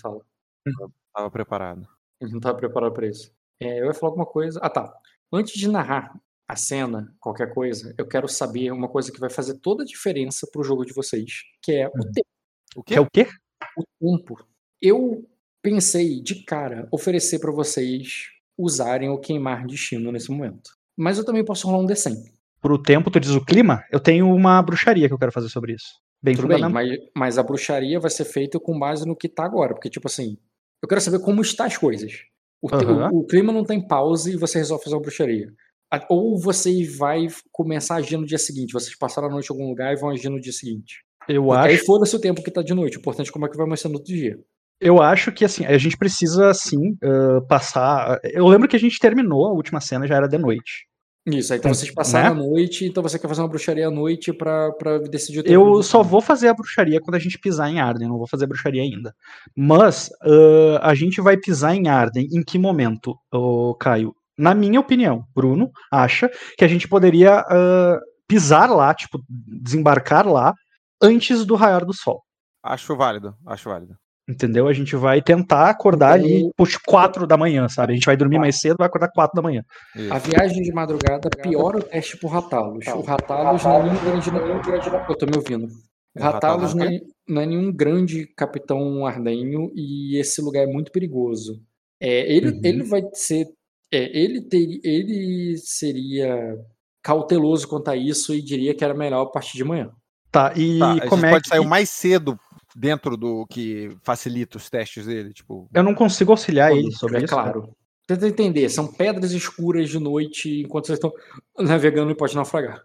Fala. Tava preparado. Ele não tava preparado pra isso. É, eu ia falar alguma coisa. Ah, tá. Antes de narrar a cena, qualquer coisa, eu quero saber uma coisa que vai fazer toda a diferença pro jogo de vocês, que é o Uhum. tempo. O Que é o quê? O tempo. Eu pensei de cara oferecer pra vocês usarem o queimar destino nesse momento. Mas eu também posso rolar um D100. Pro tempo, tu diz o clima? Eu tenho uma bruxaria que eu quero fazer sobre isso. Bem Tudo bem, mas, mas a bruxaria vai ser feita com base no que tá agora. Porque, tipo assim, eu quero saber como está as coisas. O, Aham. o- o clima não tem pausa e você resolve fazer uma bruxaria. Ou você vai começar a agir no dia seguinte. Vocês passaram a noite em algum lugar e vão agir no dia seguinte. Eu Porque aí acho, foda-se o tempo que tá de noite. O importante é como é que vai amanhecer no outro dia. eu acho que assim, a gente precisa sim ah, passar. Eu lembro que a gente terminou a última cena, já era de noite. Isso, aí então vocês passaram né? a noite, então você quer fazer uma bruxaria à noite pra, pra decidir o tempo. Eu só vou fazer a bruxaria quando a gente pisar em Arden, não vou fazer a bruxaria ainda. Mas ah, a gente vai pisar em Arden em que momento, ô, Caio? Na minha opinião, Bruno acha que a gente poderia ah, pisar lá, tipo, desembarcar lá antes do raiar do sol. Acho válido, acho válido. Entendeu? A gente vai tentar acordar ali, puxa, quatro da manhã, sabe? A gente vai dormir mais cedo, vai acordar quatro da manhã. Isso. A viagem de madrugada piora o teste pro Ratalos. O Ratalos não é nenhum grande. Eu tô me ouvindo. O O Ratalos não é, não é nenhum grande capitão ardenho e esse lugar é muito perigoso. É, ele, Uhum. ele vai ser. é, ele, ter, ele seria cauteloso quanto a isso e diria que era melhor a partir de manhã. Tá, e Tá, a como gente é pode que. sair o mais cedo dentro do que facilita os testes dele, tipo. Eu não consigo auxiliar ele sobre é isso. né? claro. Tenta entender, são pedras escuras de noite enquanto vocês estão navegando e pode naufragar.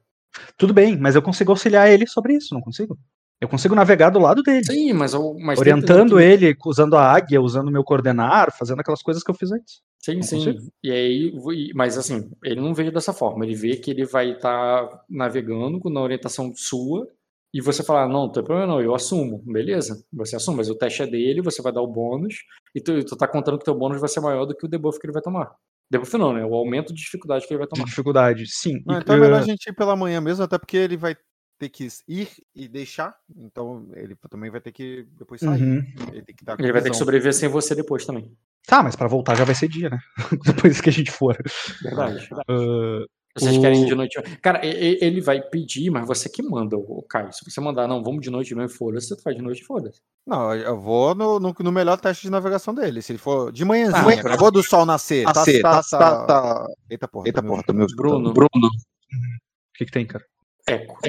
Tudo bem, mas eu consigo auxiliar ele sobre isso, não consigo? Eu consigo navegar do lado dele, Sim, mas, o- mas orientando tenta- ele, usando a águia, usando o meu coordenar, fazendo aquelas coisas que eu fiz antes. Sim, Não sim. consigo? E aí, mas assim, ele não vê dessa forma. Ele vê que ele vai estar navegando com- na orientação sua e você fala, não, não tem problema não, eu assumo. Beleza, você assume, mas o teste é dele, você vai dar o bônus e tu, tu tá contando que teu bônus vai ser maior do que o debuff que ele vai tomar. Debuff não, né? O aumento de dificuldade que ele vai De tomar. dificuldade, sim. Não, então é melhor a gente ir pela manhã mesmo, até porque ele vai ter que ir e deixar. Então ele também vai ter que depois sair. uhum. Ele tem que dar Ele vai ter que sobreviver sem você depois também. Tá, mas pra voltar já vai ser dia, né? Depois que a gente for. Verdade. Ah, Vocês O- querem de noite. Cara, e- e- ele vai pedir, mas você que manda, o Caio. Se você mandar, não, vamos de noite mesmo, foda-se, você faz de noite, foda-se. Não, eu vou no, no, no melhor teste de navegação dele. Se ele for de manhãzinha, Ah, pra- acabou do sol nascer. tá- Nascer, tá, tá- tá- tá- tá- Eita porra. Eita tá porra, me tô me Bruno. Bruno. o que, que tem, cara? Eco.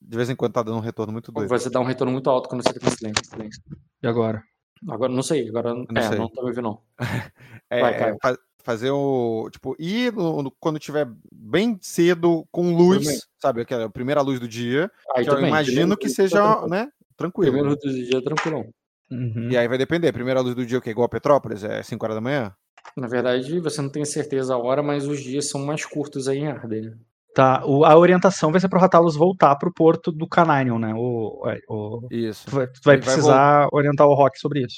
De vez em quando tá dando um retorno muito doido. Você dá um retorno muito alto quando você fica em silêncio. silêncio. E agora? Agora, não sei, agora não é, sei. não tá me ouvindo, não. É, Vai, é, Caio. fa- fazer o. Tipo, ir no- no- quando tiver bem cedo, com luz, bem. sabe? Aquela primeira luz do dia. Aí que eu imagino primeiro que seja, tá tranquilo. né? Tranquilo. Primeiro do dia é tranquilão. Uhum. E aí vai depender. Primeira luz do dia, o que? Igual a Petrópolis? É 5 horas da manhã? Na verdade, você não tem certeza a hora, mas os dias são mais curtos aí em Arden. né? Tá, o- a orientação vai ser pro Ratalos voltar pro porto do Cananion, né? O, é, o- Isso. tu vai, tu vai Ele vai precisar orientar o Rock sobre isso.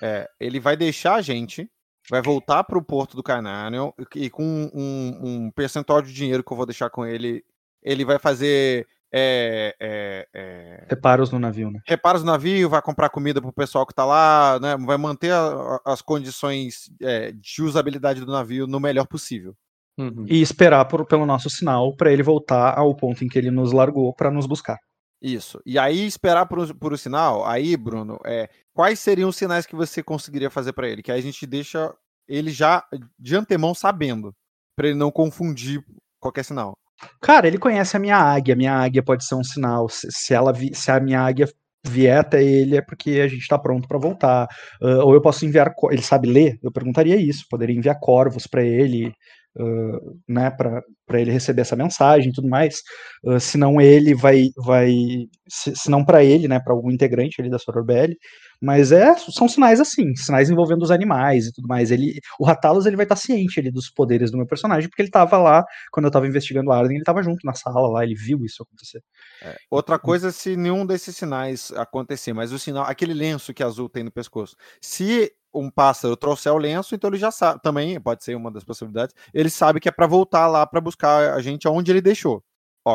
É, ele vai deixar a gente, vai voltar pro porto do Cananion e, com um, um percentual de dinheiro que eu vou deixar com ele, ele vai fazer é, é, é, Reparos no navio, né? reparos no navio, vai comprar comida pro pessoal que tá lá, né? Vai manter a- a- as condições é, de usabilidade do navio no melhor possível. Uhum. E esperar por- pelo nosso sinal pra ele voltar ao ponto em que ele nos largou pra nos buscar. Isso. E aí esperar por, por o sinal, aí, Bruno, é, quais seriam os sinais que você conseguiria fazer para ele? Que aí a gente deixa ele já de antemão sabendo, para ele não confundir qualquer sinal. Cara, ele conhece a minha águia. Minha águia pode ser um sinal. Se, se ela vi- se a minha águia vier até ele é porque a gente tá pronto pra voltar. Ah, ou eu posso enviar. Ele sabe ler? Eu perguntaria isso. Poderia enviar corvos pra ele, ah, né? Pra ele receber essa mensagem e tudo mais. Ah, se não ele vai. vai se, não pra ele, né? Pra algum integrante ali da Sororbelli. Mas é, são sinais assim, sinais envolvendo os animais e tudo mais. Ele, o Ratalos ele vai estar ciente ali dos poderes do meu personagem, porque ele tava lá quando eu tava investigando a Arden, ele tava junto na sala lá, ele viu isso acontecer. É, Outra coisa é se nenhum desses sinais acontecer, mas o sinal, aquele lenço que azul tem no pescoço. Se um pássaro trouxer o lenço, então ele já sabe, também pode ser uma das possibilidades. Ele sabe que é para voltar lá para buscar a gente aonde ele deixou. Tu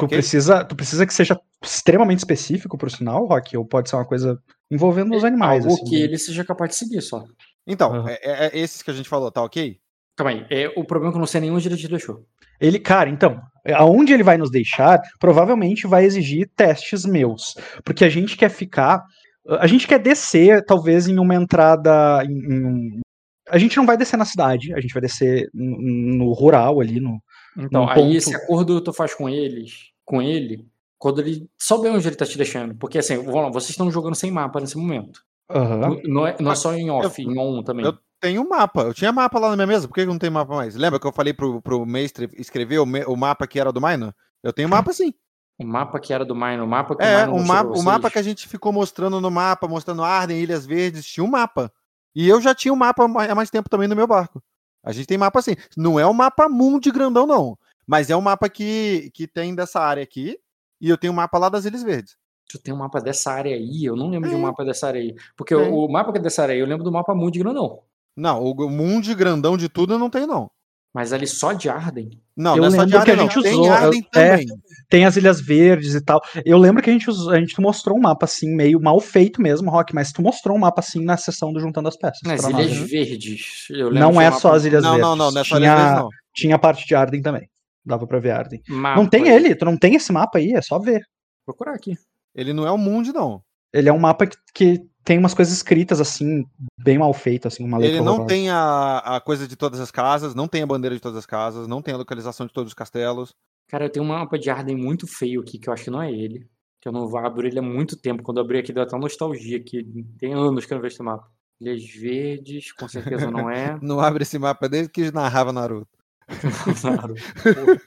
Ok? precisa, tu precisa que seja extremamente específico pro sinal, Rock, ou pode ser uma coisa envolvendo os animais. Algo assim, que né? ele seja capaz de seguir só. Então, Aham. é, é- é esses que a gente falou, tá ok? Calma aí. É, o problema é que eu não sei nem onde ele te deixou. Ele, cara, então, aonde ele vai nos deixar, provavelmente vai exigir testes meus. Porque a gente quer ficar. A gente quer descer, talvez, em uma entrada. Em, em a gente não vai descer na cidade, a gente vai descer no, no rural ali, no. Então, aí ponto- esse acordo tu faz com eles, com ele, quando ele souber onde ele tá te deixando. Porque assim, vamos lá, vocês estão jogando sem mapa nesse momento. Aham. Não- Não, é, não é só em off, eu- em on também. eu- um mapa. Eu tinha mapa lá na minha mesa. Por que não tem mapa mais? Lembra que eu falei pro, pro mestre escrever o, me- o mapa que era do Minor? Eu tenho mapa sim. O mapa que era do Mine, o mapa que o É, o mostrou mapa, o mapa que a gente ficou mostrando no mapa, mostrando Arden, Ilhas Verdes, tinha um mapa. E eu já tinha um mapa ma- há mais tempo também no meu barco. A gente tem mapa assim. Não é um mapa mundo grandão, não. Mas é um mapa que, que tem dessa área aqui. E eu tenho um mapa lá das Ilhas Verdes. Tu tem um mapa dessa área aí? Eu não lembro de um mapa dessa área aí. Porque Tem. o, o mapa que é dessa área aí, eu lembro do mapa Mundi Grandão. Não, o mundo grandão de tudo eu não tenho, não. Mas ali só de Arden. Não, Eu não é só de lembro que a Arden, não. gente Tem usou, Arden é, também. Tem as Ilhas Verdes e tal. Eu lembro que a gente, usou- a gente mostrou um mapa assim, meio mal feito mesmo, Rock, mas tu mostrou um mapa assim na sessão do Juntando as Peças. Pra Ilhas nós, né? Verdes. Não é mapa- só as Ilhas Não, Verdes. não, não, não é só tinha, Ilhas Verdes, não. tinha a parte de Arden também. Dava pra ver Arden. mapa. Não tem ele, tu não tem esse mapa aí, é só ver. Vou procurar aqui. Ele não é o mundo, não. Ele é um mapa que, que tem umas coisas escritas assim, bem mal feitas, assim, uma letra Ele não tem a, a coisa de todas as casas, não tem a bandeira de todas as casas, não tem a localização de todos os castelos. Cara, eu tenho um mapa de Arden muito feio aqui, que eu acho que não é ele. Que eu não vou abrir ele há muito tempo. Quando eu abri aqui, deu até nostalgia, que tem anos que eu não vejo esse mapa. Ilhas Verdes, com certeza não é. Não abre esse mapa desde que narrava Naruto. Porra.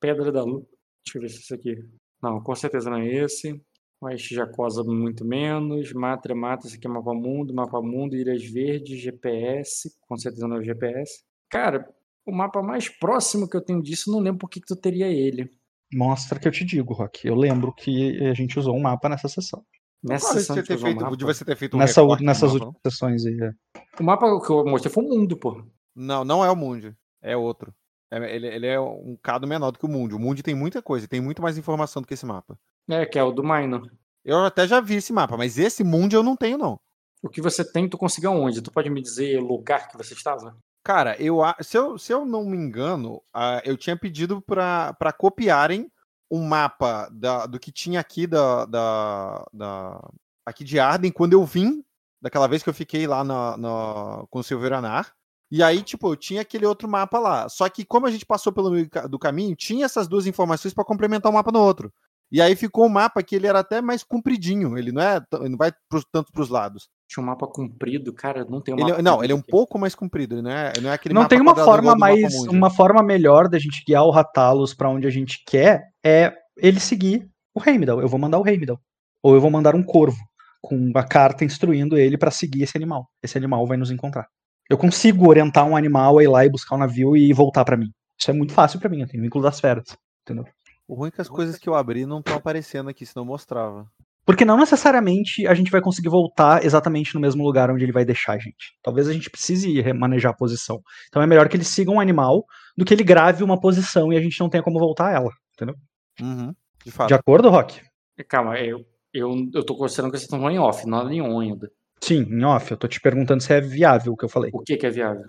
Pedra da Lua. Deixa eu ver se é esse aqui. Não, com certeza não é esse. Oeste Jacosa, muito menos. Matra, Mata, esse aqui é Mapa Mundo. Mapa Mundo, Ilhas Verdes, GPS. Com certeza não é o GPS. Cara, o mapa mais próximo que eu tenho disso, não lembro por que, que tu teria ele. Mostra que eu te digo, Rock. Eu lembro que a gente usou um mapa nessa sessão. Nessa Claro, sessão ter feito, mapa. devia você ter feito um Nessa, nessas mapa, últimas sessões aí. é. O mapa que eu mostrei foi o mundo, pô. Não, não é o Mundi. É outro. É- ele, ele é um cado menor do que o Mundi. O Mundi tem muita coisa, tem muito mais informação do que esse mapa. É, que é o do Minor. Eu até já vi esse mapa, mas esse Mundi eu não tenho, não. O que você tem, tu conseguiu aonde? Tu pode me dizer o lugar que você estava? Cara, eu, se, eu, se eu não me engano, eu tinha pedido para copiarem um mapa da- do que tinha aqui da, da, da- aqui de Arden quando eu vim, daquela vez que eu fiquei lá na, na- com o Silveranar. E aí, tipo, eu tinha aquele outro mapa lá. Só que como a gente passou pelo meio do caminho, tinha essas duas informações para complementar um mapa no outro. E aí ficou um mapa que ele era até mais compridinho, ele não é, ele não vai pros, tanto para os lados. Tinha um mapa comprido, cara, não tem um Ele, mapa não, ele é um aqui. pouco mais comprido, ele não é, não é aquele Não mapa tem uma forma mais, uma forma melhor da gente guiar o Ratalos pra onde a gente quer é ele seguir o Heimdall. Eu vou mandar o Heimdall. Ou eu vou mandar um corvo com uma carta instruindo ele pra seguir esse animal. Esse animal vai nos encontrar. Eu consigo orientar um animal a ir lá e buscar o navio e voltar pra mim. Isso é muito fácil pra mim, eu tenho vínculo das feras. Entendeu? O ruim é que as coisas que eu abri não estão aparecendo aqui, senão eu mostrava. Porque não necessariamente a gente vai conseguir voltar exatamente no mesmo lugar onde ele vai deixar a gente. Talvez a gente precise remanejar a posição. Então é melhor que ele siga um animal do que ele grave uma posição e a gente não tenha como voltar a ela. Entendeu? Uhum, de fato. De acordo, Rock? Calma, eu, eu, eu tô considerando que vocês estão em off, não em on ainda. Sim, em off. Eu tô te perguntando se é viável o que eu falei. O que, que é viável?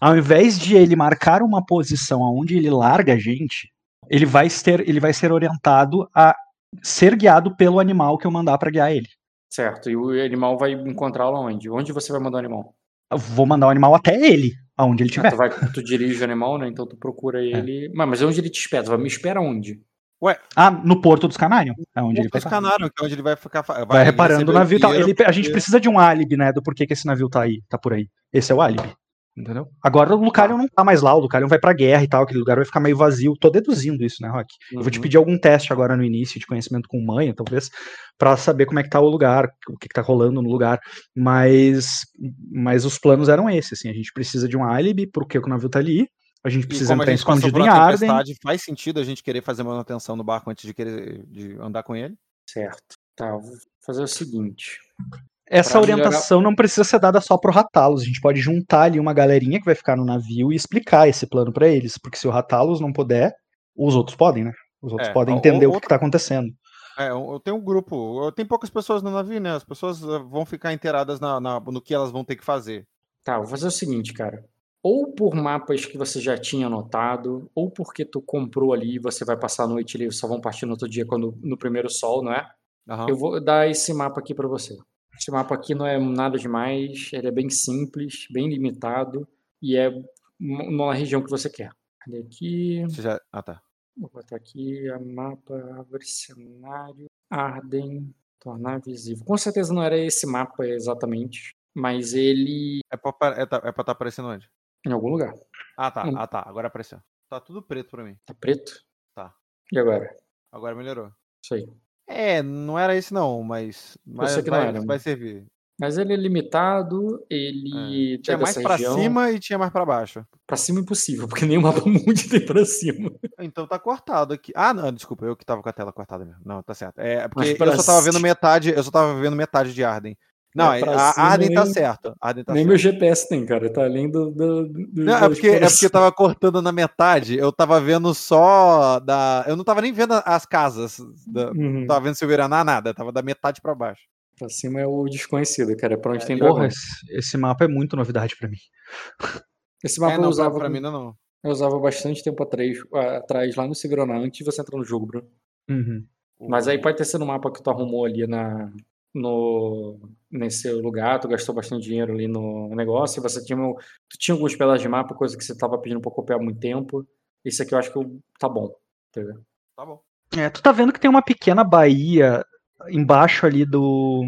Ao invés de ele marcar uma posição onde ele larga a gente, ele vai ser, ele vai ser orientado a ser guiado pelo animal que eu mandar pra guiar ele. Certo, e o animal vai encontrá-lo onde? Onde você vai mandar o animal? Eu vou mandar o animal até ele, aonde ele Ah, estiver. tu, vai, tu dirige o animal, né? Então tu procura É. ele. Mas, mas onde ele te espera? Tu vai me espera onde? Ah, no Porto dos Canários, é onde ele vai Os estar. canários, que é onde ele vai ficar. Vai, Vai reparando o navio dinheiro, Ele- a gente porque- precisa de um álibi, né? Do porquê que esse navio tá aí, tá por aí. Esse é o álibi. Entendeu? Agora o Lucarion não tá mais lá, o Lucarion vai pra guerra e tal, aquele lugar vai ficar meio vazio. Tô deduzindo isso, né, Rock? Eu vou te Uhum. pedir algum teste agora no início de conhecimento com manha, talvez, pra saber como é que tá o lugar, o que, que tá rolando no lugar. Mas, mas os planos eram esses, assim. A gente precisa de um álibi porque o navio tá ali. A gente precisa entrar escondido em Arden. faz sentido a gente querer fazer manutenção no barco antes de querer de andar com ele? Certo. Tá, eu vou fazer o seguinte. Essa Pra melhorar- orientação não precisa ser dada só pro Ratalos. A gente pode juntar ali uma galerinha que vai ficar no navio e explicar esse plano pra eles. Porque se o Ratalos não puder, os outros podem, né? Os outros É, podem entender o, que outra- tá acontecendo. É, eu tenho um grupo. eu- Tem poucas pessoas no navio, né? As pessoas eh, vão ficar inteiradas na, na- no que elas vão ter que fazer. Tá, vou fazer o seguinte, cara. Ou por mapas que você já tinha anotado, ou porque tu comprou ali e você vai passar a noite ali, só vão partir no outro dia quando, no primeiro sol, não é? Aham. Eu vou dar esse mapa aqui pra você. Esse mapa aqui não é nada demais, ele é bem simples, bem limitado e é numa região que você quer. Cadê aqui? Você já... Ah, tá. Vou botar aqui a mapa, árvore, cenário, Arden, tornar visível. Com certeza não era esse mapa exatamente, mas ele É pra estar é, tá- é pra tá aparecendo onde? em algum lugar. Ah, tá. Hum. Ah, tá. Agora apareceu. Tá tudo preto pra mim. Tá preto? Tá. E agora? Agora melhorou. Isso aí. É, não era esse não, mas, mas que não vai, era, vai mas- servir. Mas ele é limitado, ele É. Tinha é mais região. cima e tinha mais pra baixo. Pra cima impossível, porque nem o mapa mundi tem pra cima. Então tá cortado aqui. Ah, não, desculpa, eu que tava com a tela cortada mesmo. Não, tá certo. É porque eu só tava vendo metade, eu só tava vendo metade de Arden. Não, É, pra a Arden tá nem- certo. Arden tá nem certo. meu GPS tem, cara. Tá além do. do, do Não, é porque, é porque eu tava cortando na metade, eu tava vendo só da. Eu não tava nem vendo as casas. Da... Uhum. Não tava vendo Silveiraná, nada, tava da metade pra baixo. Pra cima é o desconhecido, cara. É pra onde É, tem Porra, esse, esse mapa é muito novidade pra mim. Esse mapa é, eu, não, pra, usava, pra mim não, não. eu usava bastante tempo atrás, atrás lá no Severona, antes de você entrar no jogo, Bruno. Uhum. Mas aí pode ter sido um mapa que tu arrumou ali na, no, nesse lugar, tu gastou bastante dinheiro ali no negócio, você tinha, tu tinha alguns pedaços de mapa, coisa que você tava pedindo pra copiar há muito tempo. Esse aqui eu acho que eu- tá bom. Entendeu? Tá bom. É, tu tá vendo que tem uma pequena baía embaixo ali do.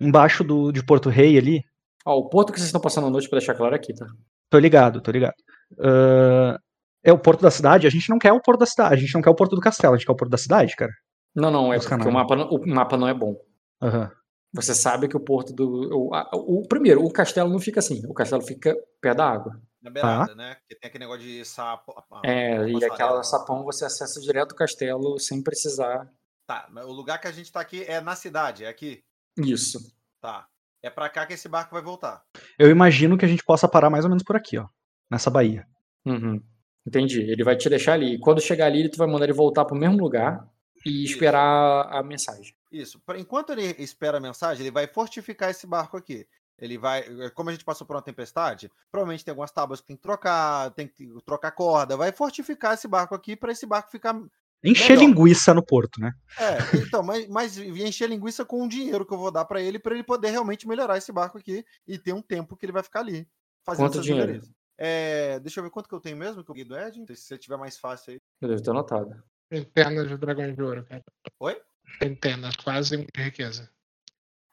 Embaixo do, de Porto Rei ali. Ó, o porto que vocês estão passando a noite, pra deixar claro, é aqui, tá? Tô ligado, tô ligado. Ah, é o porto da cidade? A gente não quer o porto da cidade, a gente não quer o porto do castelo, a gente quer o porto da cidade, cara. Não, não, é Os porque o canais. mapa, não- o mapa não é bom. Aham. Você sabe que o porto do. O, a- o primeiro, o castelo não fica assim. O castelo fica perto da água. Na beirada, né? Porque tem aquele negócio de sapo. É, e aquela sapão você acessa direto do castelo sem precisar. Tá, mas o lugar que a gente tá aqui é na cidade, é aqui. Isso. Tá. É pra cá que esse barco vai voltar. Eu imagino que a gente possa parar mais ou menos por aqui, ó. Nessa baía. Uhum. Entendi. Ele vai te deixar ali. E quando chegar ali, tu vai mandar ele voltar pro mesmo lugar e Isso. esperar a mensagem. Isso. Enquanto ele espera a mensagem, ele vai fortificar esse barco aqui. Ele vai. Como a gente passou por uma tempestade, provavelmente tem algumas tábuas que tem que trocar, tem que trocar corda. Vai fortificar esse barco aqui pra esse barco ficar. Encher Melhor. linguiça no porto, né? É, então, mas, mas encher linguiça com o dinheiro que eu vou dar pra ele, pra ele poder realmente melhorar esse barco aqui e ter um tempo que ele vai ficar ali. Fazendo Quanto essas dinheiro? melhorias. É, deixa eu ver quanto que eu tenho mesmo, que eu do Ed. Se você tiver mais fácil aí. Eu devo ter anotado. Centenas de dragões de ouro, cara. Oi? Centenas, quase um de riqueza.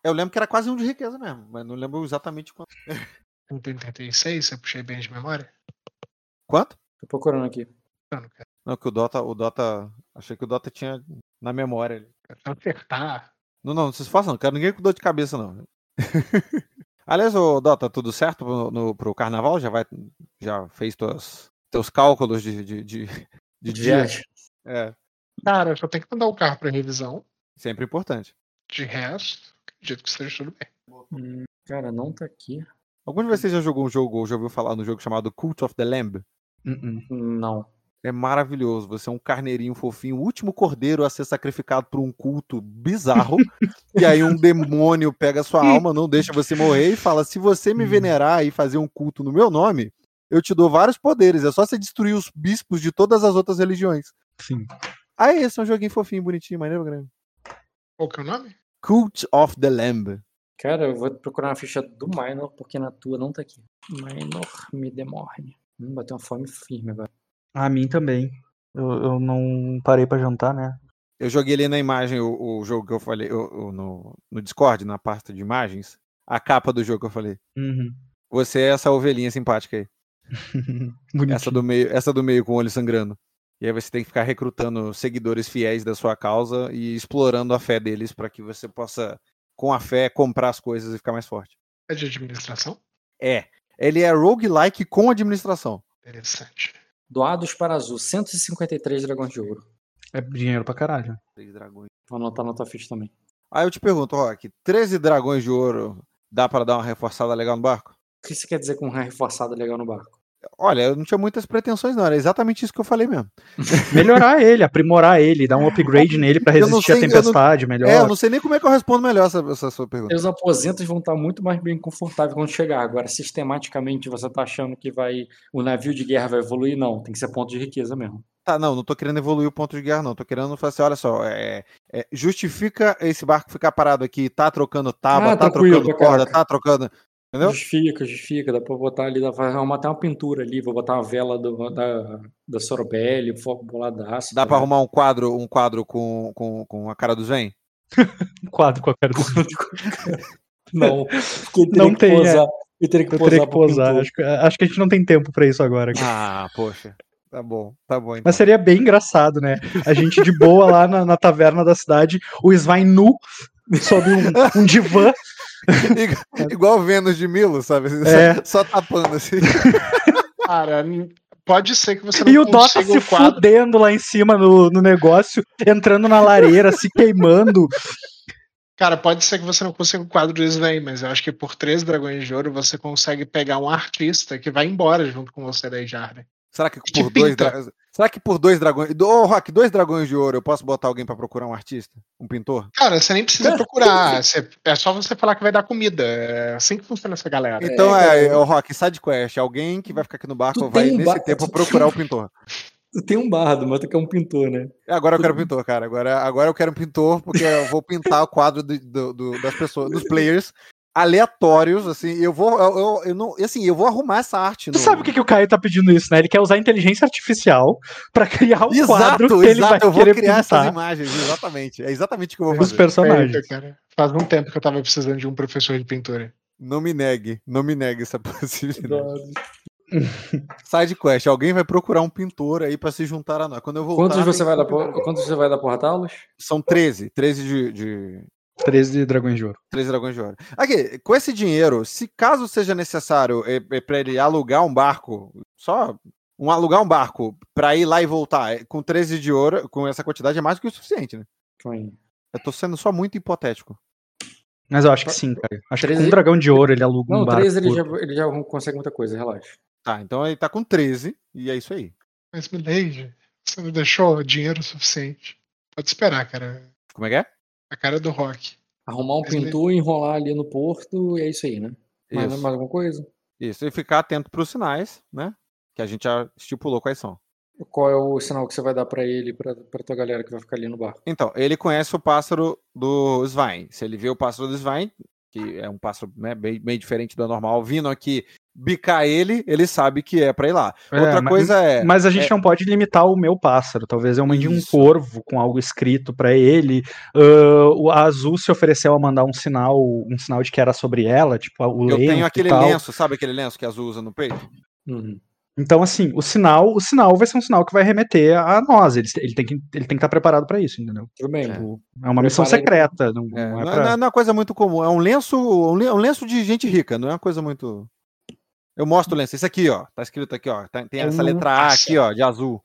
Eu lembro que era quase um de riqueza mesmo, mas não lembro exatamente quanto. 186, se eu puxei bem de memória. Quanto? Tô procurando aqui. Não, cara. Não, que o Dota, o Dota. Achei que o Dota tinha na memória. ali. Acertar, Não, não, não se esforça, não. Não quero ninguém com dor de cabeça, não. Aliás, o Dota, tudo certo pro, no, pro carnaval? Já vai. Já fez tuas, teus cálculos de, de, de, de De dias? É, cara, eu só tenho que mandar o carro pra revisão. sempre importante. De resto, acredito que esteja tudo bem. Hum, cara, não tá aqui. Algum de vocês já jogou um jogo ou já ouviu falar no jogo chamado Cult of the Lamb? Uh-uh. Não. É maravilhoso. Você é um carneirinho fofinho, o último cordeiro a ser sacrificado por um culto bizarro. e aí um demônio pega sua alma, não deixa você morrer e fala: se você me Hum. venerar e fazer um culto no meu nome, eu te dou vários poderes. É só você destruir os bispos de todas as outras religiões. Sim. Aí esse é um joguinho fofinho, bonitinho, maneiro grande. Qual que é o nome? Cult of the Lamb. Cara, eu vou procurar uma ficha do Minor, porque na tua não tá aqui. Minor me demorne. Hum, bateu uma fome firme agora. A mim também. Eu, eu não parei pra jantar, né? Eu joguei ali na imagem o, o jogo que eu falei o- o- no, no Discord, na pasta de imagens, a capa do jogo que eu falei. Uhum. Você é essa ovelhinha simpática aí. Bonitinho. Essa do meio, essa do meio com o olho sangrando. E aí você tem que ficar recrutando seguidores fiéis da sua causa e explorando a fé deles para que você possa, com a fé, comprar as coisas e ficar mais forte. É de administração? É. Ele é roguelike com administração. Interessante. Doados para azul, 153 dragões de ouro. É dinheiro pra caralho. Dragões. Vou anotar na tua ficha também. Aí eu te pergunto, Rock, 13 dragões de ouro dá para dar uma reforçada legal no barco? O que você quer dizer com um reforçado legal no barco? Olha, eu não tinha muitas pretensões, não. Era exatamente isso que eu falei mesmo. Melhorar ele, aprimorar ele, dar um upgrade nele não resistir à eu não- tempestade melhor. É, eu não sei nem como é que eu respondo melhor essa, essa sua pergunta. Os aposentos vão estar muito mais bem confortáveis quando chegar. Agora, sistematicamente, você tá achando que vai o navio de guerra vai evoluir? Não, tem que ser ponto de riqueza mesmo. Tá, não, não tô querendo evoluir o ponto de guerra, não. Tô querendo falar assim, olha só, é, é, justifica esse barco ficar parado aqui, tá trocando tábua, Ah, tá trocando cara. corda, tá trocando. Entendeu? Justifica, justifica. Dá pra botar ali, dá pra arrumar até uma pintura ali. Vou botar uma vela do- da, da Sorobelli, foco boladaço. Dá tá pra arrumar um quadro, um quadro com, com, com a cara do Zen? Um quadro qualquer do Não, porque eu teria Não que tem, é. posar. Eu teria que Eu posar, teria que posar. Acho, que- acho que a gente não tem tempo pra isso agora. cara. Ah, poxa. Tá bom, tá bom. Então. Mas seria bem engraçado, né? A gente de boa lá na, na taverna da cidade, o Svain nu, sob um, um divã. Igual- Vênus de Milo, sabe? É. Só, só tapando assim. Cara, pode ser que você não E o Dota se o quadro. fudendo lá em cima no, no negócio, entrando na lareira, se queimando. Cara, pode ser que você não consiga o quadro do Sven, mas eu acho que por três dragões de ouro você consegue pegar um artista que vai embora junto com você daí, Jarden. Será que por dois pinta. Será que por dois dragões. Ô, Rock, dois dragões de ouro, eu posso botar alguém pra procurar um artista? Um pintor? Cara, você nem precisa procurar. você- é só você falar que vai dar comida. É assim que funciona essa galera. Então cara, é, ô, Rock, side quest. Alguém que vai ficar aqui no barco Tu vai, um nesse ba- tempo, tu- procurar o pintor. Tu tem um bardo, mas tu quer um pintor, né? Agora eu quero pintor, cara. Agora, agora eu quero um pintor, porque eu vou pintar o quadro do- do- do- das pessoas, dos players aleatórios, assim, eu vou, eu, eu, eu não, assim, eu vou arrumar essa arte. Tu no- sabe o que, que o Caio tá pedindo isso, né? Ele quer usar inteligência artificial pra criar o Exato, quadro que ele vai exato, eu vou criar essas pintar imagens, exatamente. É exatamente o que eu vou fazer. personagens. Perfeito, cara. Faz um tempo que eu tava precisando de um professor de pintura. Não me negue, não me negue essa possibilidade. Side quest, alguém vai procurar um pintor aí pra se juntar a nós. Quando eu voltar, Quantos você vai dar um por, quantos você vai dar por Talos? São 13, 13 de, de 13 dragões de ouro. 13 dragões de ouro. Aqui, com esse dinheiro, se caso seja necessário é, é para ele alugar um barco, só um alugar um barco pra ir lá e voltar, é, com 13 de ouro, com essa quantidade é mais do que o suficiente, né? Foi. Eu tô sendo só muito hipotético. Mas eu acho que sim, cara. Acho que com 13 um dragão de ouro ele aluga Não, um barco. 13 ele já, ele já consegue muita coisa, relaxa. Tá, então ele tá com 13 e é isso aí. Mas, Milady, você não deixou dinheiro suficiente. Pode esperar, cara. Como é que é? A cara do rock. Arrumar um Mas ele- pintor, enrolar ali no porto, e é isso aí, né? Mais, Isso. mais alguma coisa? Isso, e ficar atento pros sinais, né? Que a gente já estipulou quais são. Qual é o sinal que você vai dar pra ele, pra, pra tua galera que vai ficar ali no barco? Então, ele conhece o pássaro do Svein. Se ele vê o pássaro do Svein, que é um pássaro né, bem, bem diferente do normal, vindo aqui bicar ele, ele sabe que é pra ir lá. É, Outra mas- coisa é. Mas a gente é- não pode limitar o meu pássaro. Talvez eu mande um corvo com algo escrito pra ele. O a Azul se ofereceu a mandar um sinal, um sinal de que era sobre ela, tipo o Eu lenço tenho e aquele tal. lenço, sabe aquele lenço que a Azul usa no peito? Uhum. Então assim, o sinal, o sinal vai ser um sinal que vai remeter a nós. Ele, ele tem que ele tem que estar preparado pra isso, entendeu? Tudo bem. Tipo, É uma missão secreta, não, É, não é é, pra... não é uma coisa muito comum. É um lenço, um le- um lenço de gente rica, não é uma coisa muito. Eu mostro o lenço. Esse aqui, ó. Tá escrito aqui, ó. tá- tem É essa um letra A aqui, ó, de azul.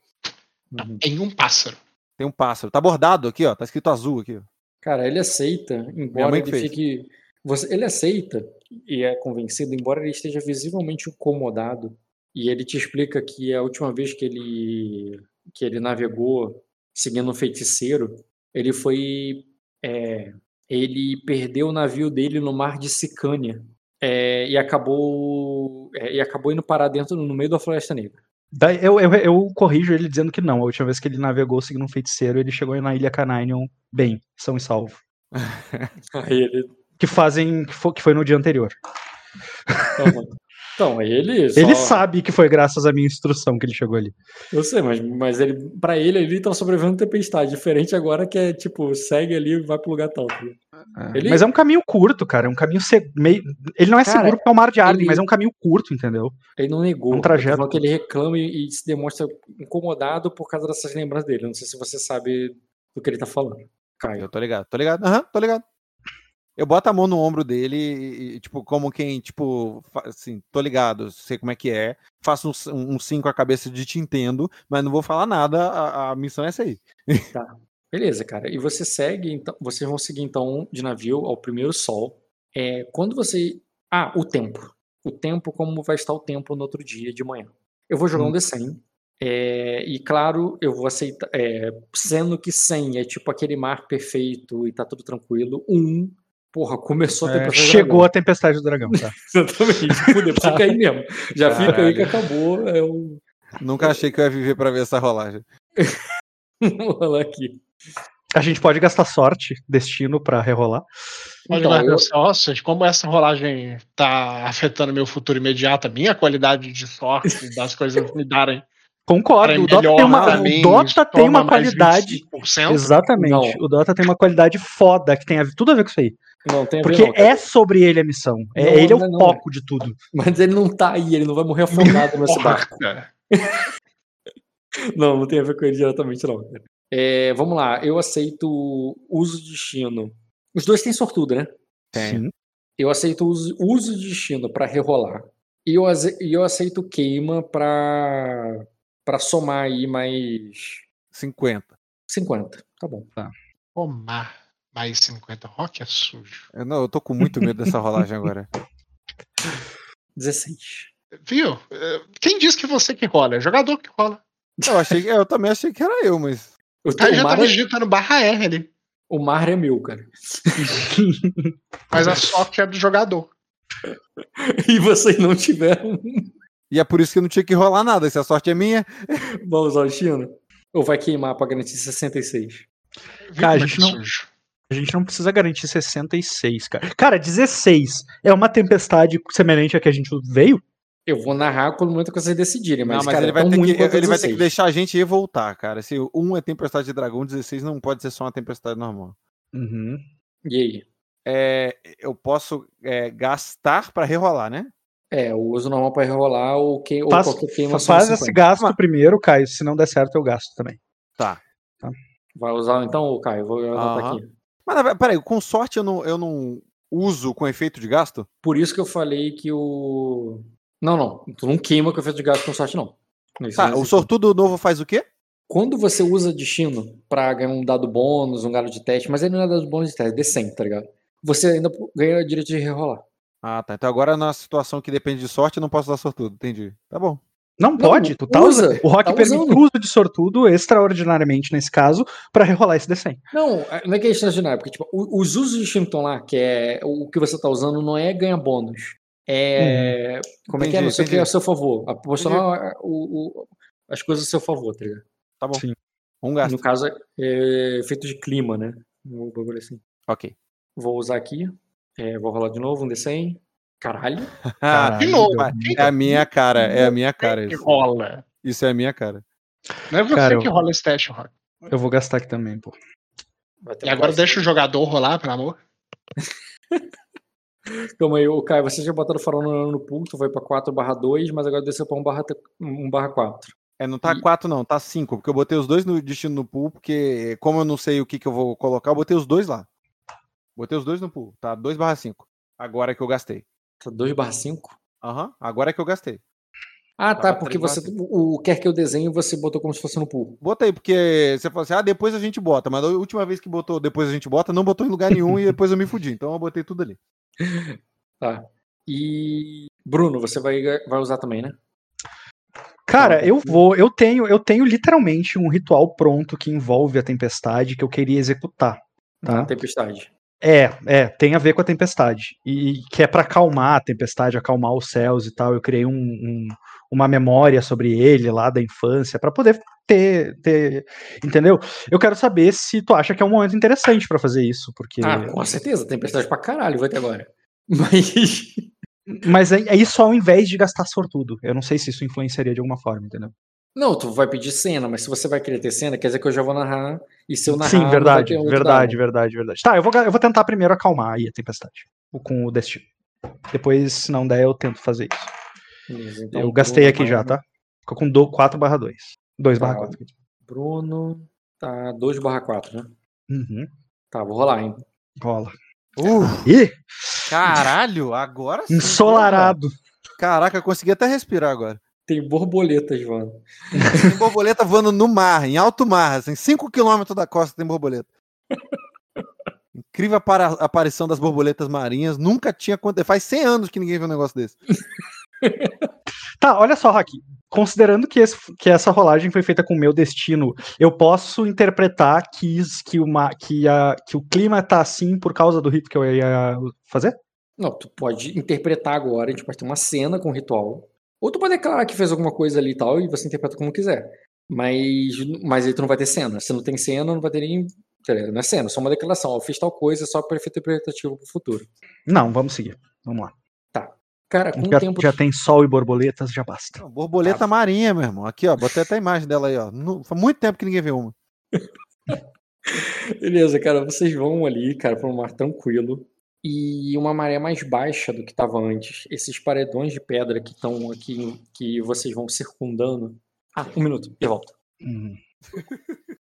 Uhum. Em um pássaro. Tem um pássaro. Tá bordado aqui, ó. Tá escrito azul aqui. ó. Cara, ele aceita, embora ele fez. fique. Você, ele aceita e é convencido, embora ele esteja visivelmente incomodado. E ele te explica que a última vez que ele, que ele navegou seguindo um feiticeiro, ele foi. é, ele perdeu o navio dele no mar de Sicânia. É, e acabou. é, e acabou indo parar dentro no meio da Floresta Negra. Daí eu, eu, eu corrijo ele dizendo que não. A última vez que ele navegou seguindo um feiticeiro, ele chegou na ilha Cananion bem, são e salvo. Aí ele. Que fazem. Que foi, que foi no dia anterior. Então, ele. Só... Ele sabe que foi graças à minha instrução que ele chegou ali. Eu sei, mas, mas ele, pra ele, ele tá sobrevivendo tempestade. Diferente agora que é tipo, segue ali e vai pro lugar tal. tá ligado? Ele- Mas é um caminho curto, cara. É um caminho se- meio. Ele não é Cara, seguro porque é o mar de Arden, ele- mas é um caminho curto, entendeu? Ele não negou. Um eu tô trajeto. falando que ele reclama e, e se demonstra incomodado por causa dessas lembranças dele. Eu não sei se você sabe do que ele tá falando. Caio. Eu tô ligado, tô ligado. Aham, tô ligado. Eu boto a mão no ombro dele e, tipo, como quem, tipo, assim, tô ligado, sei como é que é. Faço um, um sim com a cabeça de te entendo, mas não vou falar nada, a, a missão é essa aí. Beleza, cara. E você segue, então, vocês vão seguir então de navio ao primeiro sol. É, quando você. Ah, o tempo. O tempo, como vai estar o tempo no outro dia de manhã. Eu vou jogar Hum. um D100. é, e claro, eu vou aceitar. é, sendo que 100 é tipo aquele mar perfeito e tá tudo tranquilo. Um, porra, começou a É, tempestade do chegou dragão. a tempestade do dragão, tá? Exatamente. Fudeu, fica aí mesmo. Já fica aí Caralho. que acabou. É o... Nunca achei que eu ia viver pra ver essa rolagem. Vou rolar aqui. A gente pode gastar sorte, destino pra rerolar. Pode Então, eu- como essa rolagem tá afetando meu futuro imediato, a minha qualidade de sorte das coisas me darem. Concordo, o Dota tem uma, o Dota tem uma qualidade. 25%. Exatamente. Não. O Dota tem uma qualidade foda que tem a- tudo a ver com isso aí. Não tem a ver, Porque não, é sobre ele a missão. É, Não, ele é o não. foco de tudo. Mas ele não tá aí, ele não vai morrer afogado nesse barco. Não, não tem a ver com ele diretamente, não. É, vamos lá, eu aceito uso de destino. Os dois têm sortudo, né? Tem. Sim. Eu aceito uso, uso de destino pra rerolar. E eu, e eu aceito queima pra, pra somar aí mais 50. 50. Tá bom. Tomar mais 50 rock é sujo. Eu, não, eu tô com muito medo dessa rolagem agora. 16. Viu? Eh, Quem disse que você que rola? É jogador que rola. Eu, achei, que- eu também achei que era eu, mas. Eu Aí tenho, já o, mar tava é, digitando barra R ali. o mar é meu, cara. Mas a sorte é do jogador. E vocês não tiveram. E é por isso que não tinha que rolar nada. Se a sorte é minha. Vão usar o destino? Ou vai queimar pra garantir 66? Viu Cara, a é gente não-? A gente não precisa garantir 66, cara. Cara, 16 é uma tempestade semelhante à que a gente veio? Eu vou narrar quando momento que vocês decidirem, mas, não, mas cara, ele vai, é tão ter que, ele vai ter 16. que deixar a gente ir voltar, cara. Se um é tempestade de dragão, 16 não pode ser só uma tempestade normal. Uhum. E aí? É, eu posso é, gastar pra rerolar, né? É, o uso normal pra rerolar ou, que, ou Faz, qualquer queima faz esse 50. gasto primeiro, Caio. Se não der certo, eu gasto também. Tá. Vai usar então, Caio? Vou anotar Aham. aqui. Mas peraí, com sorte eu não, eu não uso com efeito de gasto? Por isso que eu falei que o. Não, não. Tu não queima com efeito de gasto com sorte, não. Isso Tá, não o sortudo novo faz o quê? Quando você usa destino pra ganhar um dado bônus, um dado de teste, mas ele não é dado bônus de teste, é D100, tá ligado? Você ainda ganha o direito de rerolar. Ah, tá. Então agora na situação que depende de sorte, eu não posso dar sortudo. Entendi. Tá bom. Não, pode, tu tá usa, usando. O Rock tá permite usando. o uso de sortudo extraordinariamente nesse caso pra rerolar esse D100. Não, não é que é extraordinário, porque tipo, o- os usos de estão lá, que é o que você tá usando, não é ganhar bônus. É. Como é que é? Entendi, Não sei o que é entendi. a seu favor. A proporcionar o- o- as coisas a seu favor, tá ligado? Tá bom. Sim. Um gasto. No caso, é efeito de clima, né? Um bagulho assim. Ok. Vou usar aqui. É, vou rolar de novo um D100. Caralho. Ah, De novo. é a minha cara, é a minha cara isso. rola. Isso é a minha cara. Não é você Cara, que rola esse teste, Rock. Eu vou gastar aqui também, pô. E agora deixa o jogador rolar, pelo amor. Calma aí, ô Caio, você já botou o farol no, no pool, tu foi pra 4 barra 2, mas agora desceu pra 1 barra, 1 barra 4. É, não tá E- 4 não, tá 5, porque eu botei os dois no destino no pool, porque como eu não sei o que, que eu vou colocar, eu botei os dois lá. Botei os dois no pool, tá 2 barra 5. Agora é que eu gastei. Tá 2 barra 5? Aham, agora é que eu gastei. Ah, tá, Tava porque você, o, quer que eu desenhe, você botou como se fosse no pool. Botei, porque você falou assim, ah, depois a gente bota, mas a última vez que botou depois a gente bota, não botou em lugar nenhum e depois eu me fudi, então eu botei tudo ali. Tá. E. Bruno, você vai, vai usar também, né? Cara, Tá. eu vou, eu tenho, eu tenho literalmente um ritual pronto que envolve a tempestade que eu queria executar. Tá? Tempestade. É, é, tem a ver com a tempestade. E que é pra acalmar a tempestade, acalmar os céus e tal. Eu criei um, um- uma memória sobre ele lá da infância pra poder ter, ter, entendeu? Eu quero saber se tu acha que é um momento interessante pra fazer isso, porque Ah, com certeza, tempestade pra caralho vai ter agora. Mas. mas é, é isso ao invés de gastar sortudo. Eu não sei se isso influenciaria de alguma forma, entendeu? Não, tu vai pedir cena, mas se você vai querer ter cena, quer dizer que eu já vou narrar. E se eu narrar. Sim, verdade, verdade, dado. verdade, verdade. Tá, eu vou, eu vou tentar primeiro acalmar aí a tempestade. o- Com o destino. Depois, se não der, eu tento fazer isso. Beleza, então, eu gastei Bruno aqui já, tá? Ficou com do- 4 barra 2. 2 Tá. barra 4. Bruno. Tá 2 barra 4, né? Uhum. Tá, vou rolar, hein? Rola. Uh, Ih, caralho, agora sim. ensolarado. Caraca, eu consegui até respirar agora. Tem borboletas, mano. Tem borboleta voando no mar, em alto mar, assim, 5 km da costa tem borboleta. Incrível a para- aparição das borboletas marinhas, nunca tinha acontecido. Faz 100 anos que ninguém viu um negócio desse. Tá, olha só, Haki. considerando que, esse- que essa rolagem foi feita com o meu destino, eu posso interpretar que, que, uma, que, a, que o clima tá assim por causa do rito que eu ia fazer? Não, tu pode interpretar agora, a gente pode ter uma cena com o ritual. Ou tu pode declarar que fez alguma coisa ali e tal, e você interpreta como quiser. Mas, mas aí tu não vai ter cena. Se não tem cena, não vai ter nem. Não é cena, é só uma declaração. Ó, Eu fiz tal coisa, só para efeito interpretativo pro futuro. Não, vamos seguir. Vamos lá. Cara, com o Já, tempo. já tem sol e borboletas, já basta. Não, Borboleta marinha, meu irmão. Aqui, ó. Botei até a imagem dela aí, ó. Nu- Faz muito tempo que ninguém vê uma. Beleza, cara, vocês vão ali, cara, para um mar tranquilo. E uma maré mais baixa do que estava antes. Esses paredões de pedra que estão aqui, que vocês vão circundando. Ah, um minuto, e volta. Hum.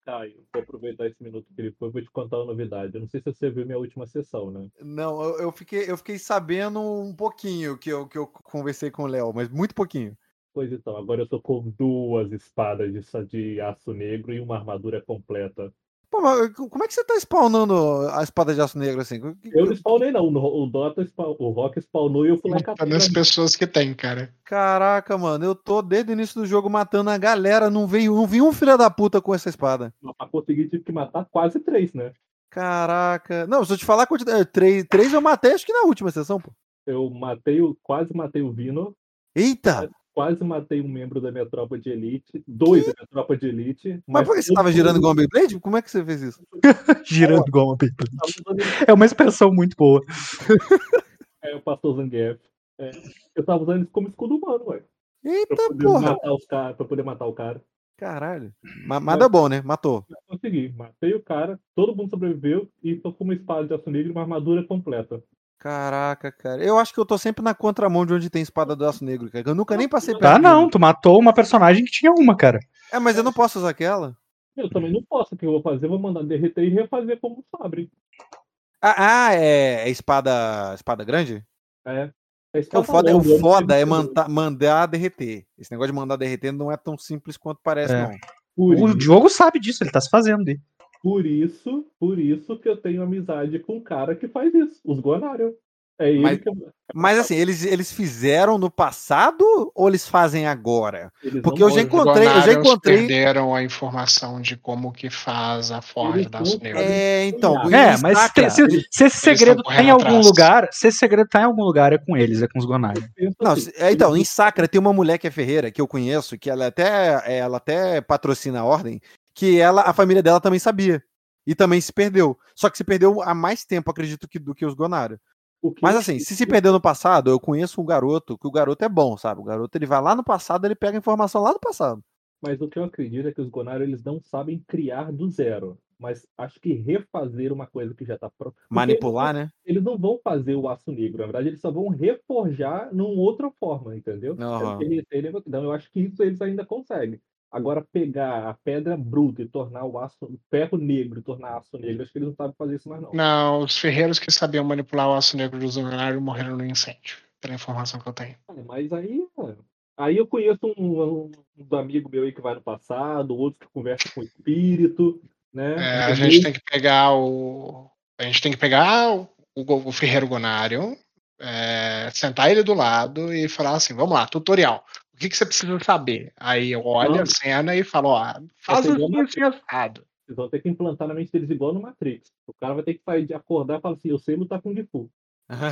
Caio, vou aproveitar esse minuto que ele foi, vou te contar uma novidade. Eu não sei se você viu minha última sessão, né? Não, eu, eu fiquei, eu fiquei sabendo um pouquinho que eu, que eu conversei com o Léo, mas muito pouquinho. Pois então, agora eu tô com duas espadas de, de aço negro e uma armadura completa. Pô, mas como é que você tá spawnando a espada de aço negro assim? Eu não spawnei, não. O, Dota, spawn, o Rock spawnou e eu fui lá Tá catar. nas pessoas que tem, cara. Caraca, mano, eu tô desde o início do jogo matando a galera, não veio, não vi um filho da puta com essa espada. Pra conseguir, tive que matar quase três, né? Caraca. Não, se eu te falar a quantidade. Três, três eu matei, acho que na última sessão, pô. Eu matei o. Quase matei o Vino. Eita! Quase matei um membro da minha tropa de elite. Dois da minha tropa de elite. Mas por que você todo tava girando igual um Beyblade? Como é que você fez isso? Girando igual uma Beyblade. É uma expressão muito boa. É, o pastor Zangief. É, eu tava usando isso como escudo humano, ué. Pra Eita poder porra! matar os caras, pra poder matar o cara. Caralho. Ma- Mas dá bom, né? Matou. Consegui, matei o cara, todo mundo sobreviveu e tô com uma espada de aço negro e uma armadura completa. Caraca, cara. Eu acho que eu tô sempre na contramão de onde tem espada do aço negro, cara. Eu nunca nem passei perto. Tá, de não, tu matou uma personagem que tinha uma, cara. É, mas eu não posso usar aquela. Eu também não posso, o que eu vou fazer? Eu vou mandar derreter e refazer como sabre. Ah, ah, é, é espada, espada grande? É. É, isso que É o eu foda, é, o eu não foda é sei manda- mandar derreter. Esse negócio de mandar derreter não é tão simples quanto parece, É. não. Por, O isso, Diogo sabe disso, ele tá se fazendo. aí. Por isso, por isso que eu tenho amizade com um cara que faz isso, os Gonário. É ele Mas- que eu- Mas assim, eles, eles fizeram no passado ou eles fazem agora? eles porque eu já encontrei- eu já encontrei- perderam a informação de como que faz a forja Eles da não aço negro. É, então. É, mas Sacra, se, se- se esse segredo tá em algum atrás. lugar, se esse segredo tá em algum lugar, é com eles, é com os penso Não, assim, se- é, então, em Sacra tem uma mulher que é ferreira, que eu conheço, que ela até, ela até patrocina a ordem, que ela, a família dela também sabia. E também se perdeu. Só que se perdeu há mais tempo, acredito, que, do que os que Mas assim, se se perdeu no passado, eu conheço um garoto, que o garoto é bom, sabe? O garoto ele vai lá no passado, ele pega a informação lá do passado. Mas o que eu acredito é que os Gonário eles não sabem criar do zero. Mas acho que refazer uma coisa que já tá pronta. Manipular, né? Eles não vão fazer o aço negro, na verdade, eles só vão reforjar numa outra forma, entendeu? Ele- Então, eu acho que isso eles ainda conseguem. Agora, pegar a pedra bruta e tornar o aço, o ferro negro tornar aço negro, acho que eles não sabem fazer isso mais, não. Não, os ferreiros que sabiam manipular o aço negro dos Gonários morreram no incêndio. Pela informação que eu tenho. Ah, Mas aí, mano, aí eu conheço um, um, amigo meu aí que vai no passado, outro que conversa com o espírito, né? É, a gente tem que pegar o. A gente tem que pegar o, o, o ferreiro Gonário, é, sentar ele do lado e falar assim: vamos lá, tutorial. O que, que você precisa saber? Aí eu olho Não. a cena e falo: ó, faz o uma assim, assado. Vocês vão ter que implantar na mente deles igual no Matrix. O cara vai ter que sair de acordar e falar assim, eu sei lutar com Gifu.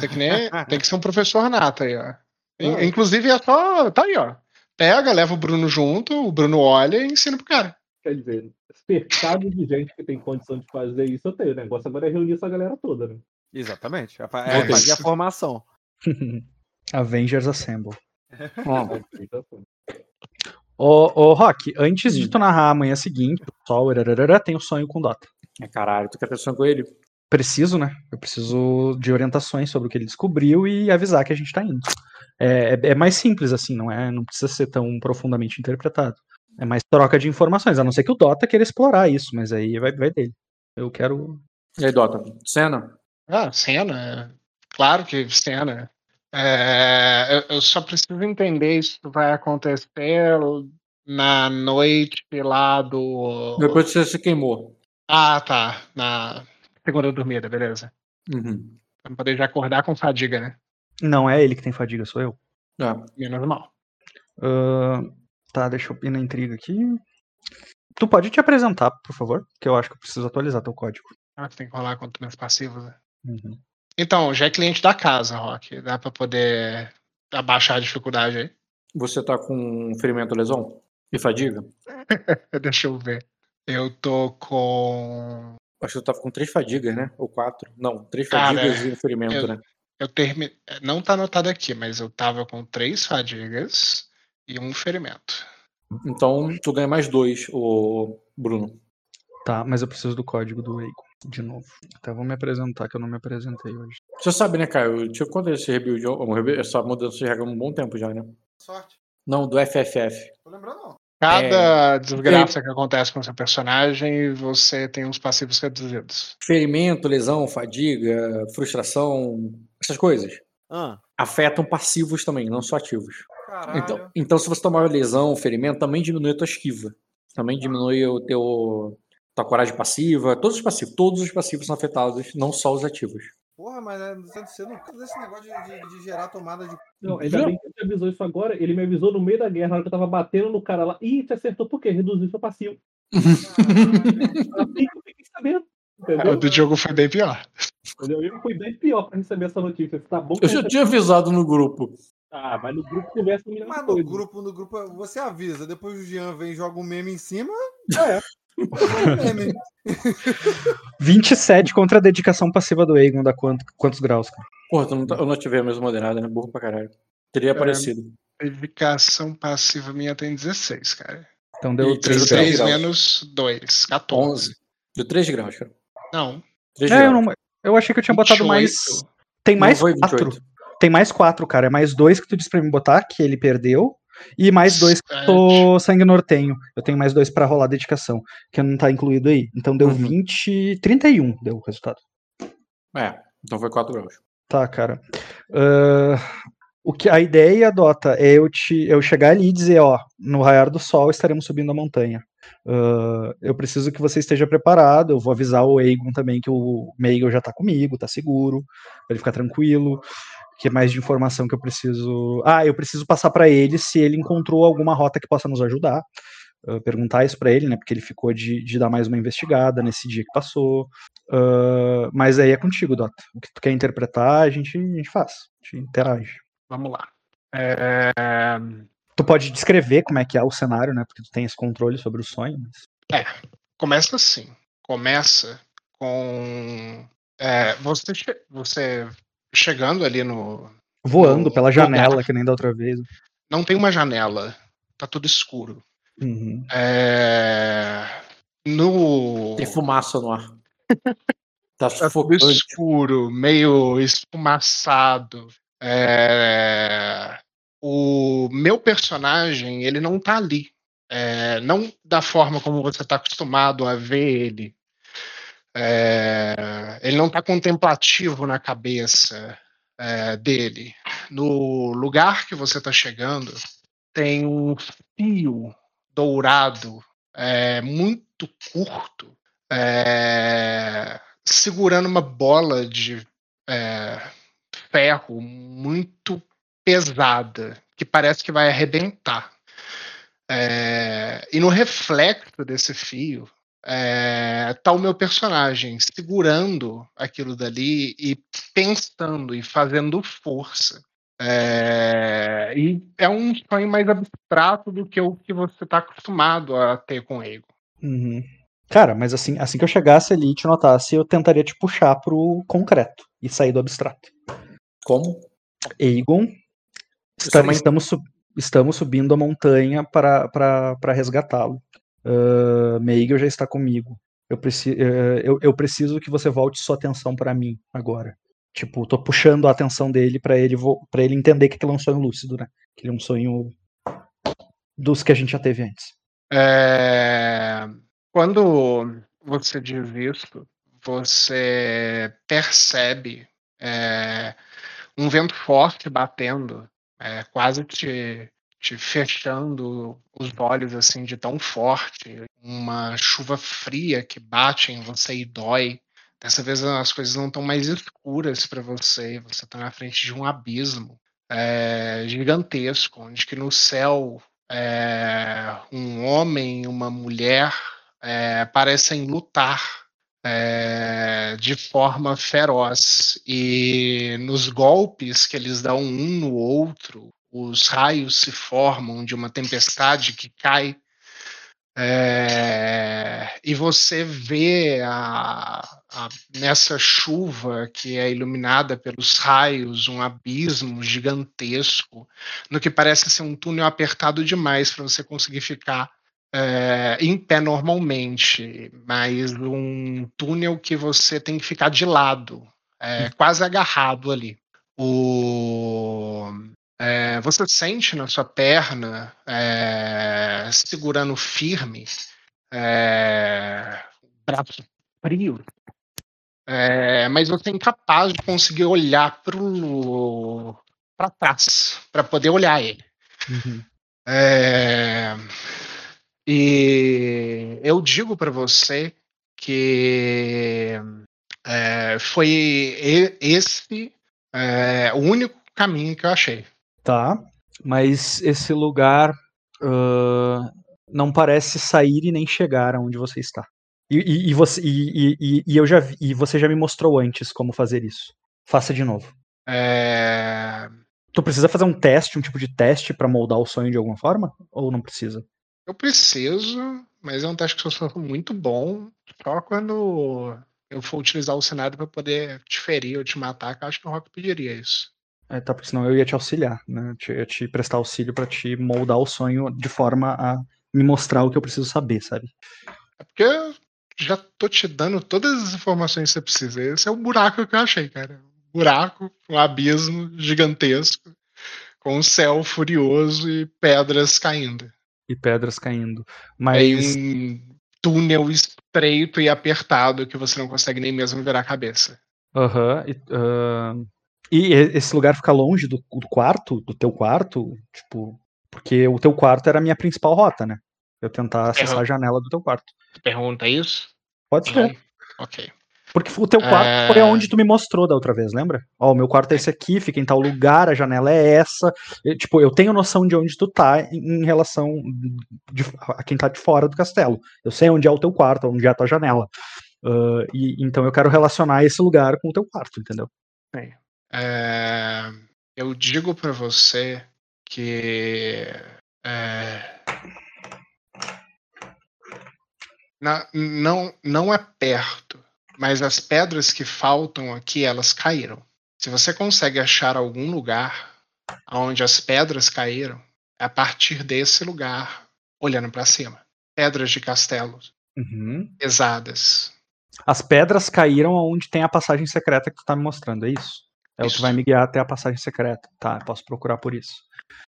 Tem que, nem, tem que ser um professor nato aí, ó. Não. Inclusive é só. Tá aí, ó. Pega, leva o Bruno junto, o Bruno olha e ensina pro cara. Quer dizer, cercado de gente que tem condição de fazer isso, eu tenho. O negócio agora é reunir essa galera toda, né? Exatamente. É, É é fazer a formação. Avengers Assemble. Ô, ô Rock, antes de Hum. tu narrar amanhã seguinte, o sol, tem o sonho com Dota. é caralho, tu quer ter sonho com ele? Preciso, né? Eu preciso de orientações sobre o que ele descobriu e avisar que a gente tá indo. É, é- é mais simples assim, não é? Não precisa ser tão profundamente interpretado. É mais troca de informações, a não ser que o Dota queira explorar isso, mas aí vai, vai dele. Eu quero. E aí, Dota? Cena? Ah, cena. Claro que cena. É, eu, eu só preciso entender se isso vai acontecer na noite lá do. Depois que você se queimou. Ah, tá. Na segunda dormida, beleza. Uhum. Pra poder já acordar com fadiga, né? Não é ele que tem fadiga, sou eu. É. Menos mal. Ahn, Tá, deixa eu ir na intriga aqui. Tu pode te apresentar, por favor? Que eu acho que eu preciso atualizar teu código. Ah, tem que rolar quanto menos passivos, né? Uhum. Então, já é cliente da casa, Rock. Dá pra poder abaixar a dificuldade aí? Você tá com ferimento lesão? E fadiga? Deixa eu ver. Eu tô com. Acho que eu tava com três fadigas, né? Ou quatro. Não, três Cara, fadigas e um ferimento, eu- né? Eu termi... Não tá anotado aqui, mas eu tava com três fadigas e um ferimento. Então, tu ganha mais dois, o Bruno. Tá, mas eu preciso do código do Eiko, de novo. Então eu vou me apresentar, que eu não me apresentei hoje. Você sabe, né, Caio? Eu tinha quanto esse rebuild, essa mudança de regra há um bom tempo já, né? Sorte. Não, do FFF. Tô lembrando, não. Cada desgraça que acontece com seu personagem, você tem uns passivos reduzidos. Ferimento, lesão, fadiga, frustração, essas coisas. Ah, Afetam passivos também, não só ativos. caralho. Então, então, se você tomar uma lesão, ferimento, também diminui a tua esquiva. Também diminui o teu tua coragem passiva, todos os passivos, todos os passivos são afetados, não só os ativos. Porra, mas é, você não cansa desse negócio de, de- de gerar tomada de. Não, ainda Viu? bem que ele avisou isso agora. Ele me avisou no meio da guerra, na hora que eu tava batendo no cara lá. Ih, te acertou por quê? Reduziu seu passivo. Que eu fiquei sabendo. Entendeu? O do Diogo foi bem pior. Entendeu? Eu fui bem pior pra receber essa notícia. Tá bom Eu já tinha avisado no grupo. Ah, mas no grupo conversa Mas no coisa. grupo, no grupo, você avisa, depois o Jean vem e joga um meme em cima. É. joga um meme. 27 contra a dedicação passiva do Egon, dá quanto, quantos graus, cara? Porra, não tá- eu não ativei a mesma moderada, né? Burro pra caralho. Teria aparecido. Dedicação passiva minha tem 16, cara. Então deu E três 3 graus. 3 graus. menos 2, 14. 11. Deu 3 graus, cara. Não. 3 É, eu, não, eu achei que eu tinha botado 28. mais. Tem mais não foi 4. 28. Tem mais 4, cara. É mais 2 que tu disse pra mim botar, que ele perdeu. E mais 2 que eu tô sangue nortenho. Eu tenho mais 2 pra rolar dedicação, que não tá incluído aí. Então deu Uhum. 20. 31 deu o resultado. É, então foi 4 graus. Tá, cara. Ahn, o que a ideia, Dota, é eu te eu chegar ali e dizer, ó, no raiar do sol estaremos subindo a montanha. Ahn, eu preciso que você esteja preparado. Eu vou avisar o Aegon também que o Meigel já tá comigo, tá seguro, pra ele ficar tranquilo. Que mais de informação que eu preciso? Ah, eu preciso passar pra ele se ele encontrou alguma rota que possa nos ajudar. Ah, perguntar isso pra ele, né? Porque ele ficou de, de dar mais uma investigada nesse dia que passou. Ah, mas aí é contigo, Dota. O que tu quer interpretar, a gente, a gente faz. A gente interage. Vamos lá. É, Tu pode descrever como é que é o cenário, né? Porque tu tem esse controle sobre o sonho. Mas... começa assim. Começa com é, você, você chegando ali no. Voando No pela lugar. janela, que nem da outra vez. Não tem uma janela. Tá tudo escuro. Uhum. É, no. Tem fumaça no ar. Tá Tá tudo escuro, meio esfumaçado. É, O meu personagem, ele não tá ali. É, Não da forma como você tá acostumado a ver ele. É, Ele não tá contemplativo na cabeça é, dele. No lugar que você tá chegando, tem um fio dourado é, muito curto é, segurando uma bola de é, ferro muito pesada que parece que vai arrebentar. É, e no reflexo desse fio é, tá o meu personagem segurando aquilo dali e pensando e fazendo força. É, e é um sonho mais abstrato do que o que você está acostumado a ter com ele. Uhum. Cara, mas assim, assim que eu chegasse ali e te notasse, eu tentaria te puxar pro concreto e sair do abstrato. Como? Aegon, uma- estamos, sub- estamos subindo a montanha para para resgatá-lo. Uh, Meigel já está comigo. Eu, preci eh, eu, eu preciso que você volte sua atenção para mim agora. Tipo, tô puxando a atenção dele para ele para ele entender que aquilo é um sonho lúcido, né? Que ele é um sonho dos que a gente já teve antes. É, Quando você diz isso, você percebe é, um vento forte batendo, é, quase te, te fechando os olhos assim de tão forte, uma chuva fria que bate em você e dói. Dessa vez as coisas não estão mais escuras para você, você está na frente de um abismo é, gigantesco, onde que no céu é, um homem e uma mulher é, parecem lutar é, de forma feroz. E nos golpes que eles dão um no outro, os raios se formam de uma tempestade que cai. É, e você vê a, a, nessa chuva que é iluminada pelos raios um abismo gigantesco, no que parece ser um túnel apertado demais para você conseguir ficar é, em pé normalmente, mas um túnel que você tem que ficar de lado, é, quase agarrado ali. O, é, você sente na sua perna é, segurando firme, é, braço frio, é, mas você é incapaz de conseguir olhar para trás, para poder olhar ele. Uhum. É, e eu digo para você que é, foi esse é, o único caminho que eu achei. Tá, mas esse lugar uh, não parece sair e nem chegar aonde você está. E, e, e você, e, e, eu já e você já me mostrou antes como fazer isso. Faça de novo. É... Tu precisa fazer um teste, um tipo de teste para moldar o sonho de alguma forma? Ou não precisa? Eu preciso, mas é um teste que eu sou muito bom. Só quando eu for utilizar o cenário para poder te ferir ou te matar, que eu acho que o Rock pediria isso. É, tá, porque senão eu ia te auxiliar, né? Eu ia te prestar auxílio para te moldar o sonho de forma a me mostrar o que eu preciso saber, sabe? É porque eu já tô te dando todas as informações que você precisa. Esse é o buraco que eu achei, cara. Um buraco, um abismo gigantesco, com um céu furioso e pedras caindo e pedras caindo. Mas. É um túnel estreito e apertado que você não consegue nem mesmo virar a cabeça. Aham. Uhum. Uh... E esse lugar fica longe do, do, quarto, do teu quarto? Tipo, porque o teu quarto era a minha principal rota, né? Eu tentar acessar a janela do teu quarto. Pergunta isso? Pode ser. Uhum. Ok. Porque o teu quarto é... foi aonde tu me mostrou da outra vez, lembra? Ó, o meu quarto é esse aqui, fica em tal lugar, a janela é essa. Eu, tipo, eu tenho noção de onde tu tá em, relação de, a quem tá de fora do castelo. Eu sei onde é o teu quarto, onde é a tua janela. Uh, e, então eu quero relacionar esse lugar com o teu quarto, entendeu? É, eu digo para você que é, na, não, não é perto mas as pedras que faltam aqui, elas caíram. Se você consegue achar algum lugar onde as pedras caíram, é a partir desse lugar, olhando para cima. Pedras de castelos uhum. pesadas. As pedras caíram onde tem a passagem secreta que tu tá me mostrando, é isso? É isso. o que vai me guiar até a passagem secreta. Tá, posso procurar por isso.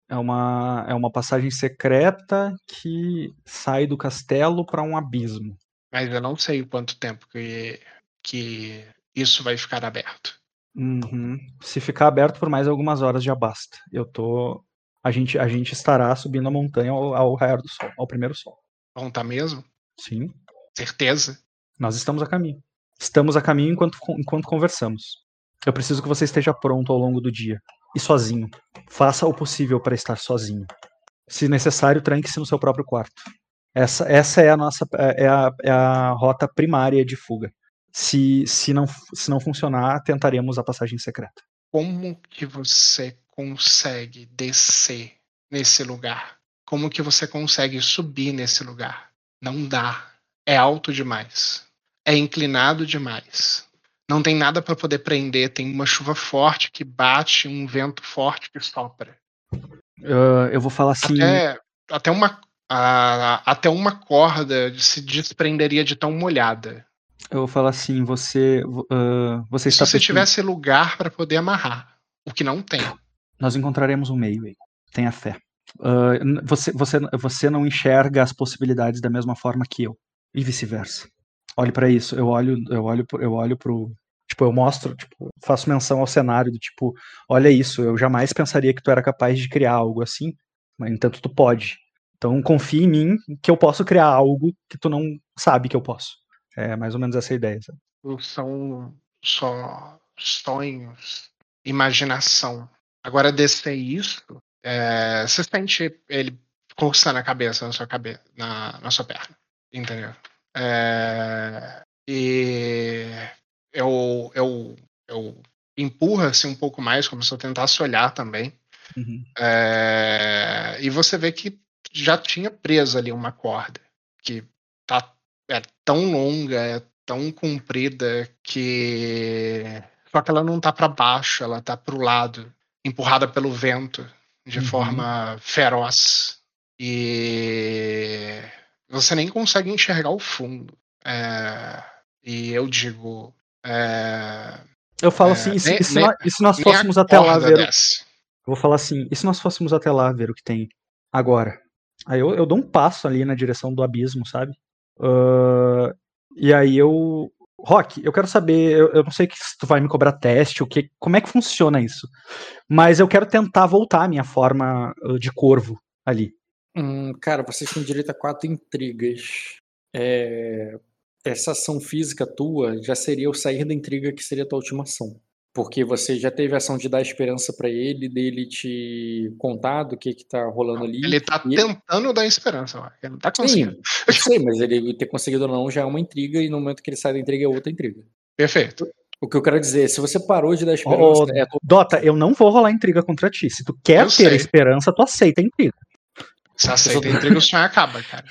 É uma, é uma passagem secreta que sai do castelo para um abismo. Mas eu não sei quanto tempo que, que isso vai ficar aberto. Uhum. Se ficar aberto por mais algumas horas já basta. Eu tô. A gente, a gente estará subindo a montanha ao, ao raiar do sol, ao primeiro sol. Vão tá mesmo? Sim. Certeza? Nós estamos a caminho. Estamos a caminho enquanto, enquanto conversamos. Eu preciso que você esteja pronto ao longo do dia. E sozinho. Faça o possível para estar sozinho. Se necessário, tranque-se no seu próprio quarto. Essa, essa é a nossa é a, é a rota primária de fuga. Se, se, não, se não funcionar, tentaremos a passagem secreta. Como que você consegue descer nesse lugar? Como que você consegue subir nesse lugar? Não dá. É alto demais. É inclinado demais. Não tem nada para poder prender. Tem uma chuva forte que bate, um vento forte que sopra. Uh, eu vou falar assim. Até, até uma até uma corda se desprenderia de tão molhada. Eu vou falar assim, você, uh, você está. Se você tivesse lugar para poder amarrar, o que não tem. Nós encontraremos um meio, tenha fé. Uh, você, você, você não enxerga as possibilidades da mesma forma que eu e vice-versa. Olhe para isso. Eu olho, eu olho, eu olho pro tipo eu mostro, tipo, faço menção ao cenário do tipo, olha isso. Eu jamais pensaria que tu era capaz de criar algo assim, mas entanto tu pode. Então confia em mim que eu posso criar algo que tu não sabe que eu posso. É mais ou menos essa ideia. Sabe? São só sonhos, imaginação. Agora descer isso, é, você sente ele coçando a cabeça na sua cabeça, na, na sua perna. Entendeu? É, e eu, eu, eu empurro assim um pouco mais, como se eu tentasse olhar também. Uhum. É, e você vê que já tinha preso ali uma corda que tá é tão longa, é tão comprida que só que ela não tá para baixo, ela tá pro lado, empurrada pelo vento de Uhum. forma feroz e você nem consegue enxergar o fundo. É, e eu digo, é, Eu falo É, assim, e se, nem- se nem- nós, e se nós a fôssemos até lá ver. Eu vou falar assim, e se nós fôssemos até lá ver o que tem agora? Aí eu, eu dou um passo ali na direção do abismo, sabe? Ah, e aí eu. Rock, eu quero saber, eu, eu não sei que se tu vai me cobrar teste, o que, como é que funciona isso. Mas eu quero tentar voltar à minha forma ah, de corvo ali. Hum, cara, vocês têm direito a quatro intrigas. É, Essa ação física tua já seria o sair da intriga que seria a tua última ação. Porque você já teve a ação de dar esperança pra ele, dele te contar do que que tá rolando ali. Ele tá e- tentando dar esperança, ó. ele não tá Sim, conseguindo. eu sei, mas ele ter conseguido ou não já é uma intriga e no momento que ele sai da intriga é outra intriga. Perfeito. O que eu quero dizer, é, se você parou de dar esperança, é a tua- Dota, eu não vou rolar intriga contra ti. Se tu quer Eu ter sei. esperança, tu aceita a intriga. Se aceita a intriga, o sonho acaba, cara.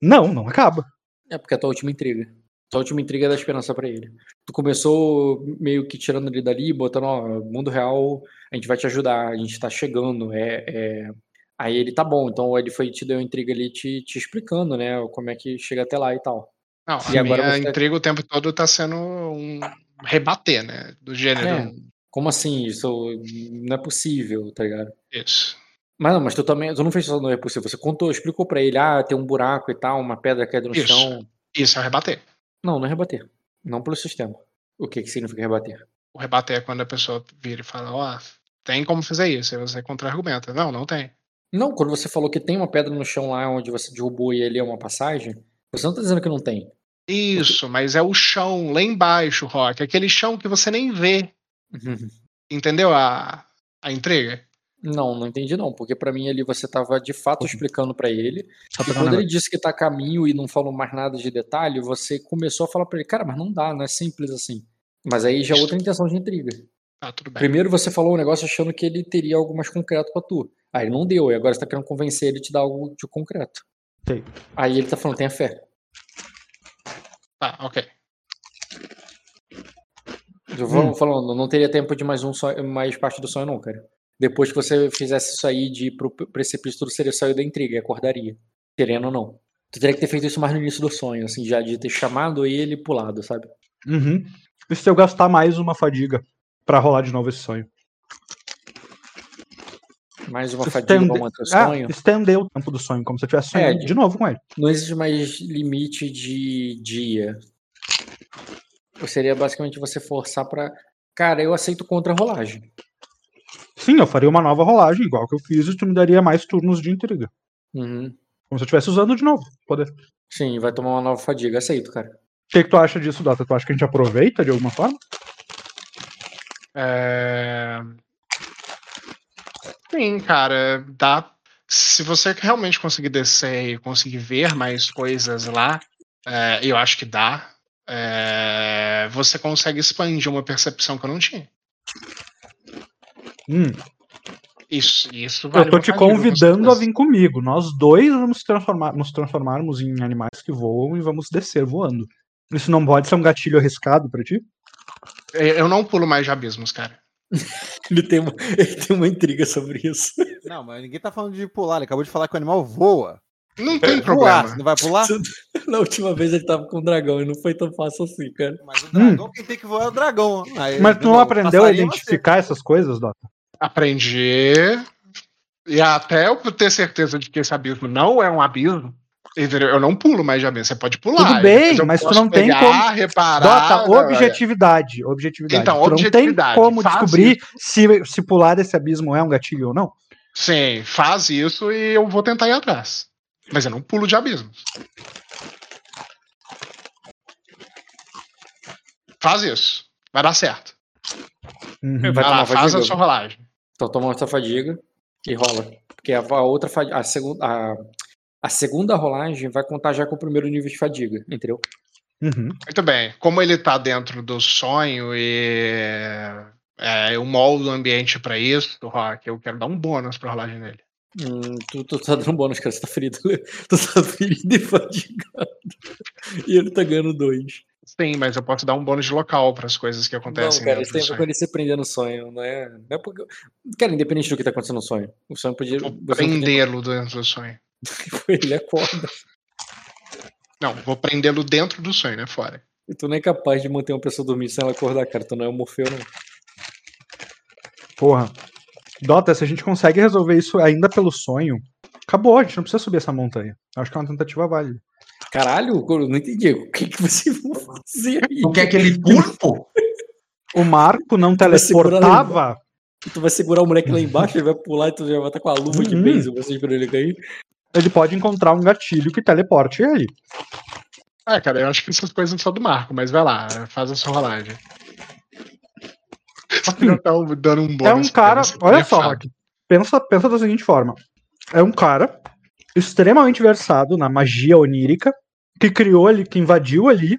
Não, não acaba. É porque é a tua última intriga. Tua última intriga é dar esperança pra ele. Tu começou meio que tirando ele dali, botando, ó, mundo real, a gente vai te ajudar, a gente tá chegando, é, é... Aí ele tá bom, então ele foi te deu uma intriga ali te, te explicando, né, como é que chega até lá e tal. Não, E a agora minha você- intriga o tempo todo tá sendo um rebater, né? Do gênero. É. Como assim? Isso não é possível, tá ligado? Isso. Mas não, mas tu também, tu não fez não é possível. Você contou, explicou pra ele, ah, tem um buraco e tal, uma pedra cai no Isso. chão. Isso é rebater. Não, não é rebater. Não pelo sistema. O que que significa rebater? O rebater é quando a pessoa vira e fala, ó, tem como fazer isso. Aí você contra-argumenta. Não, não tem. Não, quando você falou que tem uma pedra no chão lá onde você derrubou e ali é uma passagem, você não tá dizendo que não tem. Isso, mas é o chão lá embaixo, Rock. Aquele chão que você nem vê. Entendeu a, a intriga? Não, não entendi não, porque pra mim ali você tava de fato explicando pra ele, Só e quando ele disse que tá a caminho e não falou mais nada de detalhe, você começou a falar pra ele, cara, mas não dá, não é simples assim. Mas aí já é outra intenção de intriga. Tá, tudo bem. Primeiro você falou um negócio achando que ele teria algo mais concreto pra tu. Aí ele não deu, e agora você tá querendo convencer ele te dar algo de concreto. Sei. Aí ele tá falando, tenha fé. Tá, ok. Eu vou Hum. falando, não teria tempo de mais um sonho, mais parte do sonho, não, cara. Depois que você fizesse isso aí de ir pro precipício, tudo seria sair da intriga e acordaria. Querendo ou não. Tu teria que ter feito isso mais no início do sonho, assim, já de ter chamado ele e pulado, sabe? Uhum. E se eu gastar mais uma fadiga pra rolar de novo esse sonho? Mais uma fadiga Estende- pra manter o Ah, sonho. estender o tempo do sonho, como se eu estivesse sonhando É, de novo com ele. Não existe mais limite de dia. Seria basicamente você forçar pra. Cara, eu aceito contra-rolagem. Sim, eu faria uma nova rolagem, igual que eu fiz, e tu me daria mais turnos de intriga. Uhum. Como se eu estivesse usando de novo. Poder. O Sim, vai tomar uma nova fadiga. Aceito, cara. que, que tu acha disso, Dota? Tu acha que a gente aproveita de alguma forma? É... Sim, cara, dá. Se você realmente conseguir descer e conseguir ver mais coisas lá, é, eu acho que dá. é, você consegue expandir uma percepção que eu não tinha. Hum, Isso, isso vale eu tô te convidando a vir comigo. Nós dois vamos transformar, nos transformarmos em animais que voam e vamos descer voando. Isso não pode ser um gatilho arriscado pra ti? Eu eu não pulo mais de abismos, cara. Ele tem uma, ele tem uma intriga sobre isso. Não, mas ninguém tá falando de pular. Ele acabou de falar que o animal voa. Não tem Voar, problema. você não vai pular? Na última vez ele tava com o dragão e não foi tão fácil assim, cara. Mas o dragão, quem tem que voar é o dragão. Aí, Mas tu não aprendeu a é você. identificar essas coisas, Dota? Aprendi. E até eu ter certeza de que esse abismo não é um abismo. Eu não pulo mais de abismo. Você pode pular. Tudo bem, eu mas tu não tem pegar, como- reparar. Dota, não, objetividade. Objetividade. Então, tu não objetividade, tem como faz descobrir se, se pular desse abismo é um gatilho ou não. Sim, faz isso e eu vou tentar ir atrás. Mas eu não pulo de abismos. Faz isso. Vai dar certo. Uhum. Vai Vai lá, tomar faz a sua rolagem. Então toma essa fadiga e rola. Porque a, a outra fa- a segunda a, a segunda rolagem vai contar já com o primeiro nível de fadiga, entendeu? Uhum. Muito bem. Como ele tá dentro do sonho e é, eu moldo o ambiente pra isso, Rock, eu quero dar um bônus pra rolagem dele. Hum, tu, tu tá dando bônus, cara, você tá ferido. Tu tá ferido e fadigado. E ele tá ganhando dois. Sim, mas eu posso dar um bônus de local para as coisas que Não, acontecem cara, dentro isso tem a ver sonho. com ele se prender no sonho, não é? Não é porque... Cara, independente do que tá acontecendo no sonho. O sonho podia. Não podia- prendê-lo dentro do sonho. Ele acorda. Não, vou prendê-lo dentro do sonho, né? Fora. E tu não é capaz de manter uma pessoa dormir sem ela acordar, cara. Tu não é o Morfeu, não. Porra. Dota, se a gente consegue resolver isso ainda pelo sonho, acabou, a gente não precisa subir essa montanha. Acho que é uma tentativa válida. Caralho, eu não entendi. O que, que vocês vão fazer aí? Quer que ele pule, pô? O Marco não segurar teleportava. Tu vai segurar o moleque lá embaixo, ele vai pular e tu já vai estar com a luva de Uhum. você pra ele cair. Ele pode encontrar um gatilho que teleporte ele. Ah, cara, eu acho que essas coisas não são do Marco, mas vai lá, faz a sua rolagem. Já tá dando um bônus. É um cara. Olha é só. Rock. Pensa, pensa da seguinte forma: é um cara extremamente versado na magia onírica, que criou ali, que invadiu ali,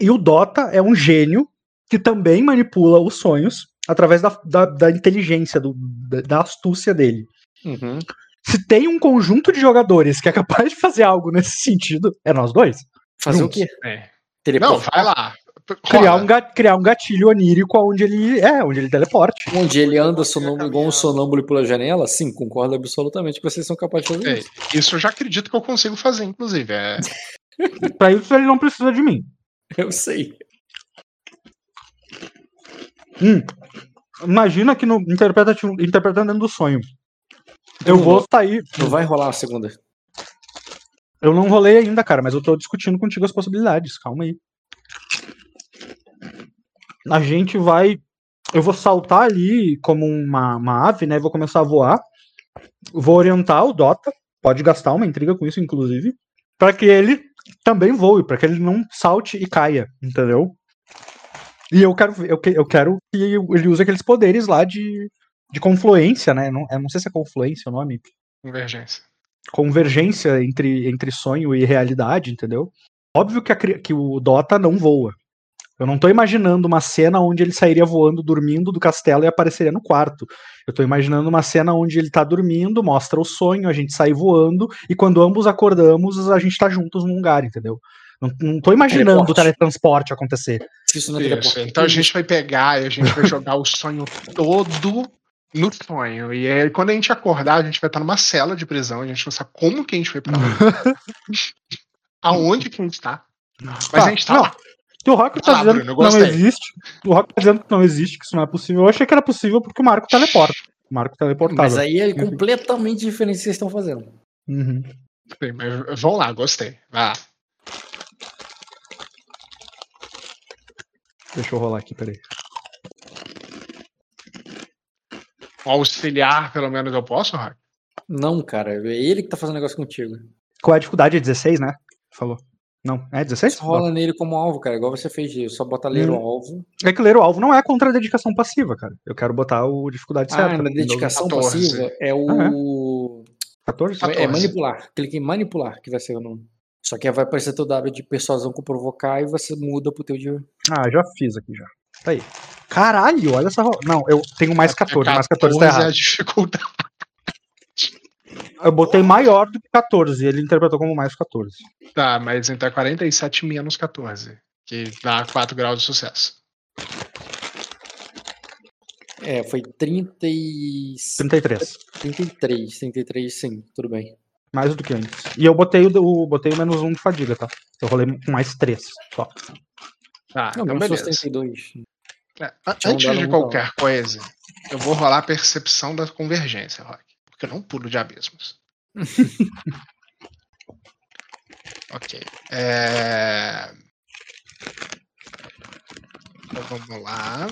e o Dota é um gênio que também manipula os sonhos através da, da, da inteligência, do- da, da astúcia dele. Uhum. Se tem um conjunto de jogadores que é capaz de fazer algo nesse sentido, é nós dois. Fazer Juntos. o quê? É. Não, vai lá. Criar um, criar um gatilho onírico onde ele é, onde ele teleporte. Onde ele anda sonâmbulo, igual um sonâmbulo pela janela? Sim, concordo absolutamente que vocês são capazes de fazer É, isso. Isso eu já acredito que eu consigo fazer, inclusive. É, Pra isso ele não precisa de mim. Eu sei. Hum, imagina que no interpretativo, interpretando dentro do sonho. Eu vou sair. Não vai rolar a segunda. Eu não rolei ainda, cara, mas eu tô discutindo contigo as possibilidades. Calma aí. A gente vai. Eu vou saltar ali como uma, uma ave, né? Vou começar a voar. Vou orientar o Dota. Pode gastar uma intriga com isso, inclusive. Pra que ele também voe, pra que ele não salte e caia, entendeu? E eu quero, eu, que- eu quero que ele use aqueles poderes lá de, de confluência, né? Não, eu não sei se é confluência o nome convergência. convergência entre, entre sonho e realidade, entendeu? Óbvio que, a que o Dota não voa. Eu não tô imaginando uma cena onde ele sairia voando, dormindo do castelo e apareceria no quarto. Eu tô imaginando uma cena onde ele tá dormindo, mostra o sonho, a gente sai voando, e quando ambos acordamos, a gente tá juntos num lugar, entendeu? Não, não tô imaginando o Teleporte. teletransporte acontecer. Isso não é Isso. teleporte. Então a gente vai pegar e a gente vai jogar o sonho todo no sonho. E aí, quando a gente acordar, a gente vai estar numa cela de prisão, a gente não sabe como que a gente foi pra lá. Aonde que a gente tá. Mas Tá, a gente tá não. lá. Se o Rock tá Ah, dizendo Bruno, que não existe, o Rock tá dizendo que não existe, que isso não é possível. Eu achei que era possível porque o Marco teleporta. O Marco teleportava. Mas aí é completamente diferente do que vocês estão fazendo. Uhum. Sim, mas vamos lá, gostei. Vai lá. Deixa eu rolar aqui, peraí. Auxiliar, pelo menos eu posso, Rock? Não, cara. É ele que tá fazendo negócio contigo. Qual é a dificuldade? É 16, né? Falou. Não, é 16? Só rola nele como alvo, cara. Igual você fez de só bota ler o Hum. alvo. É que ler o alvo não é contra a dedicação passiva, cara. Eu quero botar o dificuldade certa. Ah, na dedicação 14. passiva é o. 14? 14. É manipular. Clique em manipular, que vai ser o nome. Só que aí vai aparecer teu dado de persuasão com provocar e você muda pro teu de. Ah, já fiz aqui já. Tá aí. Caralho, olha essa rola. Não, eu tenho mais 14, mais 14 tá é a errado. dificuldade. Eu botei maior do que 14 e ele interpretou como mais 14. Tá, mas então é 47 menos 14. Que dá 4 graus de sucesso. É, foi 30 e... 33. 33. 33, sim, tudo bem. Mais do que antes. E eu botei o, o- botei o menos 1 de fadiga, tá? Eu rolei com mais 3. Só. Tá, Não, então menos beleza. 32. É, um Antes de qualquer coisa, eu vou rolar a percepção da convergência, Rock. Porque eu não pulo de abismos. ok. É... Então vamos lá.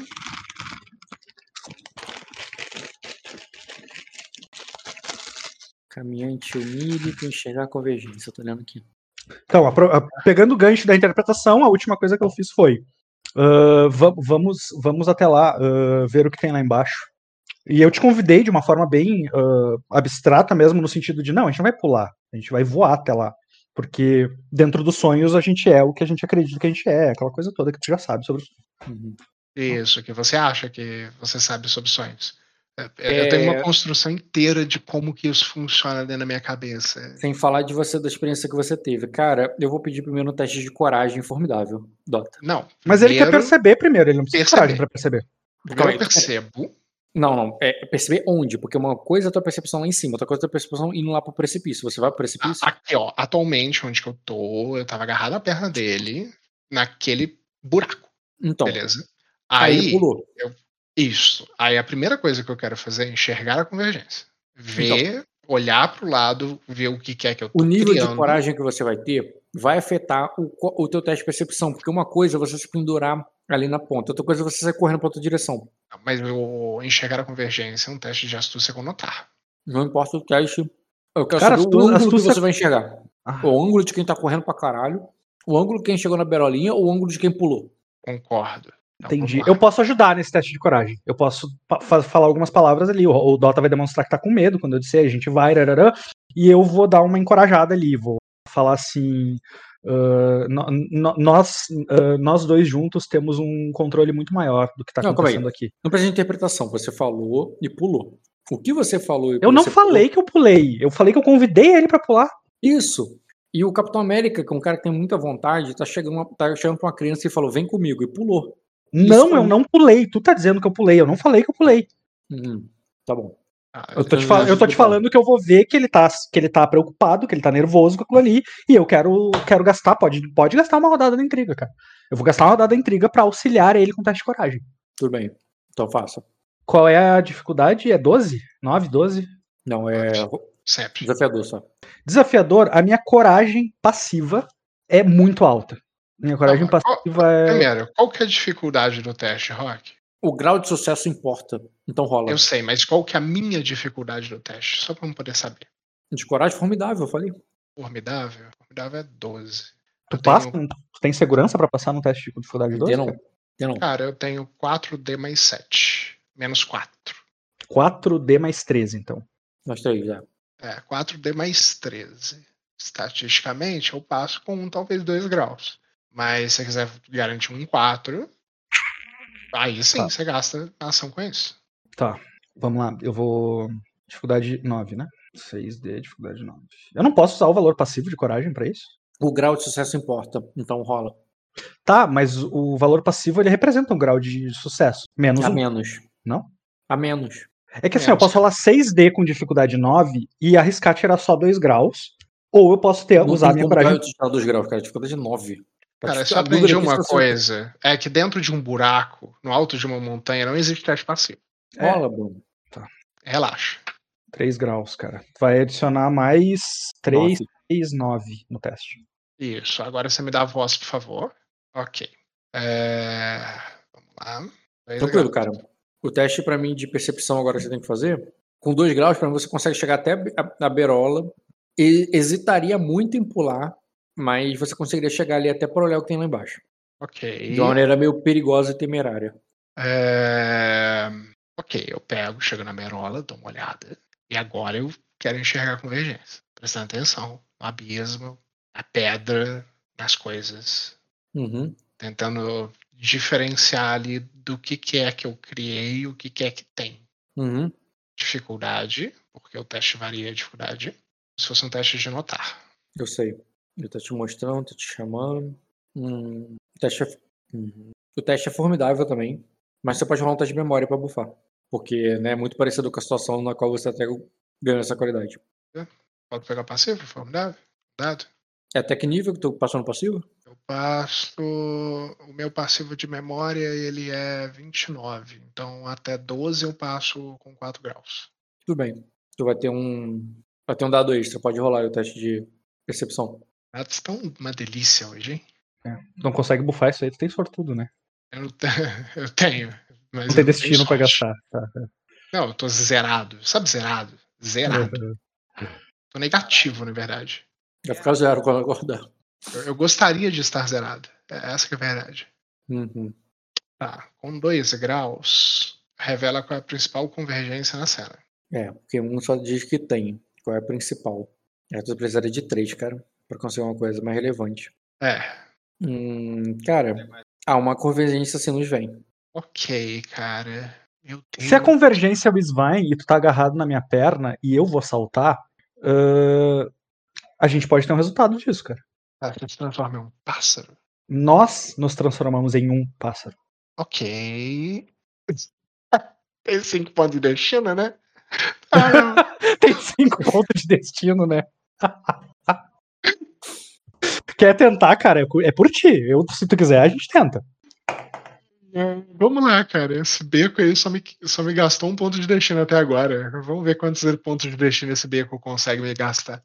Caminhante onírico, enxergar a convergência. Eu tô olhando aqui. Então, apro- a- pegando o gancho da interpretação, a última coisa que eu fiz foi. va- vamos, vamos até lá ah, ver o que tem lá embaixo. E eu te convidei de uma forma bem uh, abstrata mesmo, no sentido de, não, a gente não vai pular, a gente vai voar até lá. Porque dentro dos sonhos a gente é o que a gente acredita que a gente é, aquela coisa toda que tu já sabe sobre os Uhum. Isso, que você acha que você sabe sobre sonhos. É, Eu tenho uma construção inteira de como que isso funciona dentro da minha cabeça. Sem falar de você, da experiência que você teve. Cara, eu vou pedir primeiro um teste de coragem formidável, Dota. Não. Mas ele quer perceber primeiro, ele não precisa de perceber. coragem pra perceber. eu percebo. Não, não. É perceber onde, porque uma coisa é a tua percepção lá em cima, outra coisa é a tua percepção indo lá pro precipício. Você vai pro precipício? Aqui, ó, atualmente, onde que eu tô, eu tava agarrado à perna dele, naquele buraco, então, beleza? aí Aí, pulou. isso. Aí a primeira coisa que eu quero fazer é enxergar a convergência. Ver, olhar pro lado, ver o que que é que eu tô O nível criando. de coragem que você vai ter vai afetar o, o teu teste de percepção, porque uma coisa é você se pendurar ali na ponta, outra coisa é você sair correndo pra outra direção. Mas o enxergar a convergência é um teste de astúcia com notar. Não importa o teste. Eu quero Cara, saber o ângulo astúcia- que você vai enxergar. Ah. O ângulo de quem tá correndo pra caralho, o ângulo de quem chegou na berolinha ou o ângulo de quem pulou. Concordo. Então, Entendi. Eu posso ajudar nesse teste de coragem. Eu posso falar algumas palavras ali. O, o Dota vai demonstrar que tá com medo quando eu disser, a gente vai, rarará, e eu vou dar uma encorajada ali. Vou falar assim. ah, no- no- nós, ah, nós dois juntos temos um controle muito maior do que tá aí. acontecendo aqui. Não precisa de interpretação. Você falou e pulou. O que você falou e Eu não falei que eu pulei. Eu falei que eu convidei ele pra pular. pulou, Isso. E o Capitão América, que é um cara que tem muita vontade, tá chegando, tá chegando pra uma criança e falou: vem comigo, e pulou. Isso não, foi eu um- não pulei. Tu tá dizendo que eu pulei. Eu não falei que eu pulei. Hum, tá bom. Ah, Eu tô, te Eu fal- acho eu tô te falando que eu vou ver que ele tá, que ele tá preocupado, que ele tá nervoso com aquilo ali, e eu quero, quero gastar, pode, pode gastar uma rodada da intriga, cara. Eu vou gastar uma rodada da intriga pra auxiliar ele com o teste de coragem. Tudo bem. Então faça. Qual é a dificuldade? É 12? 9, 12? Não, é Sempre. desafiador só. Desafiador, a minha coragem passiva é muito alta. Minha coragem Não, qual- passiva é. Primeiro, qual que é a dificuldade do teste, Rock? O grau de sucesso importa. Então rola. Eu sei, mas qual que é a minha dificuldade do teste? Só pra eu poder saber. De coragem formidável, eu falei. Formidável? Formidável é 12. Tu Eu passa? tenho- Tu tem segurança pra passar no teste de dificuldade 12? Dê não. Dê não. Cara, eu tenho 4D mais 7. Menos 4. 4D mais 13, então. Nós três, já. É, 4D mais 13. Estatisticamente, eu passo com um, talvez 2 graus. Mas se você quiser garantir um 4, aí sim, Tá. você gasta a ação com isso. Tá, vamos lá. Eu vou. Dificuldade 9, né? 6D, dificuldade 9. Eu não posso usar o valor passivo de coragem pra isso? O grau de sucesso importa. Então rola. Tá, mas o valor passivo ele representa um grau de sucesso. Menos A um. menos. Não? A menos. É que assim, eu Menos. posso rolar 6D com dificuldade 9 e arriscar tirar só 2 graus. Ou eu posso ter, Não usar a minha coragem. de tirar dois graus, cara. Dificuldade 9. Cara, eu só aprendi uma coisa. É que dentro de um buraco, no alto de uma montanha, não existe teste passivo. É. Rola, Bruno. Relaxa. 3 graus, cara. Vai adicionar mais 3, Nove. 6, 9 no teste. Isso. Agora você me dá a voz, por favor. Ok. É... Vamos lá. Tranquilo, cara. O teste pra mim de percepção agora que você tem que fazer. Com 2 graus, pra mim, você consegue chegar até a, a berola. E hesitaria muito em pular, mas você conseguiria chegar ali até para olhar o que tem lá embaixo. Ok. De uma maneira meio perigosa e temerária. É, Ok, eu pego, chego na merola, dou uma olhada. E agora eu quero enxergar a convergência. Prestando atenção no abismo, na pedra, nas coisas. Uhum. Tentando diferenciar ali do que, que é que eu criei e o que, que é que tem. Uhum. Dificuldade, porque o teste varia a dificuldade. Se fosse um teste de notar. Eu sei. Ele tá te mostrando, tá te chamando. Hum, o, teste é... Uhum. o teste é formidável também. Mas você pode rolar um teste de memória pra bufar. Porque né, é muito parecido com a situação na qual você até ganhou essa qualidade. Pode pegar passivo, formidável? Dado. É até que nível que tu passou no passivo? Eu passo. O meu passivo de memória ele é 29. Então até 12 eu passo com 4 graus. Tudo bem. Tu vai ter um. Vai ter um dado extra. Pode rolar o teste de percepção. Dados estão uma delícia hoje, hein? Não consegue bufar isso aí, tu tem sortudo, né? Eu, eu tenho. Mas Não tem eu destino pra sorte. gastar. Tá. Não, eu tô zerado. Sabe zerado? Zerado. Uhum. Tô negativo, na verdade. Vai ficar zero quando acordar. Eu, eu gostaria de estar zerado. É essa que é a verdade. Uhum. Tá, com 2 graus, Revela qual é a principal convergência na cena. É, porque um só diz que tem. Qual é a principal? É, tu precisaria de três, cara, pra conseguir uma coisa mais relevante. É. Hum, cara, ah, uma convergência assim nos vem. Ok, cara. Meu Deus. Se a convergência é o Svine e tu tá agarrado na minha perna e eu vou saltar, ahn, a gente pode ter um resultado disso, cara. Cara, você se transforma em um pássaro. Nós nos transformamos em um pássaro. Ok. Tem cinco pontos de destino, né? Ah, Tem cinco pontos de destino, né? Quer tentar, cara? É É por ti. Eu, se tu quiser, a gente tenta. Vamos lá, cara. Esse beco aí só me, só me gastou um ponto de destino até agora. Vamos ver quantos pontos de destino esse beco consegue me gastar.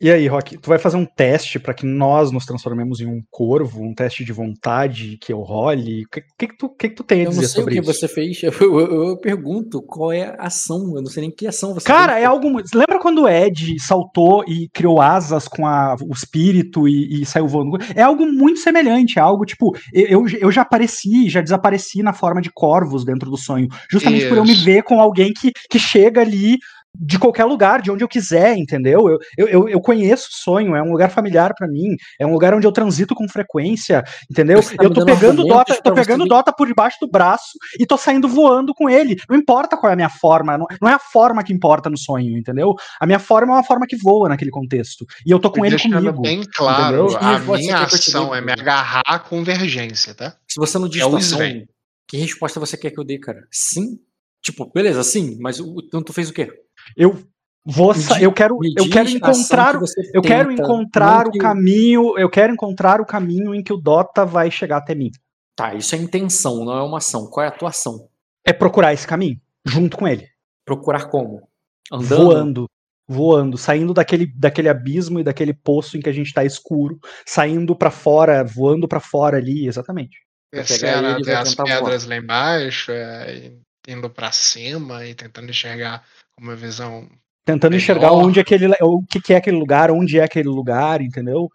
E aí, Rock, tu vai fazer um teste pra que nós nos transformemos em um corvo, um teste de vontade que eu role? O que, que, que tu, que, que tu tem a Eu não dizer sei o sobre que isso? você fez. Eu, eu- eu pergunto qual é a ação. Eu não sei nem que ação você Cara, fez. é algo. muito- Lembra quando o Ed saltou e criou asas com a- o espírito e, e saiu voando? É algo muito semelhante. É algo tipo. Eu, eu já apareci, já desapareci na forma de corvos dentro do sonho. Justamente por eu me Isso. ver com alguém que, que chega ali de qualquer lugar, de onde eu quiser, entendeu? Eu, eu, eu, conheço o sonho, é um lugar familiar pra mim, é um lugar onde eu transito com frequência, entendeu? Tá eu tô pegando Dota, tô pegando Dota por debaixo do braço e tô saindo voando com ele. Não importa qual é a minha forma, não, não é a forma que importa no sonho, entendeu? A minha forma é uma forma que voa naquele contexto. E eu tô com E ele comigo. bem claro, entendeu? a E você minha ação é me agarrar à convergência, tá? Se você não diz É ação, Sven. que resposta você quer que eu dê, cara? Sim? Tipo, beleza, sim, mas o, então tu fez o quê? Eu vou, Me sa- eu quero, eu quero encontrar, que eu quero encontrar não o que- caminho, eu quero encontrar o caminho em que o Dota vai chegar até mim. Tá, isso é intenção, não é uma ação. Qual é a tua ação? É procurar esse caminho junto com ele, Procurar como? Andando? voando, voando, saindo daquele, daquele abismo e daquele poço em que a gente tá escuro, saindo pra fora, voando pra fora ali, exatamente. Descendo até as tentar voar. pedras lá embaixo, é, indo pra cima e tentando enxergar com uma visão. Tentando Melhor. enxergar onde aquele, o que, é aquele lugar, onde é aquele lugar, entendeu?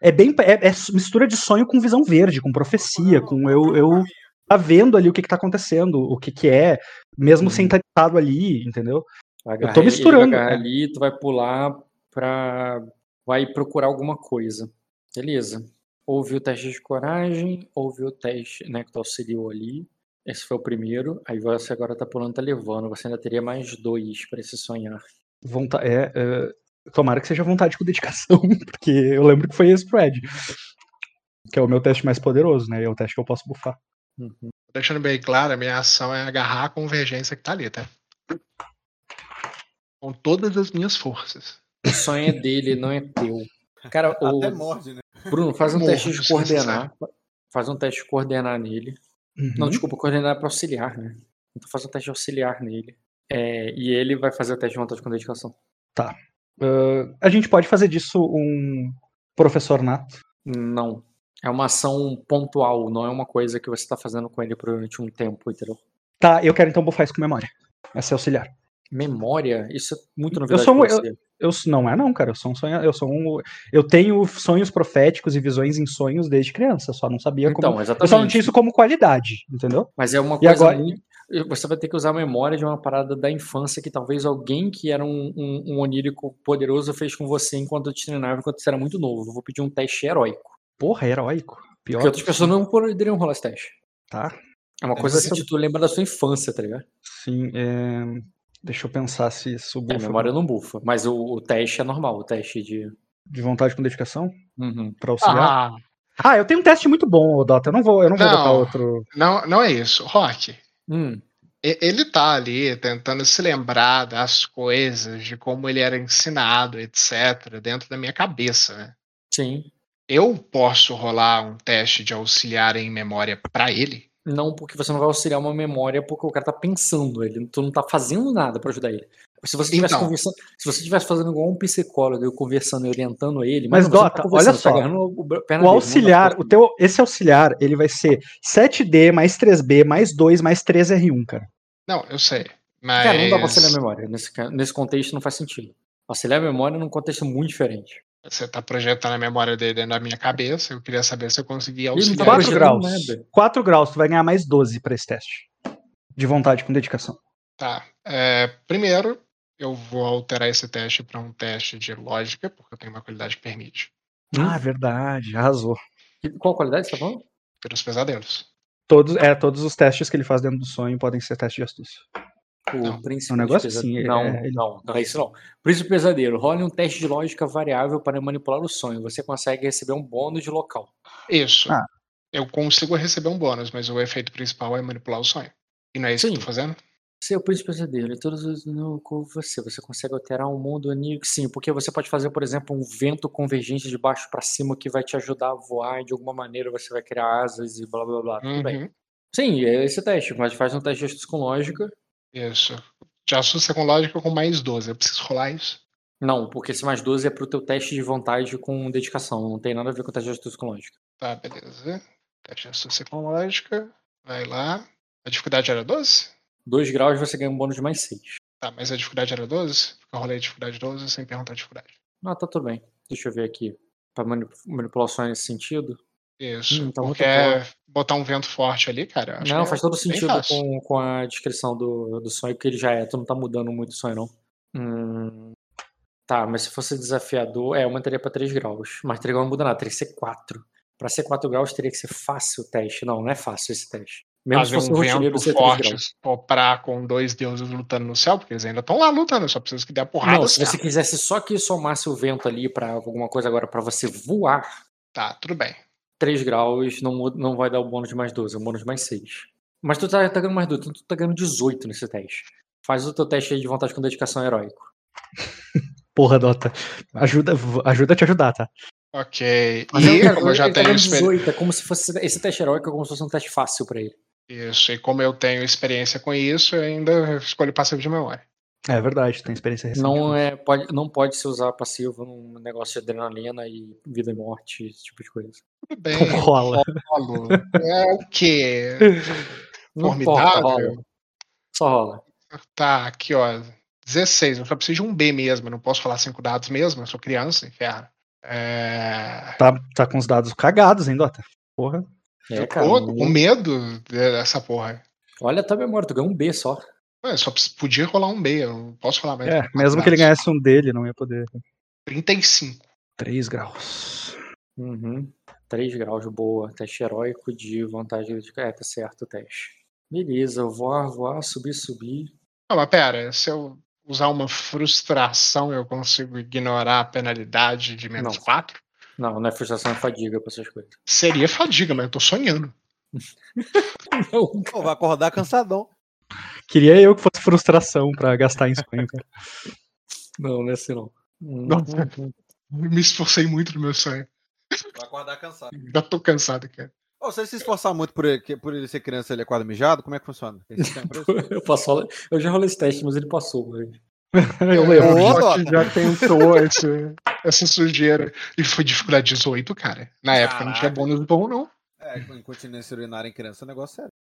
É bem é, é mistura de sonho com visão verde, com profecia, com eu, eu tá vendo ali o que, que tá acontecendo, o que, que é, mesmo sem estar estado ali, entendeu? Eu tô misturando, Ele né? ali, tu vai pular pra. Vai procurar alguma coisa. Beleza. Houve o teste de coragem, houve o teste, né, que tu auxiliou ali. Esse foi o primeiro. Aí você agora tá pulando, tá levando. Você ainda teria mais dois pra esse sonhar. Vonta é, é, tomara que seja vontade com dedicação, porque eu lembro que foi esse pro Ed. Que é o meu teste mais poderoso, né? É o teste que eu posso bufar. Uhum. Deixando bem claro, a minha ação é agarrar a convergência que tá ali, tá? Com todas as minhas forças. O sonho é dele, não é teu. Cara, o Até morde, né? Bruno, faz um teste de se coordenar. Faz um teste de coordenar nele. Não, Uhum. desculpa, coordenar é pra auxiliar, né? Então faz um teste de auxiliar nele. É, e ele vai fazer o teste de vontade com dedicação. Ah, a gente pode fazer disso um professor nato. Não. É uma ação pontual, não é uma coisa que você tá fazendo com ele durante um tempo, entendeu? Tá, eu quero então bufar isso com memória. Essa é auxiliar. Memória, isso é muito novidade sou um- pra você. Eu não é não, cara. Eu sou um sonho, eu sou um, eu tenho sonhos proféticos e visões em sonhos desde criança. Só não sabia Então, como. Eu exatamente. só não tinha isso como qualidade, entendeu? Mas é uma E coisa agora- muito. Você vai ter que usar a memória de uma parada da infância que talvez alguém que era um, um, um onírico poderoso fez com você enquanto te treinava, enquanto você era muito novo. Eu vou pedir um teste heróico. Porra, heróico. Pior. Porque outras pessoas não poderiam rolar esse teste. Tá. É uma É, coisa mas assim eu- de tu lembrar da sua infância, tá ligado? Sim. é, Deixa eu pensar se isso É, a bufa memória não bufa. Mas o, o teste é normal, o teste de. de vontade com dedicação Uhum. pra auxiliar. Ah, Ah, eu tenho um teste muito bom, Dota. Eu não vou, eu não vou Não. botar outro. não, não é isso. Rock, Hum. ele tá ali tentando se lembrar das coisas, de como ele era ensinado, etc., dentro da minha cabeça, né? Sim. Eu posso rolar um teste de auxiliar em memória pra ele? Não, porque você não vai auxiliar uma memória porque o cara tá pensando, ele, tu não tá fazendo nada pra ajudar ele. Se você estivesse Então. conversando, se você estivesse fazendo igual um psicólogo, eu conversando e orientando ele, Mas, você não Dota, conversando, olha tá só. agarrando o, O dele, auxiliar, o teu, esse auxiliar, ele vai ser 7D mais 3B mais 2 mais 3R1, cara. Não, eu sei. Mas. Cara, não dá pra auxiliar a memória. Nesse, nesse contexto não faz sentido. Auxiliar a memória num contexto muito diferente. Você tá projetando a memória dele dentro da minha cabeça. Eu queria saber se eu conseguia auxiliar. Quatro projetando graus. nada. 4 graus, tu vai ganhar mais 12 pra esse teste. De vontade com dedicação. Tá. É, primeiro, eu vou alterar esse teste para um teste de lógica, porque eu tenho uma qualidade que permite. Hum? Ah, verdade, arrasou. E Qual qualidade você tá falando? Pelos pesadelos. Todos, é, todos os testes que ele faz dentro do sonho podem ser testes de astúcia. O Não, príncipe é um negócio de assim, é- Não, é- não, não é isso não. Príncipe pesadelo. Role um teste de lógica variável para manipular o sonho. Você consegue receber um bônus de local. Isso. Ah. Eu consigo receber um bônus, mas o efeito principal é manipular o sonho. E não é isso que eu Sim. tô fazendo? Seu príncipe pesadelo. E todos os com você. Você consegue alterar um mundo anímico. Sim, porque você pode fazer, por exemplo, um vento convergente de baixo para cima que vai te ajudar a voar e de alguma maneira você vai criar asas e blá blá blá. Tudo bem. Uhum. Sim, é esse teste, mas faz um teste com lógica. Isso. De astúcia com lógica com mais 12. Eu preciso rolar isso. Não, porque esse mais 12 é pro teu teste de vontade com dedicação. Não tem nada a ver com o teste de astúcia com lógica. Tá, beleza. Teste de astúcia com lógica. Vai lá. A dificuldade era 12? 2 graus você ganha um bônus de mais 6. Tá, mas a dificuldade era 12? Porque eu rolei a dificuldade 12 sem perguntar a dificuldade. Ah, tá tudo bem. Deixa eu ver aqui. Pra mani- manipulação nesse sentido. Isso. Hum, tá é botar um vento forte ali, cara. não, faz é todo bem sentido com, com a descrição do, do sonho, porque ele já é. Tu não tá mudando muito o sonho, não. Hum, tá, mas se fosse desafiador, é, eu manteria pra 3 graus. Mas 3 graus não muda nada, teria que ser 4. Pra ser 4 graus, teria que ser fácil o teste. Não, não é fácil esse teste. Mesmo se Fazer fosse um vento seria 3 forte, soprar com dois deuses lutando no céu, porque eles ainda estão lá lutando, só preciso que dê a porrada. Não, se você quisesse só que somasse o vento ali pra alguma coisa agora, pra você voar, Tá, tudo bem. 3 graus não, não vai dar o bônus de mais 12, é um bônus de mais 6. Mas tu tá, tá ganhando mais 12, então tu tá ganhando 18 nesse teste. Faz o teu teste aí de vontade com dedicação heróico. Porra, Dota. Ajuda, ajuda a te ajudar, tá? Ok. Mas eu E quero- como eu já tá tenho experiência. 18, é como se fosse. Esse teste heróico é como se fosse um teste fácil pra ele. Isso, e como eu tenho experiência com isso, eu ainda escolho passivo de memória. É verdade, tem experiência recente. Não, é, pode, não pode se usar passivo num negócio de adrenalina e vida e morte, esse tipo de coisa. Tudo bem. Não rola. rolo. É o quê? Não Formidável. rola. Só rola. Tá, aqui, ó. 16. Eu só preciso de um B mesmo. Eu não posso falar cinco dados mesmo. Eu sou criança, inferno. É. Tá, tá com os dados cagados, hein, Dota? Porra. É, cara. tô com medo dessa porra. Olha a tua memória, tu ganhou um B só. Eu só podia rolar um B. Eu não posso falar mais. É, mesmo que ele ganhasse um dele, não ia poder. 35. 3 graus. Uhum. 3 graus, boa. Teste heróico de vantagem de. É, tá certo o teste. Beleza, voar, voar, subir, subir. Não, mas pera, se eu usar uma frustração, eu consigo ignorar a penalidade de menos Não. 4? Não, não é frustração, é fadiga pra essas coisas. Seria fadiga, mas eu tô sonhando. Não, Pô, vai acordar cansadão. Queria eu que fosse frustração pra gastar em sonho, cara. não, não é assim não. Hum, Nossa. Me esforcei muito no meu sonho. Vai acordar cansado. Já tô cansado, cara. Ô, se ele se esforçar muito por ele, por ele ser criança ele acorda mijado, como é que funciona? Eu, passo, eu já rolei esse teste, mas ele passou. Eu lembro. Que Dota. já tentou esse, essa sujeira. E foi dificuldade 18, cara. Na época não tinha bônus bom, não. É, com incontinência urinária em criança é um negócio sério.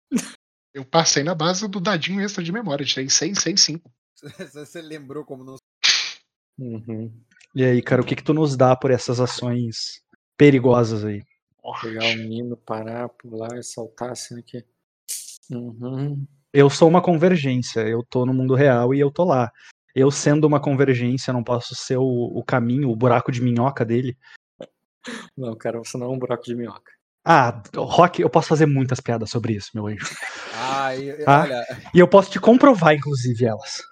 Eu passei na base do dadinho extra de memória. Tirei 6, 6, 5. Você lembrou como não. Uhum. E aí, cara, o que que tu nos dá por essas ações perigosas aí? Pegar o menino, parar, pular e saltar assim aqui. Uhum. Eu sou uma convergência, eu tô no mundo real e eu tô lá. Eu sendo uma convergência, não posso ser o, o caminho, o buraco de minhoca dele. Não, cara, você não é um buraco de minhoca. Ah, Rock, eu posso fazer muitas piadas sobre isso, meu anjo. Ah, e- Ah. olha, E eu posso te comprovar, inclusive, elas.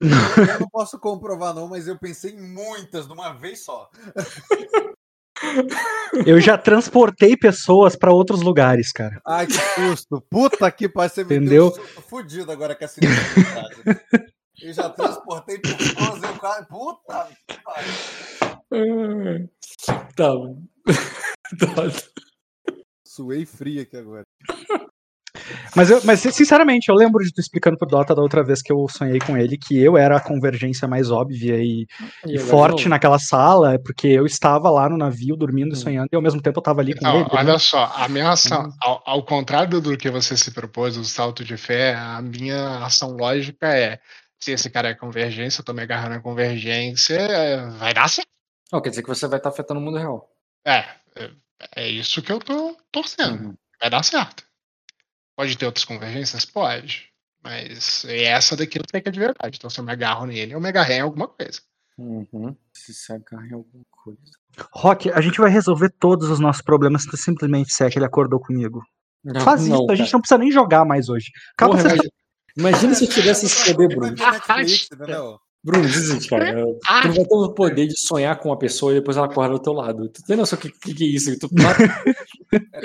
eu não posso comprovar não, mas eu pensei em muitas de uma vez só. Eu já transportei pessoas pra outros lugares, cara. Ai, que susto. Puta que pariu, você me Entendeu? deu um fudido agora com essa. Eu já transportei pessoas, eu quase... Puta que pariu. Tá. tá. Suei frio aqui agora. Mas, eu, mas, sinceramente, eu lembro de tu explicando pro Dota da outra vez que eu sonhei com ele que eu era a convergência mais óbvia e, e agora de forte naquela sala, porque eu estava lá no navio dormindo e sonhando, e ao mesmo tempo eu tava ali com Então, ele. olha só, a minha ação, Hum. ao, ao contrário do que você se propôs, o salto de fé, a minha ação lógica é: se esse cara é convergência, eu tô me agarrando na convergência, é, vai dar certo. Não, quer dizer que você vai estar afetando o mundo real. É, é, é isso que eu tô torcendo. Uhum. Vai dar certo. Pode ter outras convergências? Pode. Mas essa daqui eu sei que é de verdade. Então se eu me agarro nele, eu me agarrei em alguma coisa. Uhum. Se se agarra em alguma coisa. Rock, a gente vai resolver todos os nossos problemas se tu simplesmente disser que ele acordou comigo. Não, Faz isso, não, a gente cara. não precisa nem jogar mais hoje. Acaba Porra, essa- imagina, imagina se eu tivesse esse poder, Bruno. Netflix, entendeu? Bruno, desiste, cara. Ah. Tu vai ter o poder de sonhar com uma pessoa e depois ela acorda do teu lado. Tu tem noção do que, que, que é isso? Tu mata,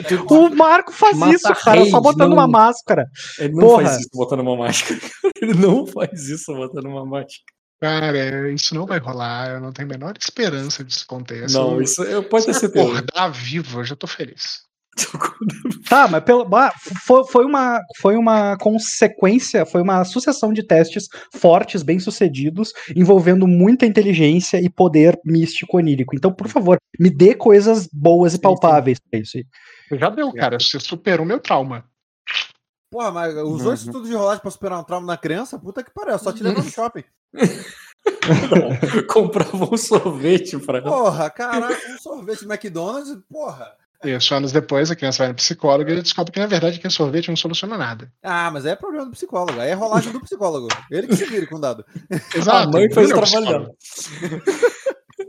tu- O Marco faz Mata isso, cara, reis, só botando não- uma máscara. ele não Porra. faz isso botando uma máscara. Ele não faz isso botando uma máscara. Cara, isso não vai rolar. Eu não tenho a menor esperança disso aconteça. Não, Eu- isso eu pode ter se certeza. acordar vivo, eu já tô feliz. Tá, mas pelo, ah, foi, foi, uma, foi uma consequência, foi uma sucessão de testes fortes, bem sucedidos, envolvendo muita inteligência e poder místico onírico. Então, por favor, me dê coisas boas e Sim, palpáveis pra isso aí. Já deu, cara. Você superou meu trauma. Porra, mas usou isso Uhum. tudo de rolagem pra superar um trauma na criança? Puta que pariu, só te levou no shopping. Comprava um sorvete pra ela. Porra, caraca, um sorvete de McDonald's, porra. Isso, anos depois, a criança vai no psicólogo e ele descobre que, na verdade, que sorvete não soluciona nada. Ah, mas é problema do psicólogo, aí é rolagem do psicólogo. Ele que se vira com o dado. Exato. A mãe fez o é trabalho dela.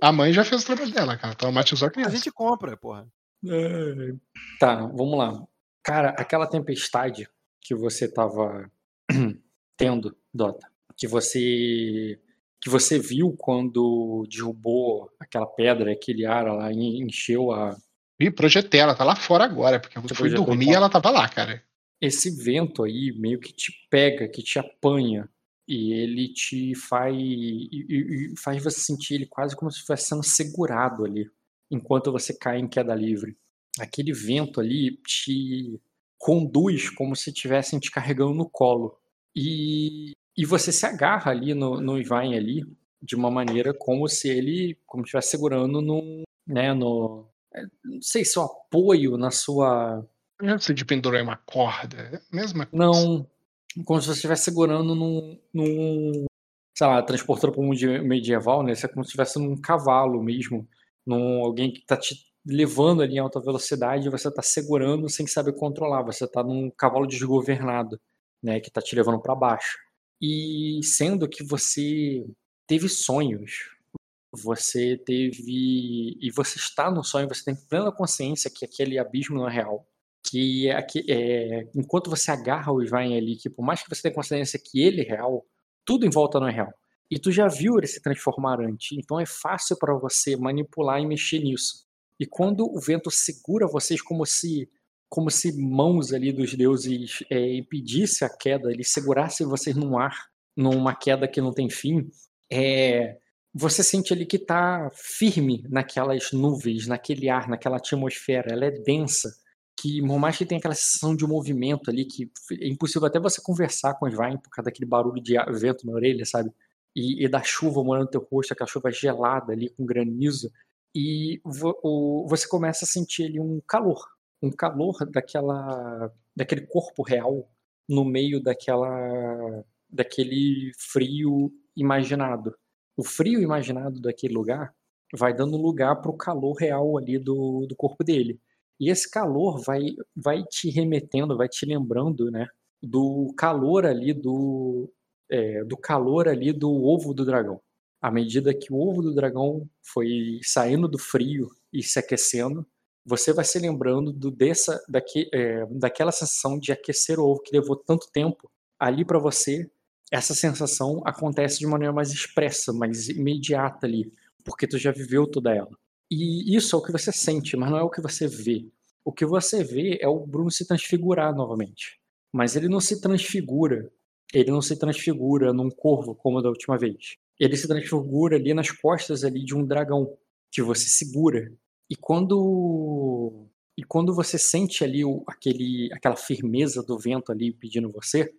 A mãe já fez o trabalho dela, cara. Traumatizou a A criança. gente compra, porra. É. Tá, vamos lá. Cara, aquela tempestade que você tava tendo, Dota, que você que você viu quando derrubou aquela pedra, aquele ar lá, en- encheu a E projetei, ela tá lá fora agora, porque eu Você fui projetou, dormir e então? ela tava lá, cara. esse vento aí meio que te pega, que te apanha e ele te faz e, e- faz você sentir ele quase como se estivesse sendo segurado ali enquanto você cai em queda livre. Aquele vento ali te conduz como se estivessem te carregando no colo e, e você se agarra ali no, no Ivain ali de uma maneira como se ele como estivesse segurando no né no não sei se o apoio na sua Antes de pendurar uma corda, é a mesma coisa. não, como se você estivesse segurando num, num sei lá, transportando para o mundo medieval, né? Isso é como se estivesse num cavalo mesmo, num alguém que está te levando ali em alta velocidade e você está segurando sem saber controlar. Você está num cavalo desgovernado, né? Que está te levando para baixo. E sendo que você teve sonhos, você teve e você está no sonho, você tem plena consciência que aquele abismo não é real que é, é enquanto você agarra o Ivain ali, que por mais que você tenha consciência que ele é real, tudo em volta não é real. E tu já viu ele se transformar antes, então é fácil para você manipular e mexer nisso. E quando o vento segura vocês como se como se mãos ali dos deuses é, impedisse a queda, ele segurasse vocês no ar, numa queda que não tem fim, é, você sente ali que está firme naquelas nuvens, naquele ar, naquela atmosfera. Ela é densa que por mais que tenha aquela sensação de movimento ali, que é impossível até você conversar com os Vine por causa daquele barulho de vento na orelha, sabe? E, e da chuva molhando teu rosto, aquela chuva gelada ali com granizo, e vo- o- você começa a sentir ali um calor, um calor daquela, daquele corpo real no meio daquela, daquele frio imaginado. O frio imaginado daquele lugar vai dando lugar para o calor real ali do, do corpo dele. E esse calor vai, vai te remetendo, vai te lembrando, né, do calor ali do, é, do calor ali do ovo do dragão. À medida que o ovo do dragão foi saindo do frio e se aquecendo, você vai se lembrando do dessa, daque, é, daquela sensação de aquecer o ovo que levou tanto tempo ali para você. Essa sensação acontece de maneira mais expressa, mais imediata ali, porque tu já viveu toda ela. E isso é o que você sente, mas não é o que você vê. O que você vê é o Bruno se transfigurar novamente. Mas ele não se transfigura. Ele não se transfigura num corvo como da última vez. Ele se transfigura ali nas costas ali de um dragão que você segura. E quando e quando você sente ali o, aquele, aquela firmeza do vento ali pedindo você,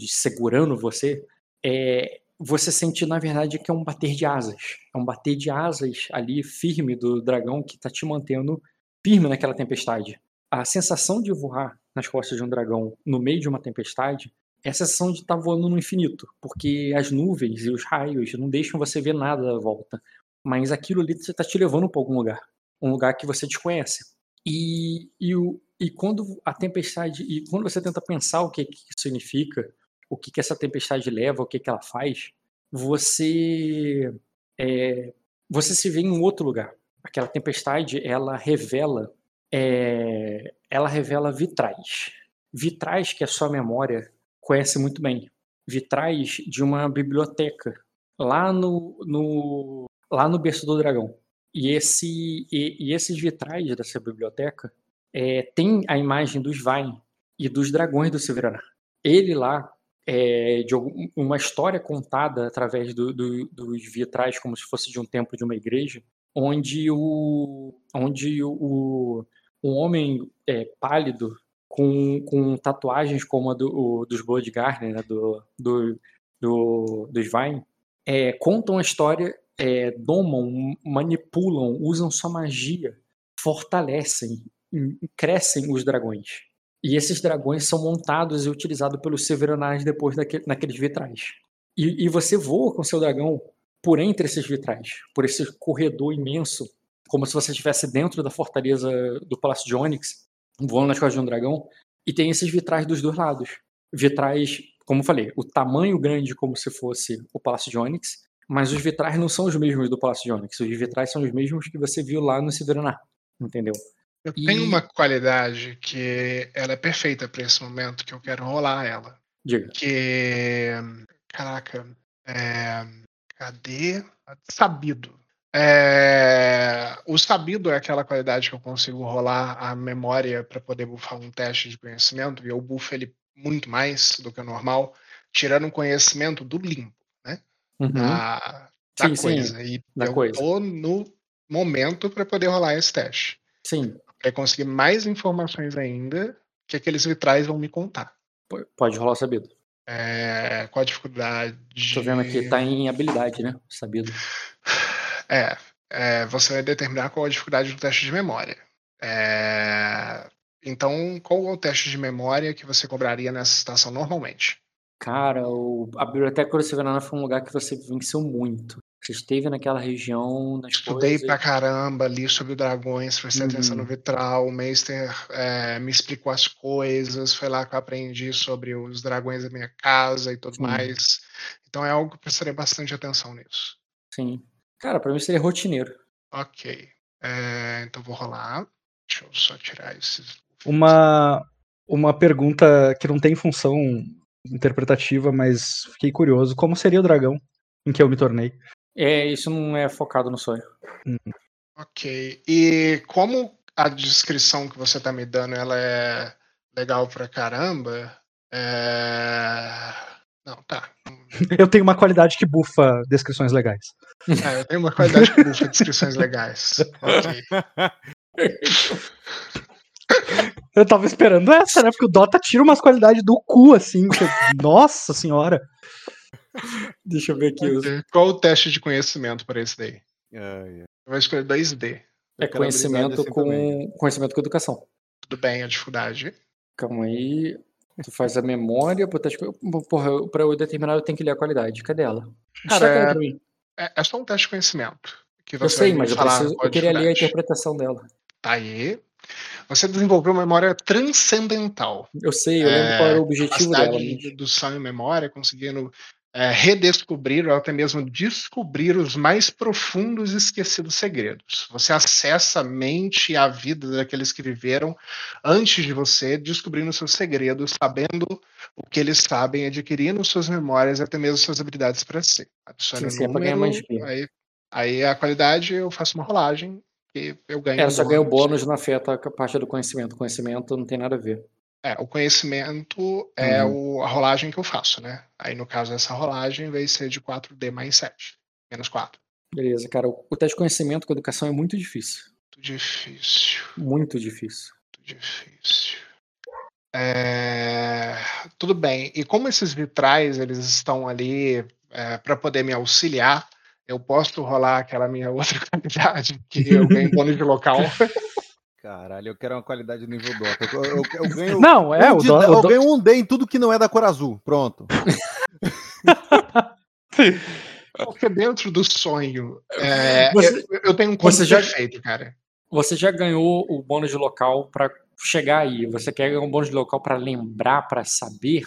segurando você, é, você sente na verdade que é um bater de asas. É um bater de asas ali firme do dragão que está te mantendo firme naquela tempestade. A sensação de voar nas costas de um dragão no meio de uma tempestade é a sensação de estar tá voando no infinito, porque as nuvens e os raios não deixam você ver nada à volta. Mas aquilo ali está te levando para algum lugar, um lugar que você desconhece. E, e, o, e quando a tempestade. E quando você tenta pensar o que, que significa, o que, que essa tempestade leva, o que, que ela faz, você. É, você se vê em um outro lugar. Aquela tempestade, ela revela. É, ela revela vitrais. Vitrais que a sua memória conhece muito bem. Vitrais de uma biblioteca lá no, no, lá no berço do dragão. E, esse, e, e esses vitrais dessa biblioteca é, tem a imagem dos Vain e dos dragões do Silveranar. Ele lá, é, de uma história contada através do, do, dos vitrais, como se fosse de um templo de uma igreja, onde o, onde o, um homem é, pálido com, com tatuagens como a do, o, dos Bloodgarden, né, do, do, do, dos Vine, é, contam a história, é, domam, manipulam, usam sua magia, fortalecem, crescem os dragões. E esses dragões são montados e utilizados pelos Severonais depois daquele, naqueles vitrais. E, e, você voa com seu dragão por entre esses vitrais, por esse corredor imenso, como se você estivesse dentro da fortaleza do Palácio de Onyx, voando nas costas de um dragão, e tem esses vitrais dos dois lados. Vitrais como eu falei, o tamanho grande como se fosse o Palácio de Onyx, mas os vitrais não são os mesmos do Palácio de Onyx. Os vitrais são os mesmos que você viu lá no Sidronar, entendeu? Eu e... tenho uma qualidade que ela é perfeita para esse momento, que eu quero rolar ela. Diga. Que. Caraca. É... Cadê? Sabido. É... O sabido é aquela qualidade que eu consigo rolar a memória para poder bufar um teste de conhecimento, e eu bufo ele muito mais do que o normal, tirando o conhecimento do limpo, né? Uhum. Da, da sim, coisa. Sim, e da eu coisa. tô no momento para poder rolar esse teste. Sim. Para conseguir mais informações ainda que aqueles vitrais vão me contar. Pode rolar sabido. É, qual a dificuldade? Tô vendo aqui, tá em habilidade, né? Sabido. É, é, você vai determinar qual a dificuldade do teste de memória. É, então, qual é o teste de memória que você cobraria nessa situação normalmente? Cara, o, a Biblioteca Corociverana foi um lugar que você venceu muito. Você esteve naquela região. Nas Estudei coisas... pra caramba ali sobre dragões, prestei uhum. atenção no vitral. O Meister é, me explicou as coisas. Foi lá que eu aprendi sobre os dragões da minha casa e tudo Sim. mais. Então é algo que eu prestaria bastante atenção nisso. Sim. Cara, pra mim seria rotineiro. Ok. É, então vou rolar. Deixa eu só tirar esses uma, uma pergunta que não tem função interpretativa, mas fiquei curioso. Como seria o dragão em que eu me tornei? É, isso não é focado no sonho. Hum. Ok. E como a descrição que você tá me dando ela é legal pra caramba, é... Não, tá. Eu tenho uma qualidade que bufa descrições legais. É, eu tenho uma qualidade que bufa descrições legais. Ok. Eu tava esperando essa, né? Porque o Dota tira umas qualidades do cu, assim. Que... Nossa senhora. Deixa eu ver aqui. Qual o teste de conhecimento para esse daí? Ah, yeah. Vai escolher 2D. É conhecimento assim com também. conhecimento com educação. Tudo bem, a dificuldade. Calma aí. Tu faz a memória, porra, pra eu determinar eu tenho que ler a qualidade. Cadê ela? Caraca, é, é, é só um teste de conhecimento. eu sei, mas eu, preciso, eu queria ler a interpretação dela. Tá aí. Você desenvolveu uma memória transcendental. Eu sei, eu lembro é, qual era o objetivo dela. do sonho e memória, conseguindo é, redescobrir ou até mesmo descobrir os mais profundos e esquecidos segredos. Você acessa a mente e a vida daqueles que viveram antes de você, descobrindo seus segredos, sabendo o que eles sabem, adquirindo suas memórias e até mesmo suas habilidades para si. Adicione sim, sim, número, é aí, aí a qualidade eu faço uma rolagem porque eu ganho. É, só ganho bônus não afeta a parte do conhecimento. Conhecimento não tem nada a ver. É, o conhecimento é uhum. o, a rolagem que eu faço, né? Aí no caso essa rolagem vai ser de 4D mais 7, menos 4. Beleza, cara. O, o teste de conhecimento com educação é muito difícil. Muito difícil. Muito difícil. Muito difícil. É... Tudo bem. E como esses vitrais eles estão ali é, para poder me auxiliar, eu posso rolar aquela minha outra qualidade, que eu ganho bônus de local. Caralho, eu quero uma qualidade nível Dota. Eu, eu, eu ganho. Não, é, um o, do, Eu o ganho um D em tudo que não é da cor azul. Pronto. Porque dentro do sonho. É, você, eu, eu, tenho um você já, defeito, cara. você já ganhou o bônus de local pra chegar aí. Você quer ganhar um bônus de local pra lembrar, pra saber?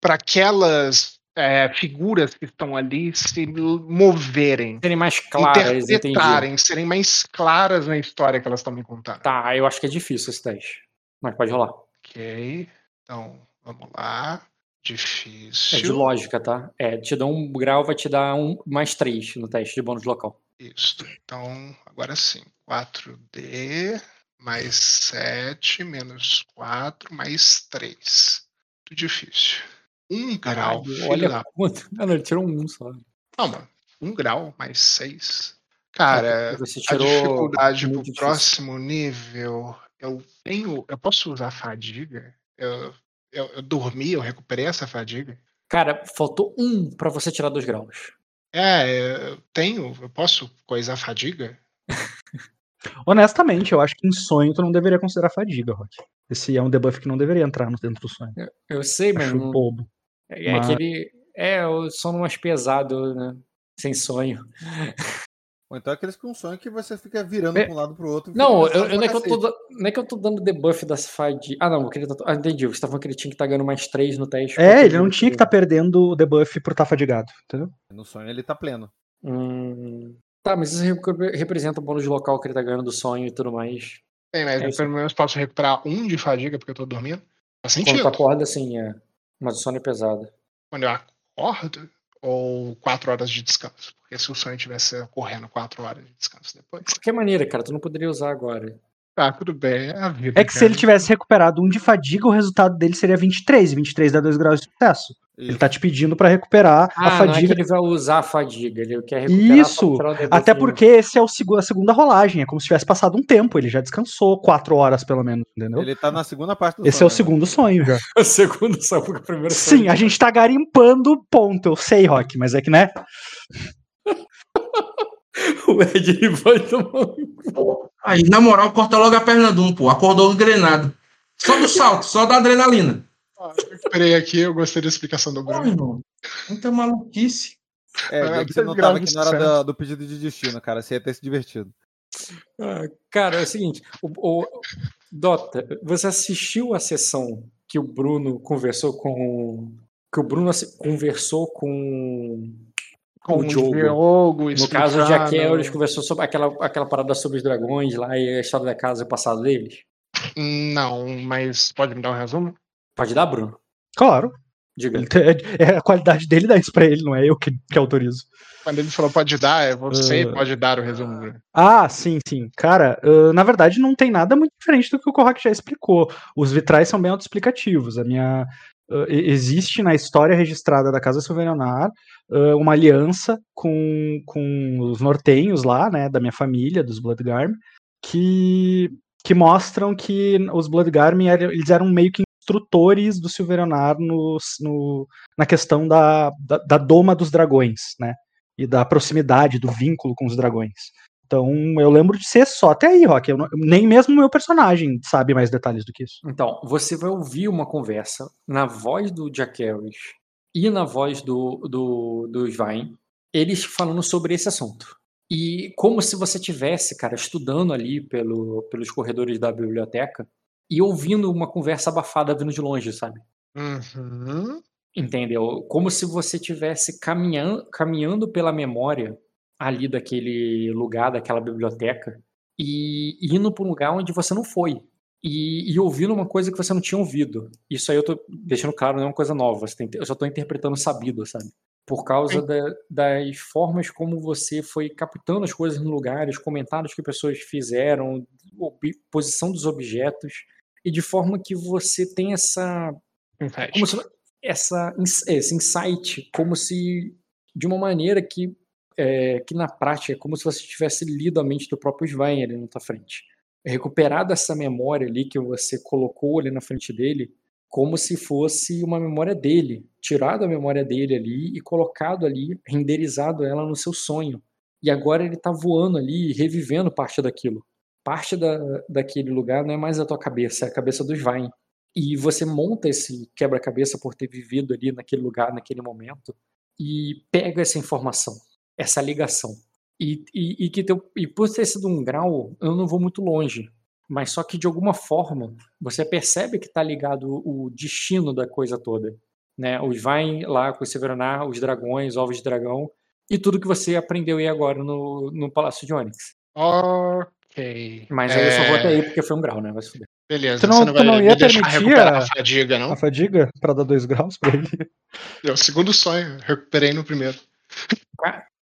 Para aquelas é, figuras que estão ali se moverem, Serem mais claras, entendi. interpretarem, serem mais claras na história que elas estão me contando. Tá, eu acho que é difícil esse teste. Mas pode rolar. Ok. Então, vamos lá. É de Difícil. lógica, tá? É, te dá um grau, vai te dar um mais três no teste de bônus local. Isso. Então, agora sim. 4D mais 7 menos 4 mais 3. Muito difícil. Um grau. olha da- quanto. Não, ele tirou um só. Calma. Um grau mais 6. Cara, Você a tirou dificuldade muito pro difícil. próximo nível. Eu tenho. Eu posso usar fadiga? Eu, eu, eu dormi, eu recuperei essa fadiga? Cara, faltou um pra você tirar dois graus. É, eu tenho. Eu posso coisar fadiga? Honestamente, eu acho que em sonho tu não deveria considerar fadiga, Rock. Esse é um debuff que não deveria entrar no- dentro do sonho. Eu sei, mas Acho não- bobo. É, é mas- aquele. É, o sono mais pesado, né? Sem sonho. Ou então aqueles com sonho que você fica virando É. para um lado pro outro. Não, eu, eu- não, é que eu tô, não é que eu tô dando debuff da fadiga. Ah, não, queria. tá- Ah, entendi. Você tá falando que ele tinha que estar ganhando mais três no teste. É, ele não tinha que estar perdendo o debuff por estar fadigado, entendeu? No sonho ele tá pleno. Hum, Tá, mas isso repre- representa o bônus de local que ele tá ganhando do sonho e tudo mais. Bem, mas É pelo menos posso recuperar um de fadiga porque eu tô dormindo. Faz Quando sentido. tu acorda, assim, é. Mas o sono é pesado. Quando eu acordo, ou quatro horas de descanso. Porque se o sonho tivesse ocorrendo quatro horas de descanso depois. De qualquer maneira, cara, tu não poderia usar agora. Tá, tudo bem, é a vida. É que se cara. ele tivesse recuperado um de fadiga, o resultado dele seria 23, e 23 dá 2 graus de sucesso. Ele tá te pedindo pra recuperar Ah, a não é que fadiga. ele vai usar a fadiga, ele quer recuperar Isso, Até de- porque esse é o segu- a segunda rolagem, é como se tivesse passado um tempo, ele já descansou 4 horas pelo menos, entendeu? Ele tá na segunda parte do Esse é o sonho, né? segundo sonho já. O segundo só porque o primeiro Sim, a gente tá garimpando ponto, eu sei, Rock, mas é que, né? O Ed ele vai tomar. Aí, na moral, corta logo a perna de um, pô. Acordou engrenado. Só do salto, só da adrenalina. Ah, recuperei aqui, eu gostei da explicação do Bruno. irmão. Muita maluquice. É, é que você não graus tava de aqui na hora da- do pedido de destino, cara. Você ia ter se divertido. Ah, Cara, é o seguinte, o, o- Dota, você assistiu a sessão que o Bruno conversou com. Que o Bruno conversou com. Com o Diogo. Diogo No caso, explicando. Ellis conversou sobre aquela, aquela parada sobre os dragões lá e a história da casa e o passado deles. Não, mas pode me dar um resumo? Pode dar, Bruno? Claro. Diga. Ele tem- É, é a qualidade dele dar isso pra ele, não é eu que, que autorizo. Quando ele falou pode dar, é você Ah. pode dar o resumo. Ah, sim, sim. Cara, ah, na verdade não tem nada muito diferente do que o Korrak já explicou. Os vitrais são bem autoexplicativos. A minha. e- existe na história registrada da Casa Silverionar ah, uma aliança com, com os nortenhos lá, né, da minha família, dos Bloodgarm, que, que mostram que os Bloodgarm eram, eles eram meio que do Silverionar no, no, na questão da, da, da doma dos dragões, né? E da proximidade, do vínculo com os dragões. Então, eu lembro de ser só até aí, Rock. Não- nem mesmo o meu personagem sabe mais detalhes do que isso. Então, você vai ouvir uma conversa na voz do Jack Harris e na voz do, do, do Svein, eles falando sobre esse assunto. E como se você tivesse, cara, estudando ali pelo, pelos corredores da biblioteca e ouvindo uma conversa abafada vindo de longe, sabe? Uhum. Entendeu? Como se você tivesse caminhando, caminhando pela memória ali daquele lugar, daquela biblioteca, e indo para um lugar onde você não foi. E, e ouvindo uma coisa que você não tinha ouvido. Isso aí eu tô deixando claro, não é uma coisa nova. eu só tô interpretando sabido, sabe? Por causa da- das formas como você foi captando as coisas no lugar, os comentários que pessoas fizeram, posição dos objetos, e de forma que você tem essa se essa, esse insight, como se de uma maneira que, é, que na prática é como se você tivesse lido a mente do próprio Svein ali na tua frente. Recuperado essa memória ali que você colocou ali na frente dele, como se fosse uma memória dele, tirado a memória dele ali e colocado ali, renderizado ela no seu sonho. E agora ele tá voando ali, revivendo parte daquilo. Parte da, daquele lugar não é mais a tua cabeça, é a cabeça do Svein. E você monta esse quebra-cabeça por ter vivido ali naquele lugar, naquele momento, e pega essa informação, essa ligação. E, e, e que teu, e por ter sido um grau, eu não vou muito longe. Mas só que de alguma forma você percebe que tá ligado o destino da coisa toda. Né? Os vai lá com o Severanar, os dragões, ovos de dragão, e tudo que você aprendeu aí agora no, no Palácio de Onyx. Ok. Mas aí eu só vou até É, aí porque foi um grau, né? Vai se fuder. Beleza, Tu não- você não vai não ia deixar permitir recuperar a- a fadiga, não? A fadiga pra dar dois graus pra ele. É o segundo sonho, recuperei no primeiro.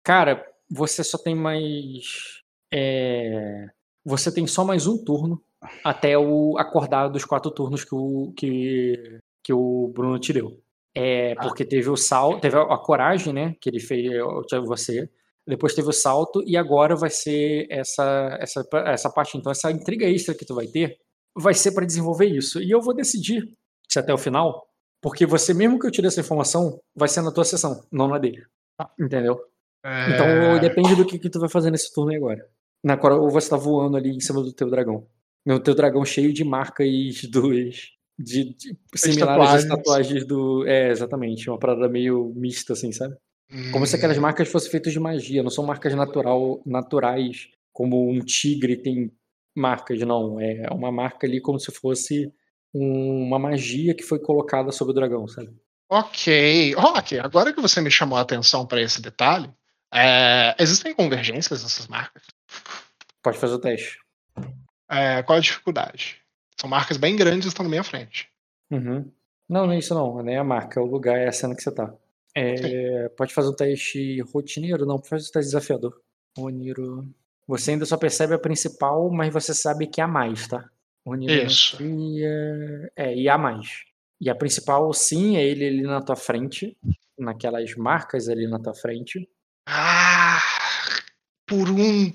Cara, você só tem mais. é, Você tem só mais um turno até o acordar dos quatro turnos que o, que, que o Bruno te deu. É, porque teve o salto, teve a, coragem, né? Que ele fez você. Depois teve o salto, e agora vai ser essa, essa, essa parte. Então, essa intriga extra que tu vai ter vai ser para desenvolver isso. E eu vou decidir se até o final, porque você, mesmo que eu tire essa informação, vai ser na tua sessão, não na dele. Entendeu? Então É, depende do que, que tu vai fazer nesse turno aí agora. Na qual ou você tá voando ali em cima do teu dragão. O teu dragão cheio de marcas dos. De, de, similares às tatuagens. tatuagens do. É, exatamente. Uma parada meio mista, assim, sabe? Como se aquelas hum, marcas fossem feitas de magia, não são marcas natural, naturais, como um tigre tem marcas, não. É uma marca ali como se fosse um- uma magia que foi colocada sobre o dragão, sabe? Ok. Ok, agora que você me chamou a atenção para esse detalhe, é, existem convergências nessas marcas? Pode fazer o teste. É, qual a dificuldade? São marcas bem grandes e estão na minha frente. Uhum. Não, não é isso não. Nem a marca, é o lugar, é a cena que você tá. É, pode fazer um teste rotineiro? Não, faz um teste desafiador. Oniro. Você ainda só percebe a principal, mas você sabe que há mais, tá? Isso. Oniromancia- É, e há mais. E a principal, sim, é ele ali na tua frente. Naquelas marcas ali na tua frente. Ah! Por um.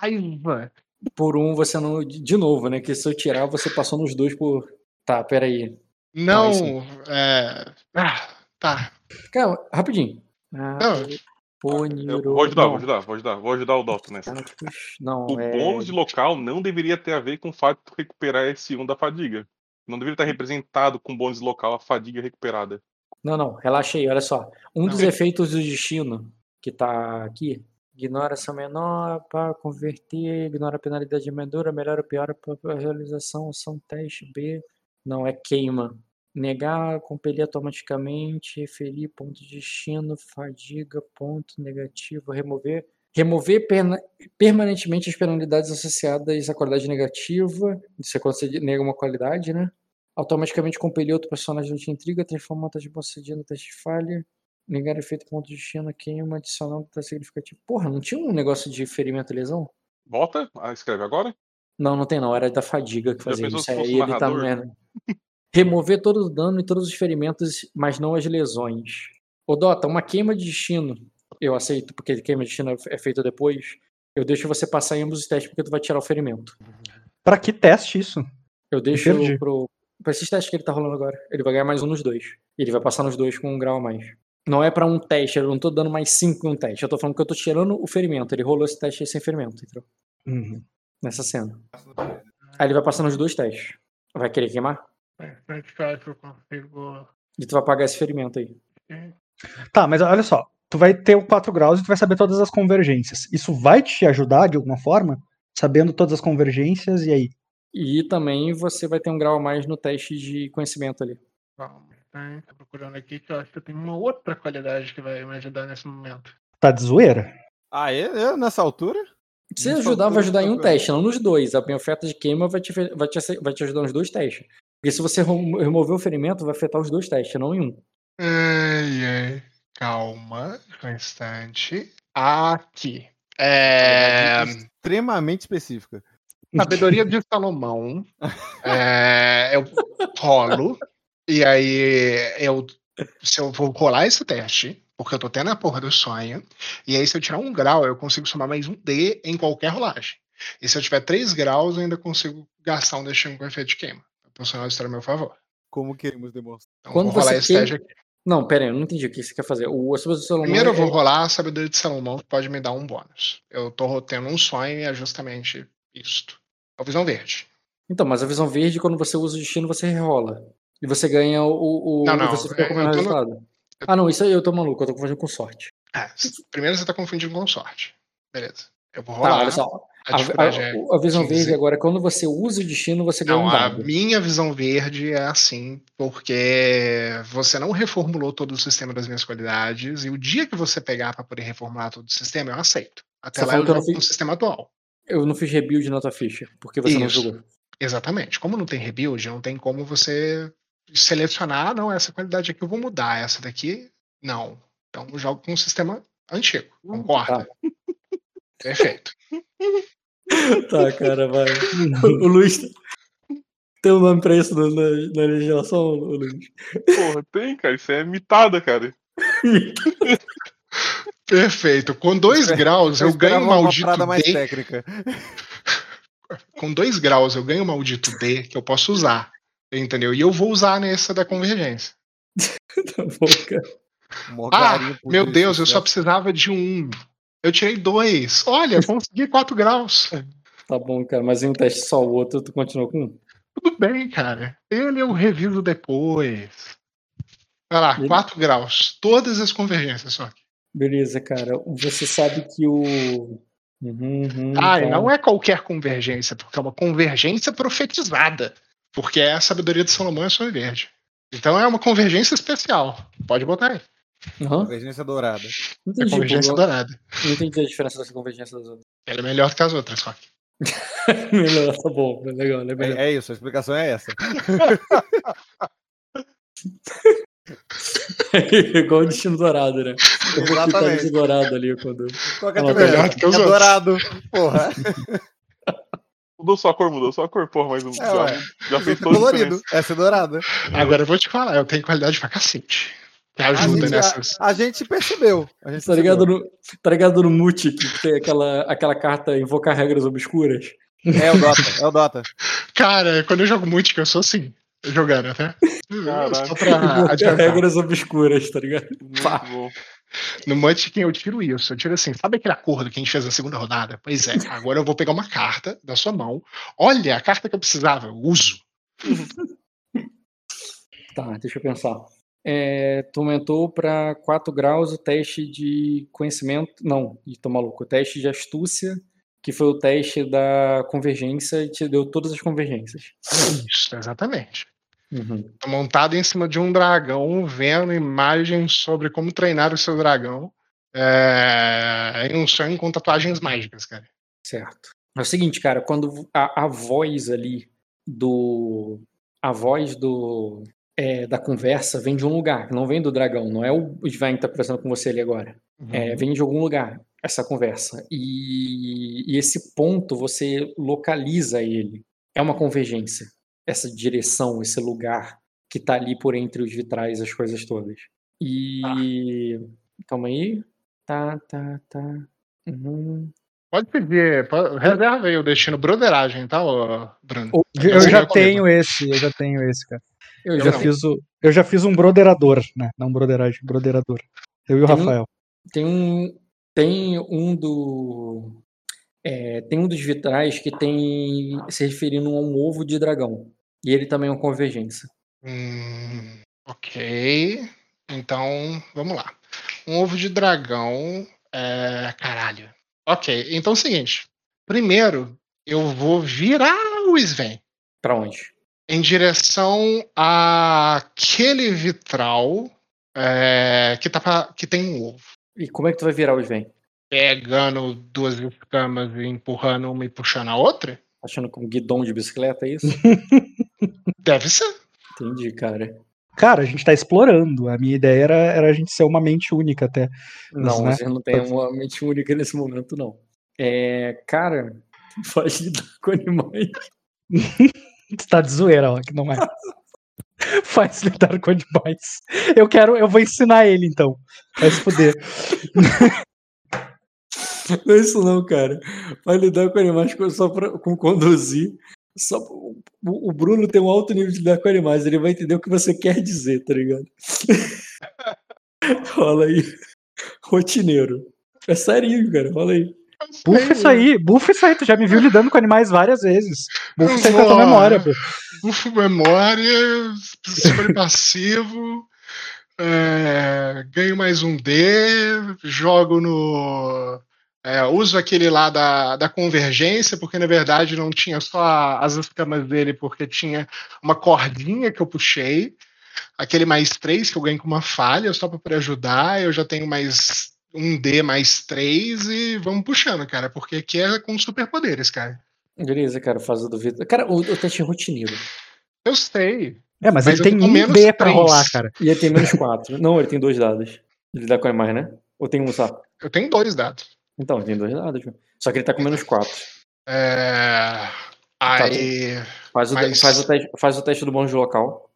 Raiva! Por um, você não. De novo, né? Que se eu tirar, você passou nos dois por. Tá, peraí. Não. aí. é, Ah, tá. Calma, rapidinho. Ah, Não. Oniro... Eu vou ajudar, não, vou ajudar, vou ajudar, vou ajudar o Doutor nessa. Status, Não, O é... bônus de local não deveria ter a ver com o fato de recuperar esse 1 da fadiga. Não deveria estar representado com bônus de local a fadiga recuperada. Não, não, relaxa aí, olha só. Um dos Não. efeitos do destino que tá aqui, ignora ação menor para converter, ignora a penalidade menor, melhora ou piora para realização, ação teste B, não, é queima. Negar, compelir automaticamente, ferir ponto de destino, fadiga, ponto negativo, remover. Remover permanentemente as penalidades associadas à qualidade negativa. Isso é você nega uma qualidade, né? Automaticamente compelir outro personagem de intriga, transforma teste de procedimento no teste de falha. Negar efeito ponto de destino, queima, adicional que tá significativo. Porra, não tinha um negócio de ferimento e lesão? Bota, ah, escreve agora. Não, não tem não, era da fadiga que fazia isso. Aí ele tá merda. Remover todo o dano e todos os ferimentos, mas não as lesões. Ô Dota, uma queima de destino, eu aceito, porque queima de destino é feita depois. Eu deixo você passar em ambos os testes porque tu vai tirar o ferimento. Pra que teste isso? Eu deixo Entendi. pro. Pra esses testes que ele tá rolando agora. Ele vai ganhar mais um nos dois. Ele vai passar nos dois com um grau a mais. Não é pra um teste, eu não tô dando mais cinco em um teste. Eu tô falando que eu tô tirando o ferimento. Ele rolou esse teste aí sem ferimento, entendeu? Uhum. Nessa cena. Aí ele vai passar nos dois testes. Vai querer queimar? Consigo. E tu vai pagar esse ferimento aí. Tá, mas olha só. Tu vai ter o 4 graus e tu vai saber todas as convergências. Isso vai te ajudar de alguma forma? Sabendo todas as convergências e aí? E também você vai ter um grau a mais no teste de conhecimento ali. Tá? Tô procurando aqui que eu acho que eu tenho uma outra qualidade que vai me ajudar nesse momento. Tá de zoeira? Ah, é? É nessa altura? Se ajudar, vai ajudar em um teste, não nos dois. A minha oferta de queima vai te, vai te, vai te ajudar nos dois testes. Porque se você remo- remover o ferimento, vai afetar os dois testes, não em um. Ai, ai. Calma, um instante. Aqui. É. Extremamente específica. Sabedoria de Salomão. É, eu rolo. E aí eu. Se eu vou rolar esse teste, porque eu tô tendo a porra do sonho. E aí, se eu tirar um grau, eu consigo somar mais um D em qualquer rolagem. E se eu tiver três graus, eu ainda consigo gastar um destino com efeito de queima. O personagem está a meu favor. Como queremos demonstrar. Então, Quando vou rolar você esse queima- teste aqui. Não, pera aí, eu não entendi o que você quer fazer. O Assunto do Salomão Primeiro eu vou rolar a sabedoria de Salomão, que pode me dar um bônus. Eu tô tendo um sonho e é justamente isto. O visão verde. Então, mas a visão verde, quando você usa o destino, você rerola. E você ganha o. o Não, não, você fica com o menor tô no- resultado. Ah, não, isso aí eu tô maluco, eu tô confundindo com sorte. É, primeiro você tá confundindo com sorte. Beleza. Eu vou Tá, rolar. olha só. A A, dificuldade é a- a visão 15. verde agora, quando você usa o destino, você ganha Não, um a dado. minha visão verde é assim, porque você não reformulou todo o sistema das minhas qualidades, e o dia que você pegar para poder reformular todo o sistema, eu aceito. Até Você lá eu não jogo com o fiz- sistema atual. Eu não fiz rebuild na tua ficha, porque você não Isso. jogou. Exatamente. Como não tem rebuild, não tem como você selecionar, "Ah, não, essa qualidade aqui eu vou mudar, essa daqui, não. Então eu jogo com o sistema antigo, concorda? Tá. Perfeito. Tá, cara, vai. O Luiz. Tem um nome pra isso na, na, na legislação, Luiz? Porra, tem, cara. Isso é mitada, cara. Perfeito. Com dois graus eu ganho um uma maldito mais D. técnica. Com dois graus eu ganho um maldito D que eu posso usar. Entendeu? E eu vou usar nessa da convergência. Tá bom, cara. Morgarinho Ah, meu Deus, eu só certo? precisava de um. Eu tirei dois. Olha, consegui quatro graus. Tá bom, cara. Mas em um teste só o outro, tu continua com um. Tudo bem, cara. Ele eu reviso depois. Vai lá, Ele- 4 graus. Todas as convergências só. Beleza, cara. Você sabe que o. Uhum, uhum, Ah, tá. não é qualquer convergência, porque é uma convergência profetizada. Porque é a sabedoria de Salomão é só verde. Então é uma convergência especial. Pode botar aí. Aham. Convergência dourada. É entendi, convergência pô, dourada. não entendi a diferença dessa convergência das outras. Ela é melhor do que as outras, só. Melhor, tá bom. É legal, é melhor. É, é isso, a explicação é essa. Igual o destino dourado, né? Eu vou clicar Exatamente. de dourado ali quando. Qual que é diferença? melhor que os é outros. dourado. Porra. Mudou só a cor, mudou só a cor, porra, mas É, já, ué. já fez a colorido. Essa é dourada. Agora eu vou te falar, eu tenho qualidade pra cacete. Que A ajuda gente, nessas. a, a gente percebeu. A gente Tá ligado percebeu. no, tá ligado no Mute que tem aquela, aquela carta invocar regras obscuras? É o Dota, é o Dota. Cara, quando eu jogo muito, que eu sou assim, jogando até. Caralho. Só pra regras obscuras, tá ligado? Muito Pá. bom. No Munchkin eu tiro isso. Eu tiro assim, sabe aquele acordo que a gente fez na segunda rodada? Pois é, agora eu vou pegar uma carta da sua mão. Olha, a carta que eu precisava, eu uso. Tá, deixa eu pensar. É, tu aumentou pra 4 graus o teste de conhecimento. Não, ih, tô maluco. O teste de astúcia, que foi o teste da convergência e te deu todas as convergências. Isso, exatamente. Uhum. Tô montado em cima de um dragão, vendo imagens sobre como treinar o seu dragão. É, em um sonho com tatuagens mágicas, cara. Certo. É o seguinte, cara, quando a, a voz ali do. A voz do. é, da conversa vem de um lugar, não vem do dragão, não é o Sven que tá conversando com você ali agora. É, vem de algum lugar essa conversa. E, e esse ponto você localiza ele. É uma convergência. Essa direção, esse lugar que tá ali por entre os vitrais, as coisas todas. E. Calma aí. Tá, tá, tá. Uhum. Pode pedir, pode- reserva aí o destino broderagem, tá, ô, Bruno? Ou- Eu Sim, já tenho esse, eu já tenho esse, cara. Eu Eu já não. fiz o, eu já fiz um broderador, né? Não broderagem, broderador. Eu e o Tem um- Rafael. Tem um, tem um do. É, tem um dos vitrais que tem se referindo a um ovo de dragão. E ele também é uma convergência. Hum, ok. Então, vamos lá. Um ovo de dragão. É... Caralho. Ok, então é o seguinte. Primeiro, eu vou virar o Sven Pra onde? em direção àquele vitral é, que, tá pra- que tem um ovo. E como é que tu vai virar o Sven? Pegando duas escamas e empurrando uma e puxando a outra? Achando com guidão de bicicleta, é isso? Deve ser. Entendi, cara. Cara, a gente tá explorando. A minha ideia era, era a gente ser uma mente única até. Mas, Não, né? você não tem uma mente única nesse momento, não. É, cara, faz lidar com animais. Tu tá de zoeira, ó, que não é. Faz lidar com animais. Eu quero, eu vou ensinar ele então. Vai se fuder. Não é isso não, cara. Vai lidar com animais só pra, com conduzir. Só, o, o Bruno tem um alto nível de lidar com animais. Ele vai entender o que você quer dizer, tá ligado? Rola aí. Rotineiro. É sério, cara. Rola aí. Bufa isso aí, bufa isso aí. Tu já me viu lidando com animais várias vezes. Bufa isso aí com a tua memória, pô. Bufo memória, escolhe passivo, é, ganho mais um D, jogo no, É, uso aquele lá da, da convergência, porque na verdade não tinha só as escamas dele, porque tinha uma cordinha que eu puxei. Aquele mais três que eu ganhei com uma falha, só para poder ajudar. Eu já tenho mais um D mais três e vamos puxando, cara, porque aqui é com superpoderes, cara. Beleza, cara, faz o do Vitor. Cara, o, o teste é rotineiro. Eu sei. É, mas, Mas ele tem um menos D pra três. rolar, cara. E ele tem menos 4. Não, ele tem dois dados. Ele dá com a mais, né? Ou tem um só? Eu tenho dois dados. Então, ele tem dois dados. viu? Só que ele tá com menos 4. É... Aí. Faz o, Mas- faz, o teste, faz o teste do bônus de local.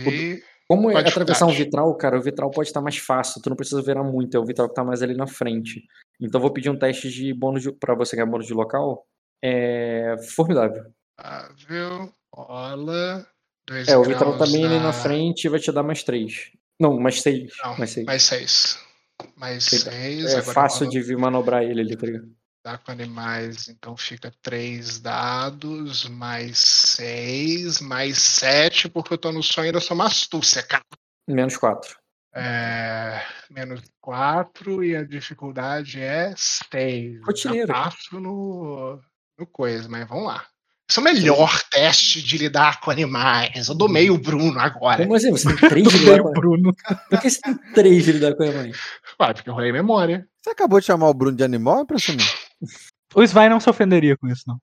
ok. Como é atravessar um vitral, cara, o vitral pode estar mais fácil, tu não precisa virar muito, é o vitral que tá mais ali na frente. Então vou pedir um teste de bônus de, pra você ganhar bônus de local. É formidável. Viu? Rola. Dois É, o vitral também ali na na- frente vai te dar mais 3. Não, mais 6. Não, mais 6. mais seis. Mais Eita, seis. É agora fácil de vir manobrar ele ali, tá ligado? Dá com animais, então fica três dados, mais seis, mais sete, porque eu tô no sonho da sua astúcia, cara. Menos 4. É, menos quatro e a dificuldade é seis. Rotineiro. Já passo no, no coisa, mas vamos lá. Esse é o melhor teste de lidar com animais. Eu domei o Bruno agora. Como assim? Você tem 3 de lidar com Bruno. Por que você tem 3 de lidar com a mãe? Ué, porque eu rolei memória. Você acabou de chamar o Bruno de animal, é impressionante. O Svai não se ofenderia com isso, não.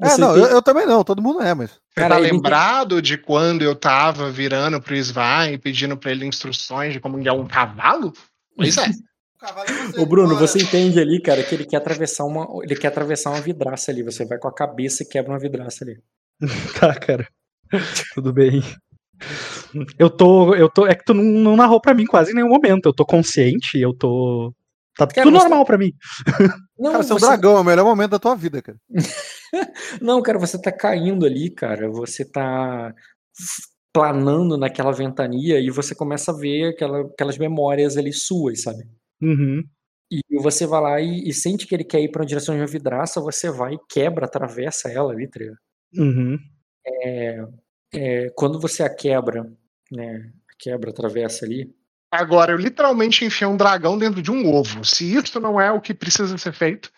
É, Você não, tem- eu, eu também não, todo mundo é, mas. Você Cara, tá lembrado de quando eu tava virando pro Svai e pedindo pra ele instruções de como guiar um cavalo? Pois é. Ô Bruno, você entende ali, cara, que ele quer atravessar uma, ele quer atravessar uma vidraça ali. Você vai com a cabeça e quebra uma vidraça ali. Tá, cara. Tudo bem. Eu tô. Eu tô. É que tu não, não narrou pra mim quase em nenhum momento. Eu tô consciente, eu tô. Tá Cara, tudo você- normal pra mim. Não, Cara, seu você- dragão é o melhor momento da tua vida, cara. não, cara, você tá caindo ali, cara. Você tá planando naquela ventania e você começa a ver aquela- aquelas memórias ali suas, sabe? Uhum. E você vai lá e, e sente que ele quer ir pra uma direção de uma vidraça, você vai, quebra, atravessa ela ali, tá ligado? Uhum. É, quando você a quebra, né? Quebra, atravessa ali. Agora, eu literalmente enfiei um dragão dentro de um ovo. Se isso não é o que precisa ser feito,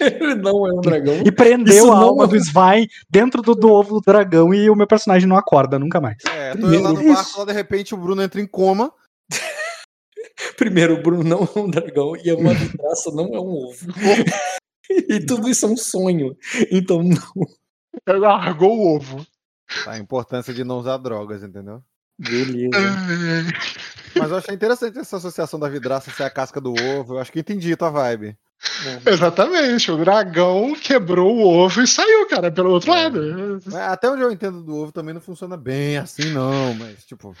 Ele não é um dragão. E prendeu Isso a alma é- do Svai dentro do, do ovo do dragão e o meu personagem não acorda nunca mais. É, tô eu lá no Primeiro barco, lá de repente o Bruno entra em coma. Primeiro, o Bruno não é um dragão e uma vidraça não é um ovo. e tudo isso é um sonho. Então, não. ele largou o ovo. A importância de não usar drogas, entendeu? Beleza. Mas eu achei interessante essa associação da vidraça ser a casca do ovo. Eu acho que entendi a tua vibe. Exatamente, o dragão quebrou o ovo e saiu, cara, pelo outro É. lado. Mas Até onde eu entendo do ovo também não funciona bem assim, não. Mas, tipo.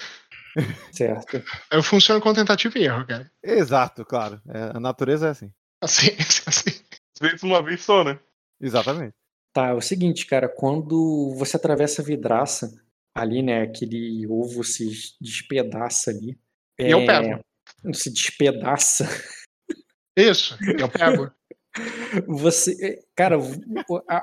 Certo. Eu funciono com tentativa e erro, cara. Exato, claro. É, a natureza é assim. Assim, assim. Às vezes uma vez só, né? Exatamente. Tá, é o seguinte, cara, quando você atravessa a vidraça, ali, né, aquele ovo se despedaça ali. E eu é, pego. Se despedaça. Isso, eu pego. Você, é, cara,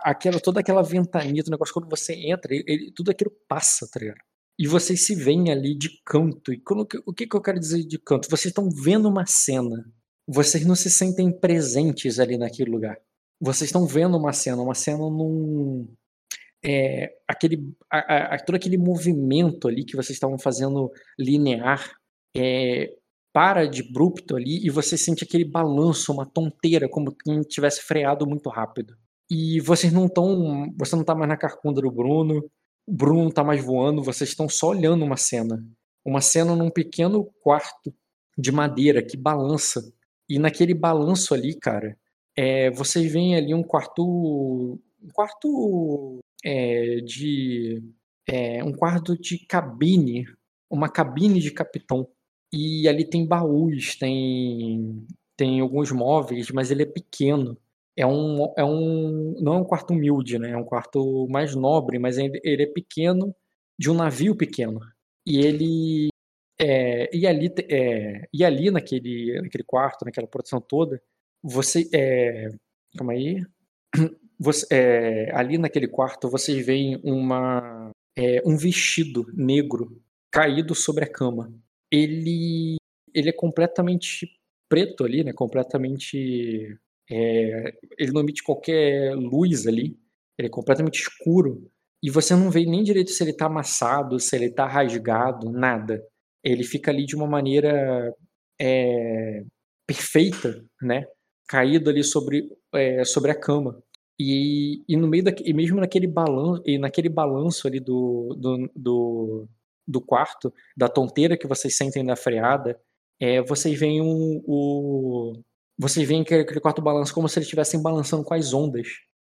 aquela, toda aquela ventania do negócio, quando você entra, ele- tudo aquilo passa, tá ligado? E vocês se veem ali de canto. E quando o que, que eu quero dizer de canto? Vocês estão vendo uma cena. Vocês não se sentem presentes ali naquele lugar. Vocês estão vendo uma cena, uma cena num. É, aquele, a- a- todo aquele movimento ali que vocês estavam fazendo linear é, para de abrupto ali e você sente aquele balanço, uma tonteira, como quem tivesse freado muito rápido. E vocês não estão. Você não tá mais na carcunda do Bruno, o Bruno não tá mais voando, vocês estão só olhando uma cena. Uma cena num pequeno quarto de madeira que balança. E naquele balanço ali, cara, é, vocês veem ali um quarto. Um quarto é, de. é, um quarto de cabine. Uma cabine de capitão. E ali tem baús, tem, tem alguns móveis, mas ele é pequeno. É um, é um, não é um quarto humilde, né? É um quarto mais nobre, mas ele, é pequeno, de um navio pequeno. E ele, é, e ali, é, e ali naquele, naquele quarto, naquela produção toda, você, é, calma aí, você, é, ali naquele quarto vocês veem uma, é, um vestido negro caído sobre a cama. Ele, ele é completamente preto ali, né? Completamente é, ele não emite qualquer luz ali, ele é completamente escuro, e você não vê nem direito se ele está amassado, se ele está rasgado, nada. Ele fica ali de uma maneira é, perfeita, né? Caído ali sobre, é, sobre a cama. E, e no meio da, e mesmo naquele balanço, e naquele balanço ali do, do, do, do quarto, da tonteira que vocês sentem da freada, é, vocês veem um, o, vocês veem aquele, aquele quarto balanço como se eles estivessem balançando com as ondas.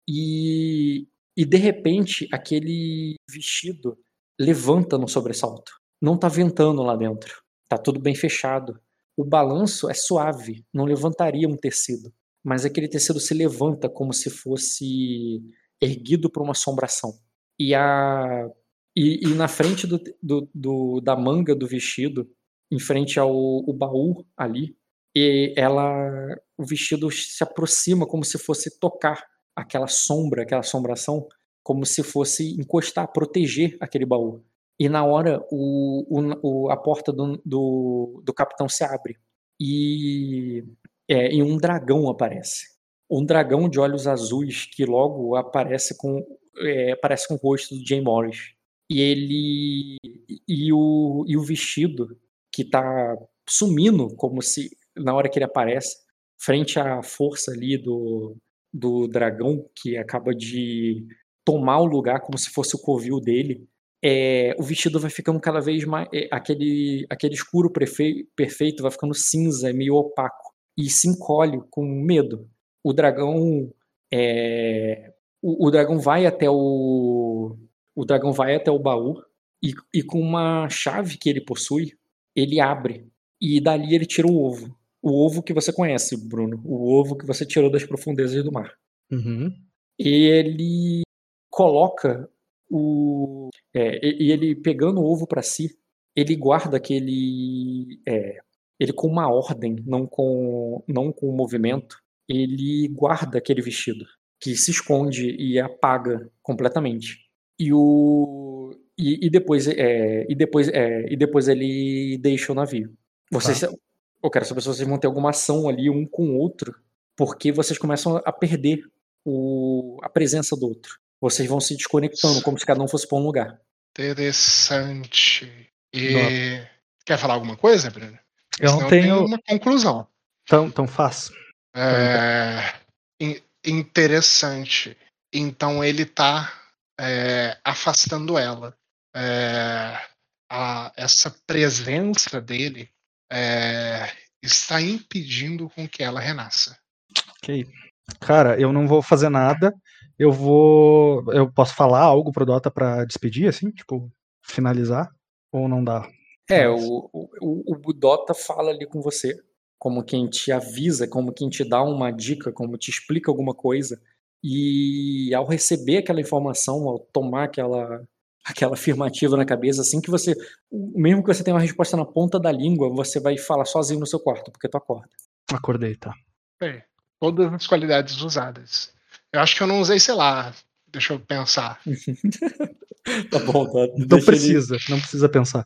E, e de repente aquele vestido levanta no sobressalto. Não tá ventando lá dentro. Tá tudo bem fechado. O balanço é suave, não levantaria um tecido, mas aquele tecido se levanta como se fosse erguido por uma assombração. E a e, e na frente do, do, do, da manga do vestido, em frente ao baú ali, e ela o vestido se aproxima como se fosse tocar aquela sombra, aquela assombração, como se fosse encostar, proteger aquele baú. E na hora o, o, a porta do, do, do, capitão se abre e, é, e um dragão aparece. Um dragão de olhos azuis que logo aparece com, é, aparece com o rosto do Jay Morris. E ele e o, e o vestido que está sumindo como se na hora que ele aparece frente à força ali do, do dragão que acaba de tomar o lugar como se fosse o covil dele, é, o vestido vai ficando cada vez mais. É, aquele, aquele escuro perfeito vai ficando cinza, é meio opaco, e se encolhe com medo. O dragão. É, o, o, dragão vai até o. O dragão vai até o baú e, e com uma chave que ele possui, ele abre. E dali ele tira o ovo o ovo que você conhece, Bruno. O ovo que você tirou das profundezas do mar. Uhum. Ele coloca o. É, e ele pegando o ovo para si, ele guarda aquele. É, ele com uma ordem, não com, não com o movimento, ele guarda aquele vestido que se esconde e apaga completamente. E o e, e depois é, e depois é, e depois ele deixa o navio. Você tá eu quero saber se vocês vão ter alguma ação ali um com o outro, porque vocês começam a perder o, a presença do outro. Vocês vão se desconectando, como se cada um fosse para um lugar. Interessante. E quer falar alguma coisa, Bruno? Eu não tenho uma conclusão. Então, então faz. É... Interessante. Então ele está é, afastando ela. É, a, essa presença dele é, está impedindo com que ela renasça. Ok. Cara, eu não vou fazer nada. Eu vou. Eu posso falar algo pro Dota para despedir, assim? Tipo, finalizar? Ou não dá? É, o, o, o Dota fala ali com você, como quem te avisa, como quem te dá uma dica, como te explica alguma coisa. E ao receber aquela informação, ao tomar aquela, aquela afirmativa na cabeça, assim que você, mesmo que você tenha uma resposta na ponta da língua, você vai falar sozinho no seu quarto, porque tu acorda. Acordei, tá. É, todas as qualidades usadas. Eu acho que eu não usei, sei lá, deixa eu pensar. tá bom, tá. Não precisa, ele... não precisa pensar.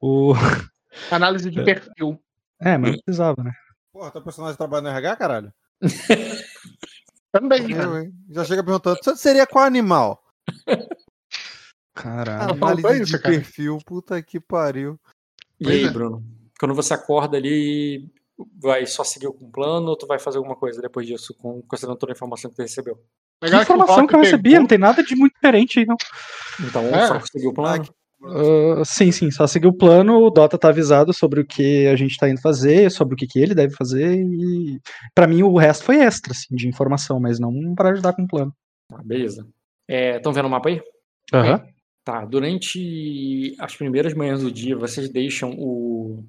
O... Análise de perfil. É, mas não precisava, né? Porra, teu personagem trabalha no RH, caralho? Também, né? Já chega perguntando, você seria qual animal? Caralho. Análise isso, de cara. perfil, puta que pariu. E aí, é. Bruno? Quando você acorda ali, vai só seguir com o plano ou tu vai fazer alguma coisa depois disso, com, considerando toda a informação que tu recebeu? Legal que informação que, que eu recebi, pegou... não tem nada de muito diferente aí, não. Então, é. só seguir o plano? Uh, sim, sim, só seguir o plano, o Dota tá avisado sobre o que a gente tá indo fazer, sobre o que, que ele deve fazer, e para mim o resto foi extra, assim, de informação, mas não para ajudar com o plano. Ah, beleza. Estão é, vendo o mapa aí? Aham. Uhum. Tá, durante as primeiras manhãs do dia, vocês deixam o.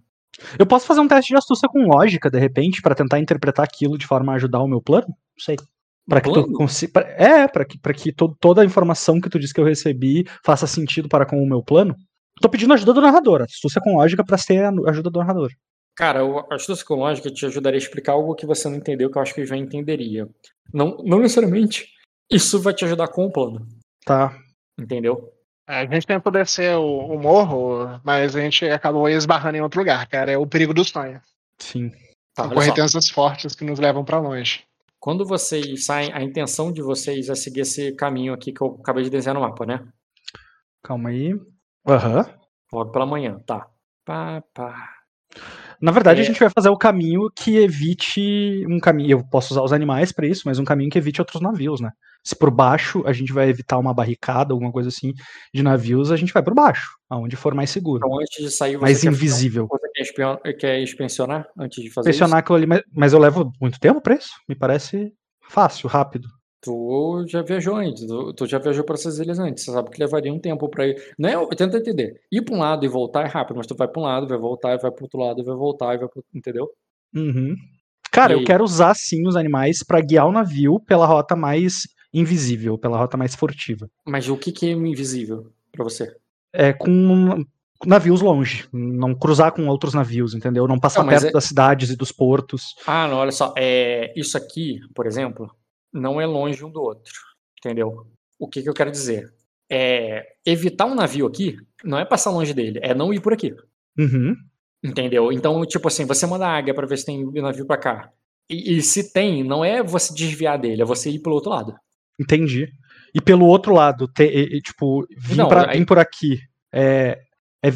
Eu posso fazer um teste de astúcia com lógica, de repente, para tentar interpretar aquilo de forma a ajudar o meu plano? Não sei. Para que tu consiga. É, para que, pra que to toda a informação que tu disse que eu recebi faça sentido para com o meu plano. Tô pedindo ajuda do narrador, astúcia com lógica para ser a ajuda do narrador. Cara, a astúcia com lógica te ajudaria a explicar algo que você não entendeu, que eu acho que já entenderia. Não, não necessariamente isso vai te ajudar com o plano. Tá. Entendeu? A gente tentou descer o, o, morro, mas a gente acabou esbarrando em outro lugar, cara. É o perigo do sonho. Sim. Tá, São correntezas fortes que nos levam para longe. Quando vocês saem, a intenção de vocês é seguir esse caminho aqui que eu acabei de desenhar no mapa, né? Calma aí. Aham. Logo pela manhã, tá. Pá, pá. Na verdade, É. a gente vai fazer o caminho que evite um caminho. Eu posso usar os animais pra isso, mas um caminho que evite outros navios, né? Se por baixo a gente vai evitar uma barricada, alguma coisa assim, de navios, a gente vai por baixo, aonde for mais seguro. Então antes de sair, você mais fazer- invisível. Você quer, inspecionar antes de fazer Pressionar aquilo ali, mas, mas eu levo muito tempo pra isso? Me parece fácil, rápido. isso? Tu já viajou antes, tu, tu já viajou para essas ilhas antes, você sabe que levaria um tempo pra ir. Não é, tenta entender. Ir pra um lado e voltar é rápido, mas tu vai pra um lado, vai voltar, vai pro outro lado, vai voltar, e vai pro... entendeu? Uhum. Cara, E eu quero usar sim os animais pra guiar o navio pela rota mais invisível, pela rota mais furtiva. Mas o que que é invisível pra você? É com navios longe, não cruzar com outros navios, entendeu? Não passar Não, perto é- das cidades e dos portos. Ah, não, olha só, é, isso aqui, por exemplo, não é longe um do outro, entendeu? O que que eu quero dizer? É, evitar um navio aqui não é passar longe dele, é não ir por aqui. Uhum. Entendeu? Então, tipo assim, você manda a águia pra ver se tem navio pra cá. E, e se tem, não é você desviar dele, é você ir pelo outro lado. Entendi. E pelo outro lado, te- e- e, tipo, vir, Não, pra- aí- vir por aqui é, é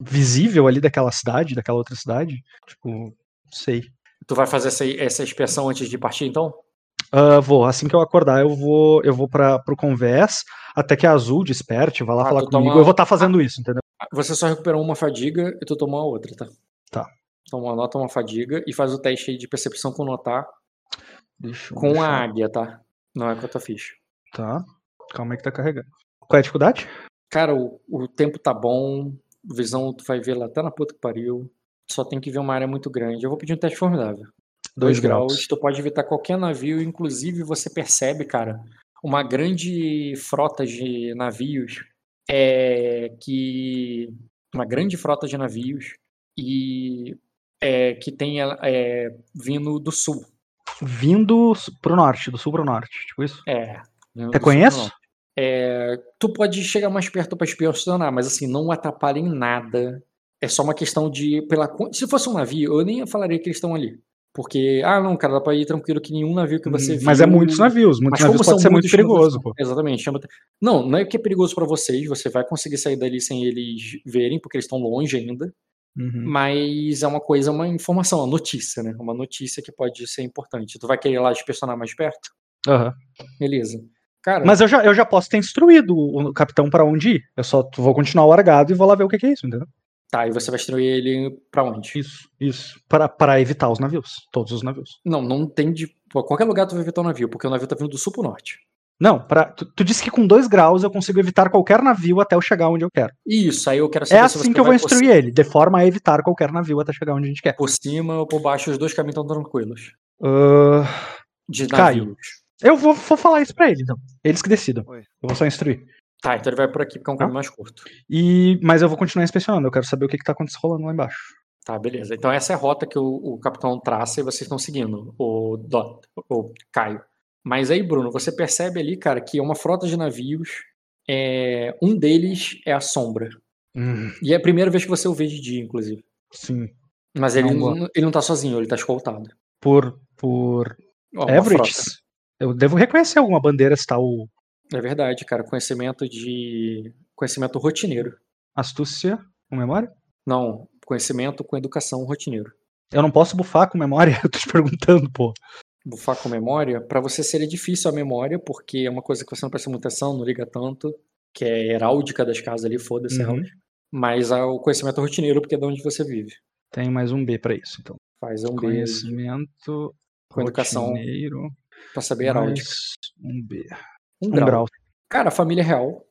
visível ali daquela cidade, daquela outra cidade? Tipo, não sei. Tu vai fazer essa, essa inspeção antes de partir, então? Ah, vou, assim que eu acordar, eu vou, eu vou para pro convés, até que a Azul desperte, vá lá Ah, falar comigo. toma- Eu vou estar fazendo isso, entendeu? Você só recuperou uma fadiga e tu tomou a outra, tá? Tá. Então anota uma fadiga e faz o teste aí de percepção com notar Deixa com deixa a águia, tá? Não é com a tua ficha. Tá. Calma aí que tá carregando. Qual é a dificuldade? Cara, o, o tempo tá bom, visão tu vai ver lá até na puta que pariu. Só tem que ver uma área muito grande. Eu vou pedir um teste formidável. Dois 2 graus. Tu pode evitar qualquer navio, inclusive você percebe, cara, uma grande frota de navios é, que. Uma grande frota de navios e é, que tem é, vindo do sul. Vindo pro norte, do sul pro norte, tipo isso? É. pro norte. É, tu pode chegar mais perto para espionar, mas assim, não atrapalha em nada. É só uma questão de. Pela, se fosse um navio, eu nem falaria que eles estão ali. Porque, ah, não, cara, dá pra ir tranquilo que nenhum navio que você Hum, viu. Mas é muitos navios, muitos navios são pode ser muito perigoso, pô. Exatamente. Chama... Não, não é que é perigoso pra vocês, você vai conseguir sair dali sem eles verem, porque eles estão longe ainda. Uhum. Mas é uma coisa, uma informação, uma notícia, né? Uma notícia que pode ser importante. Tu vai querer ir lá inspecionar mais perto? Aham. Beleza. Cara, Mas eu já, eu já posso ter instruído o capitão pra onde ir. Eu só vou continuar largado e vou lá ver o que que é isso, entendeu? tá, e você vai instruir ele pra onde? Isso, isso. Para, para evitar os navios. Todos os navios. Não, não tem de. Pô, qualquer lugar tu vai evitar o navio, porque o navio tá vindo do sul pro norte. Não, pra, tu, tu disse que com dois graus eu consigo evitar qualquer navio até eu chegar onde eu quero. Isso, aí eu quero É saber se assim você que eu vou instruir ele, de forma a evitar qualquer navio até chegar onde a gente quer. Por cima ou por baixo, os dois caminhos estão tranquilos. Ah, De Caio. navios. eu vou, vou falar isso pra ele, então. Eles que decidam. Oi. Eu vou só instruir. Tá, então ele vai por aqui, porque é um caminho mais curto. E, mas eu vou continuar inspecionando. Eu quero saber o que, que tá acontecendo rolando lá embaixo. Tá, beleza. Então essa é a rota que o, o capitão traça e vocês estão seguindo, o Dot, o Caio. Mas aí, Bruno, você percebe ali, cara, que é uma frota de navios. é, um deles é a sombra. Hum, E é a primeira vez que você o vê de dia, inclusive. sim. Mas ele Não não, gosto. ele não tá sozinho, ele tá escoltado. Por. Por. Ó, Everett. Eu devo reconhecer alguma bandeira se tá o É verdade, cara. Conhecimento de. Conhecimento rotineiro. astúcia com memória? Não, conhecimento com educação rotineiro. Eu não posso bufar com memória? Eu tô te perguntando, pô. Bufar com memória, pra você seria difícil a memória, porque é uma coisa que você não presta muita atenção, não liga tanto, que é heráldica das casas ali, foda-se, Uhum. Mas é o conhecimento rotineiro, porque é de onde você vive. Tem mais um B pra isso, então. Faz um B Conhecimento com educação rotineiro, pra saber heráldica. um B. Um, Um grau. grau. Cara, a família real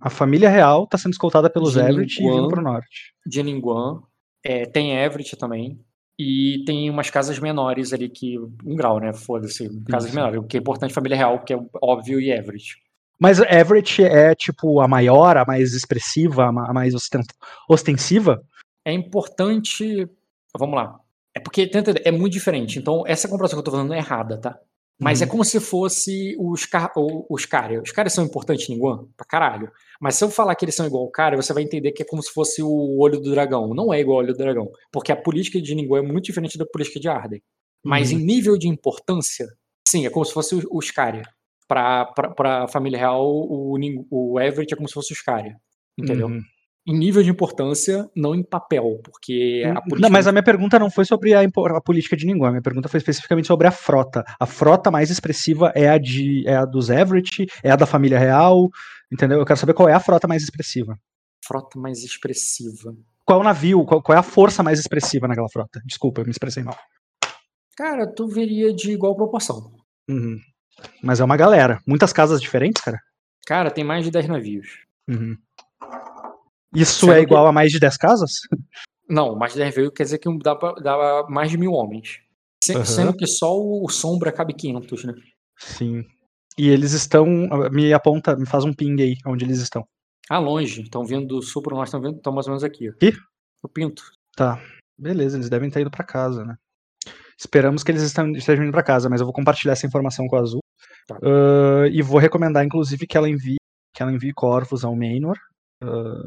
A família real tá sendo escoltada pelos Everett e vindo pro norte. de Ninguan, é, tem Everett também, e tem umas casas menores ali que. Um grau, né? Foda-se. Casas Isso. menores. O que é importante, família real, que é óbvio, e Everett. Mas Everett é tipo a maior, a mais expressiva, a ma- a mais osten- ostensiva? é importante. Vamos lá. É porque é muito diferente. Então, essa comparação que eu tô falando é errada, tá? Mas é Uhum. como se fosse os, car o- os Caria. Os Caria são importantes em Ninguan? Pra caralho. Mas se eu falar que eles são igual ao Caria, você vai entender que é como se fosse o olho do dragão. Não é igual ao olho do dragão. Porque a política de Ninguan é muito diferente da política de Arden. Mas Uhum. em nível de importância, Sim, é como se fosse o, o Scaria. Pra, pra, pra família real, o, o Everett é como se fosse o Scaria. Entendeu? Uhum. Em nível de importância, não em papel, porque a Não, política. mas a minha pergunta não foi sobre a, a política de ninguém. A minha pergunta foi especificamente sobre a frota. A frota mais expressiva é a de é a dos Everett, é a da família real, entendeu? Eu quero saber qual é a frota mais expressiva. frota mais expressiva. Qual é o navio? Qual, qual é a força mais expressiva naquela frota? Desculpa, eu me expressei mal. Cara, tu veria de igual proporção. Uhum. Mas é uma galera. Muitas casas diferentes, cara. Cara, tem mais de 10 navios. Uhum. Isso Sendo é que- igual a mais de 10 casas? Não, mais de 10 navios quer dizer que dá, pra, dá mais de mil homens. Aham. Sendo que só o Sombra cabe 500, né? Sim. E eles estão. Me aponta, me faz um ping aí onde eles estão. Ah, longe. Estão vindo do sul pro norte, estão vindo, estão mais ou menos aqui. Ih. O Pinto. Tá. Beleza, eles devem ter ido pra casa, né? Esperamos que eles estão- estejam indo pra casa, mas eu vou compartilhar essa informação com a Azul. Tá. Ah, e vou recomendar, inclusive, que ela envie, que ela envie corvos ao Mainor. Ah,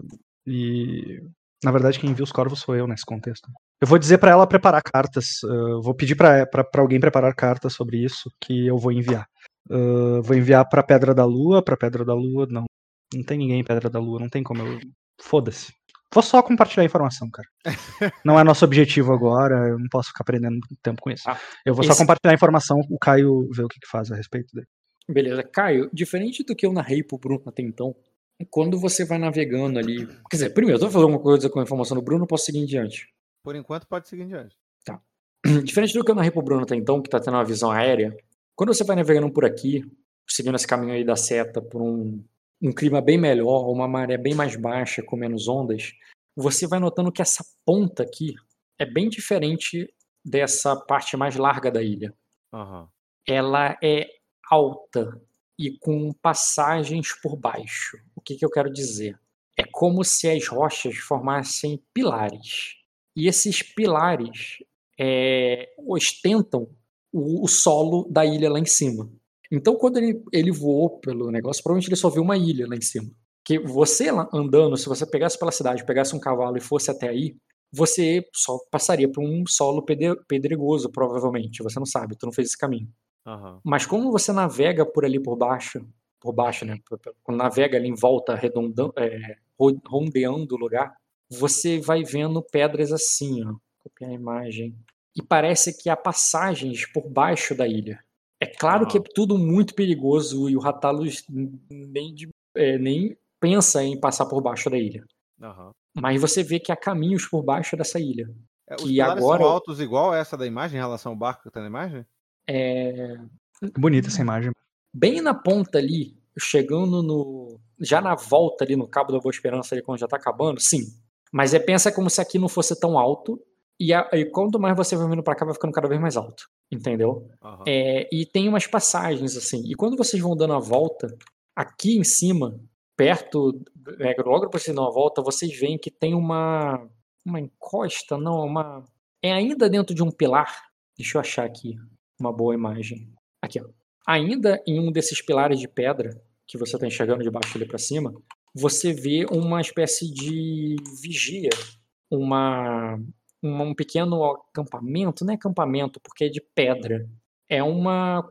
e. Na verdade, quem envia os corvos sou eu nesse contexto. Eu vou dizer pra ela preparar cartas. ah, vou pedir pra alguém preparar cartas sobre isso que eu vou enviar. Ah, vou enviar pra Pedra da Lua, pra Pedra da Lua, não. Não tem ninguém em Pedra da Lua, não tem como eu. Foda-se. Vou só compartilhar a informação, cara. Não é nosso objetivo agora, eu não posso ficar perdendo tempo com isso. Ah, eu vou só esse- compartilhar a informação, o Caio vê o que, que faz a respeito dele. Beleza. Caio, diferente do que eu narrei pro Bruno até então, quando você vai navegando ali. Quer dizer, primeiro, eu tô falando uma coisa com a informação do Bruno, posso seguir em diante. Por enquanto, pode seguir em diante. Diferente do que eu narrei pro Bruno até então, que tá tendo uma visão aérea, quando você vai navegando por aqui, seguindo esse caminho aí da seta por um, um clima bem melhor, uma maré bem mais baixa, com menos ondas, você vai notando que essa ponta aqui é bem diferente dessa parte mais larga da ilha. Aham. Ela é alta e com passagens por baixo. O que, que eu quero dizer? É como se as rochas formassem pilares. E esses pilares é, ostentam o, o solo da ilha lá em cima. Então, quando ele, ele voou pelo negócio, provavelmente ele só viu uma ilha lá em cima. Que você andando, se você pegasse pela cidade, pegasse um cavalo e fosse até aí, você só passaria por um solo pedregoso, provavelmente. Você não sabe, tu não fez esse caminho. Mas como você navega por ali por baixo, por baixo, né? Quando navega ali em volta, arredondando, é, ro- rondeando o lugar, você vai vendo pedras assim, ó. Copiar a imagem. E parece que há passagens por baixo da ilha. É claro que é tudo muito perigoso e o Ratalos nem, de- é, nem pensa em passar por baixo da ilha. Aham. Mas você vê que há caminhos por baixo dessa ilha. É, os Que agora- são altos igual essa da imagem em relação ao barco que tá na imagem? É, Bonita essa imagem. bem na ponta ali, chegando no. Já na volta ali no Cabo da Boa Esperança, ali quando já tá acabando, sim. Mas é, pensa como se aqui não fosse tão alto. E, a- e quanto mais você vai vindo pra cá, vai ficando cada vez mais alto. Entendeu? Aham. É, e tem umas passagens assim. E quando vocês vão dando a volta, aqui em cima, perto, é, logo depois que vocês dão a volta, vocês veem que tem uma. Uma encosta, não, uma. É ainda dentro de um pilar. Deixa eu achar aqui uma boa imagem. Aqui, ó. Ainda em um desses pilares de pedra que você está enxergando de baixo ali para cima, você vê uma espécie de vigia, uma, uma- um pequeno acampamento, não é acampamento porque é de pedra, é uma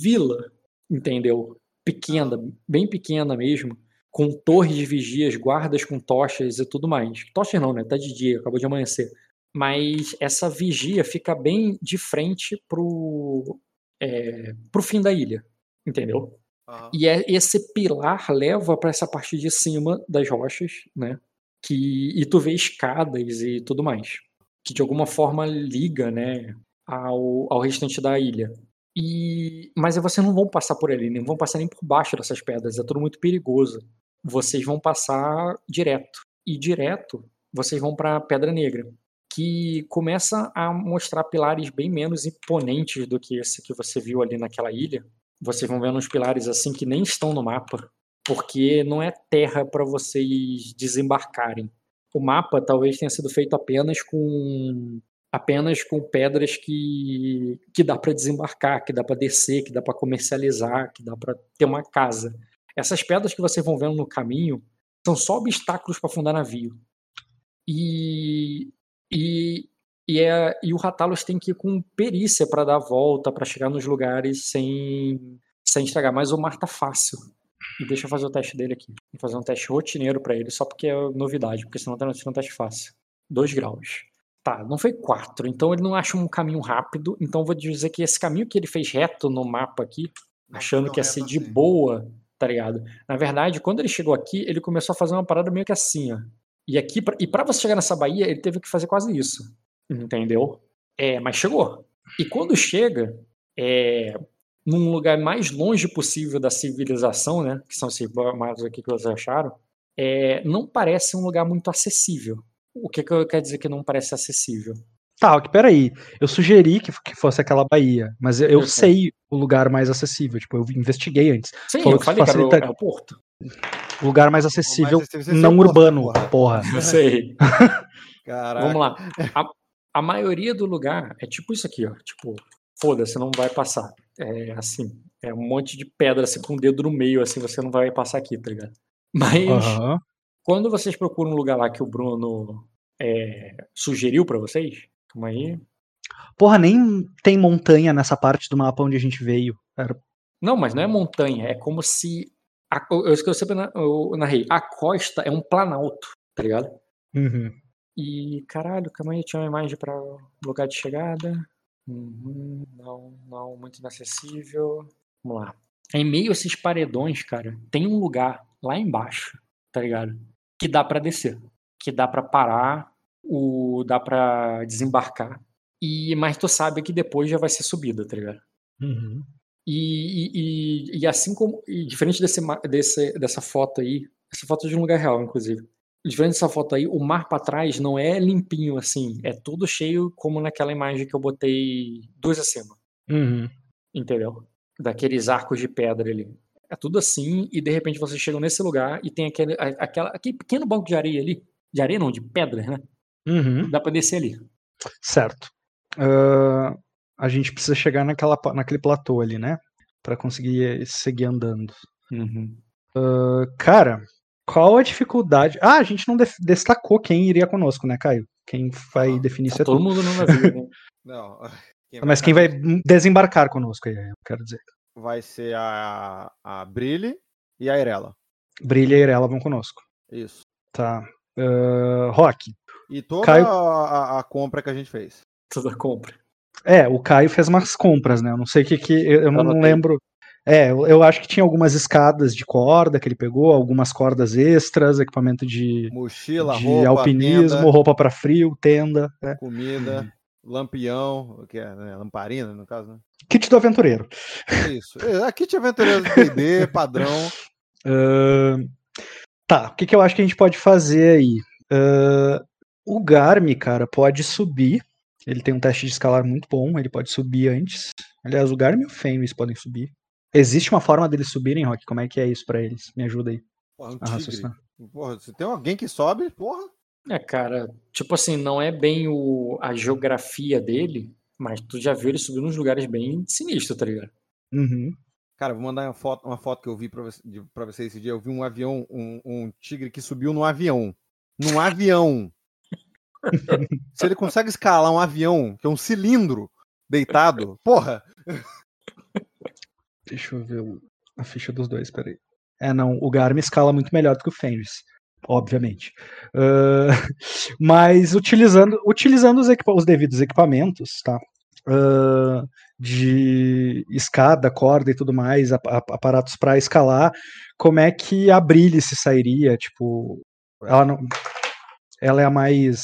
vila, entendeu? Pequena, bem pequena mesmo, com torres de vigias, guardas com tochas e tudo mais. Tochas não, né? Tá de dia, acabou de amanhecer. Mas essa vigia fica bem de frente pro, é, pro fim da ilha, entendeu? Aham. E é, esse pilar leva para essa parte de cima das rochas, né? Que, e tu vê escadas e tudo mais. Que de alguma forma liga, né? Ao, ao restante da ilha. E, mas vocês não vão passar por ali, não vão passar nem por baixo dessas pedras, é tudo muito perigoso. Vocês vão passar direto. E direto, vocês vão para Pedra Negra, que começa a mostrar pilares bem menos imponentes do que esse que você viu ali naquela ilha. Vocês vão vendo uns pilares assim que nem estão no mapa, porque não é terra para vocês desembarcarem. O mapa talvez tenha sido feito apenas com apenas com pedras que que dá para desembarcar, que dá para descer, que dá para comercializar, que dá para ter uma casa. Essas pedras que vocês vão vendo no caminho são só obstáculos para fundar navio. E, e E, é, e o Ratalos tem que ir com perícia para dar a volta, para chegar nos lugares sem, sem estragar. Mas o mar tá fácil. E deixa eu fazer o teste dele aqui. Vou fazer um teste rotineiro para ele, só porque é novidade, porque senão tá sendo um teste fácil. 2 graus. Tá, não foi 4, então ele não acha um caminho rápido. Então vou dizer que esse caminho que ele fez reto no mapa aqui, achando que ia ser de boa, tá ligado? Na verdade, quando ele chegou aqui, ele começou a fazer uma parada meio que assim, ó. E aqui, pra- e para você chegar nessa baía, ele teve que fazer quase isso. Entendeu? É, mas chegou. E quando chega, é, num lugar mais longe possível da civilização, né? Que são esses mapas aqui que vocês acharam, é, não parece um lugar muito acessível. O que, que eu quero dizer que não parece acessível? Tá, ok, peraí. Eu sugeri que, que fosse aquela Bahia, mas eu, eu Eu sei. o lugar mais acessível. Tipo, eu investiguei antes. Sim, Falou eu que falei que era o facilita- aeroporto. O lugar mais acessível, acessível sem ser não urbano, porra. porra. Eu sei. Caraca. Vamos lá. A, a maioria do lugar é tipo isso aqui, ó. Tipo, foda-se, não vai passar. É assim. É um monte de pedra assim, com o dedo no meio, assim, você não vai passar aqui, tá ligado? Mas quando vocês procuram um lugar lá que o Bruno é, sugeriu pra vocês, calma aí. Porra, nem tem montanha nessa parte do mapa onde a gente veio. Era- Não, mas não é montanha, é como se. A, eu, eu sempre na- eu narrei. A costa é um planalto, tá ligado? Uhum. E caralho, calma aí, tinha uma imagem para lugar de chegada. Uhum, não, não, muito inacessível. Vamos lá. Em meio a esses paredões, cara, tem um lugar lá embaixo, tá ligado? Que dá pra descer, que dá pra parar, o dá pra desembarcar. E mas tu sabe que depois já vai ser subida, tá ligado? Uhum. E, e, e- assim como. E diferente desse, desse, dessa foto aí, essa foto é de um lugar real, inclusive. Diferente dessa foto aí, o mar pra trás não é limpinho assim, é tudo cheio como naquela imagem que eu botei duas acima, Uhum. entendeu? Daqueles arcos de pedra ali. É tudo assim, e de repente vocês chegam nesse lugar e tem aquele, aquela, aquele pequeno banco de areia ali. De areia não, de pedra, né? Uhum. Dá pra descer ali. Certo. Ah, a gente precisa chegar naquela, naquele platô ali, né? Pra conseguir seguir andando. Ah, cara, qual a dificuldade? Ah, a gente não destacou quem iria conosco, né, Caio? Quem vai Ah, definir isso Tá é todo tu. mundo no navio, né? Não. Mas quem vai desembarcar conosco aí, eu quero dizer. vai ser a, a Brilhe e a Irela. Brilha e Irela vão conosco. Isso. Tá. Ah, Rock. E toda Caio- a, a- a compra que a gente fez. Toda compra. É, o Caio fez umas compras, né? Eu não sei o que que. Eu, eu não Anotei. lembro. É, eu, acho que tinha algumas escadas de corda que ele pegou, algumas cordas extras, equipamento de, Mochila, de roupa, alpinismo, tenda, roupa pra frio, tenda. né? comida, lampião, que é né, lamparina no caso, né? Kit do aventureiro. Isso. É, Aqui tinha aventureiro do D&D, padrão. Ahn, tá, o que, que eu acho que a gente pode fazer aí? Ahn, o Garmi, cara, pode subir. Ele tem um teste de escalar muito bom, ele pode subir antes. Aliás, o Garmi e o Fenris podem subir. Existe uma forma deles subirem, Rock? Como é que é isso pra eles? Me ajuda aí Porra, um a tigre. Porra, se tem alguém que sobe, porra. É, cara, tipo assim, não é bem o, a geografia dele, mas tu já viu ele subir nos lugares bem sinistros, tá ligado? Uhum. Cara, vou mandar uma foto, uma foto que eu vi pra, você, de- pra você esse dia. Eu vi um avião, um, um tigre que subiu num avião. Num avião. Se ele consegue escalar um avião, que é um cilindro deitado, porra. Deixa eu ver a ficha dos dois, peraí. É, não, o Garmin escala muito melhor do que o Fenris, obviamente. Ah, mas utilizando, utilizando os, os devidos equipamentos, tá? Ah, de escada, corda e tudo mais, ap- ap- aparatos para escalar, como é que a Brilhe se sairia? Tipo, ela não. Ela é a mais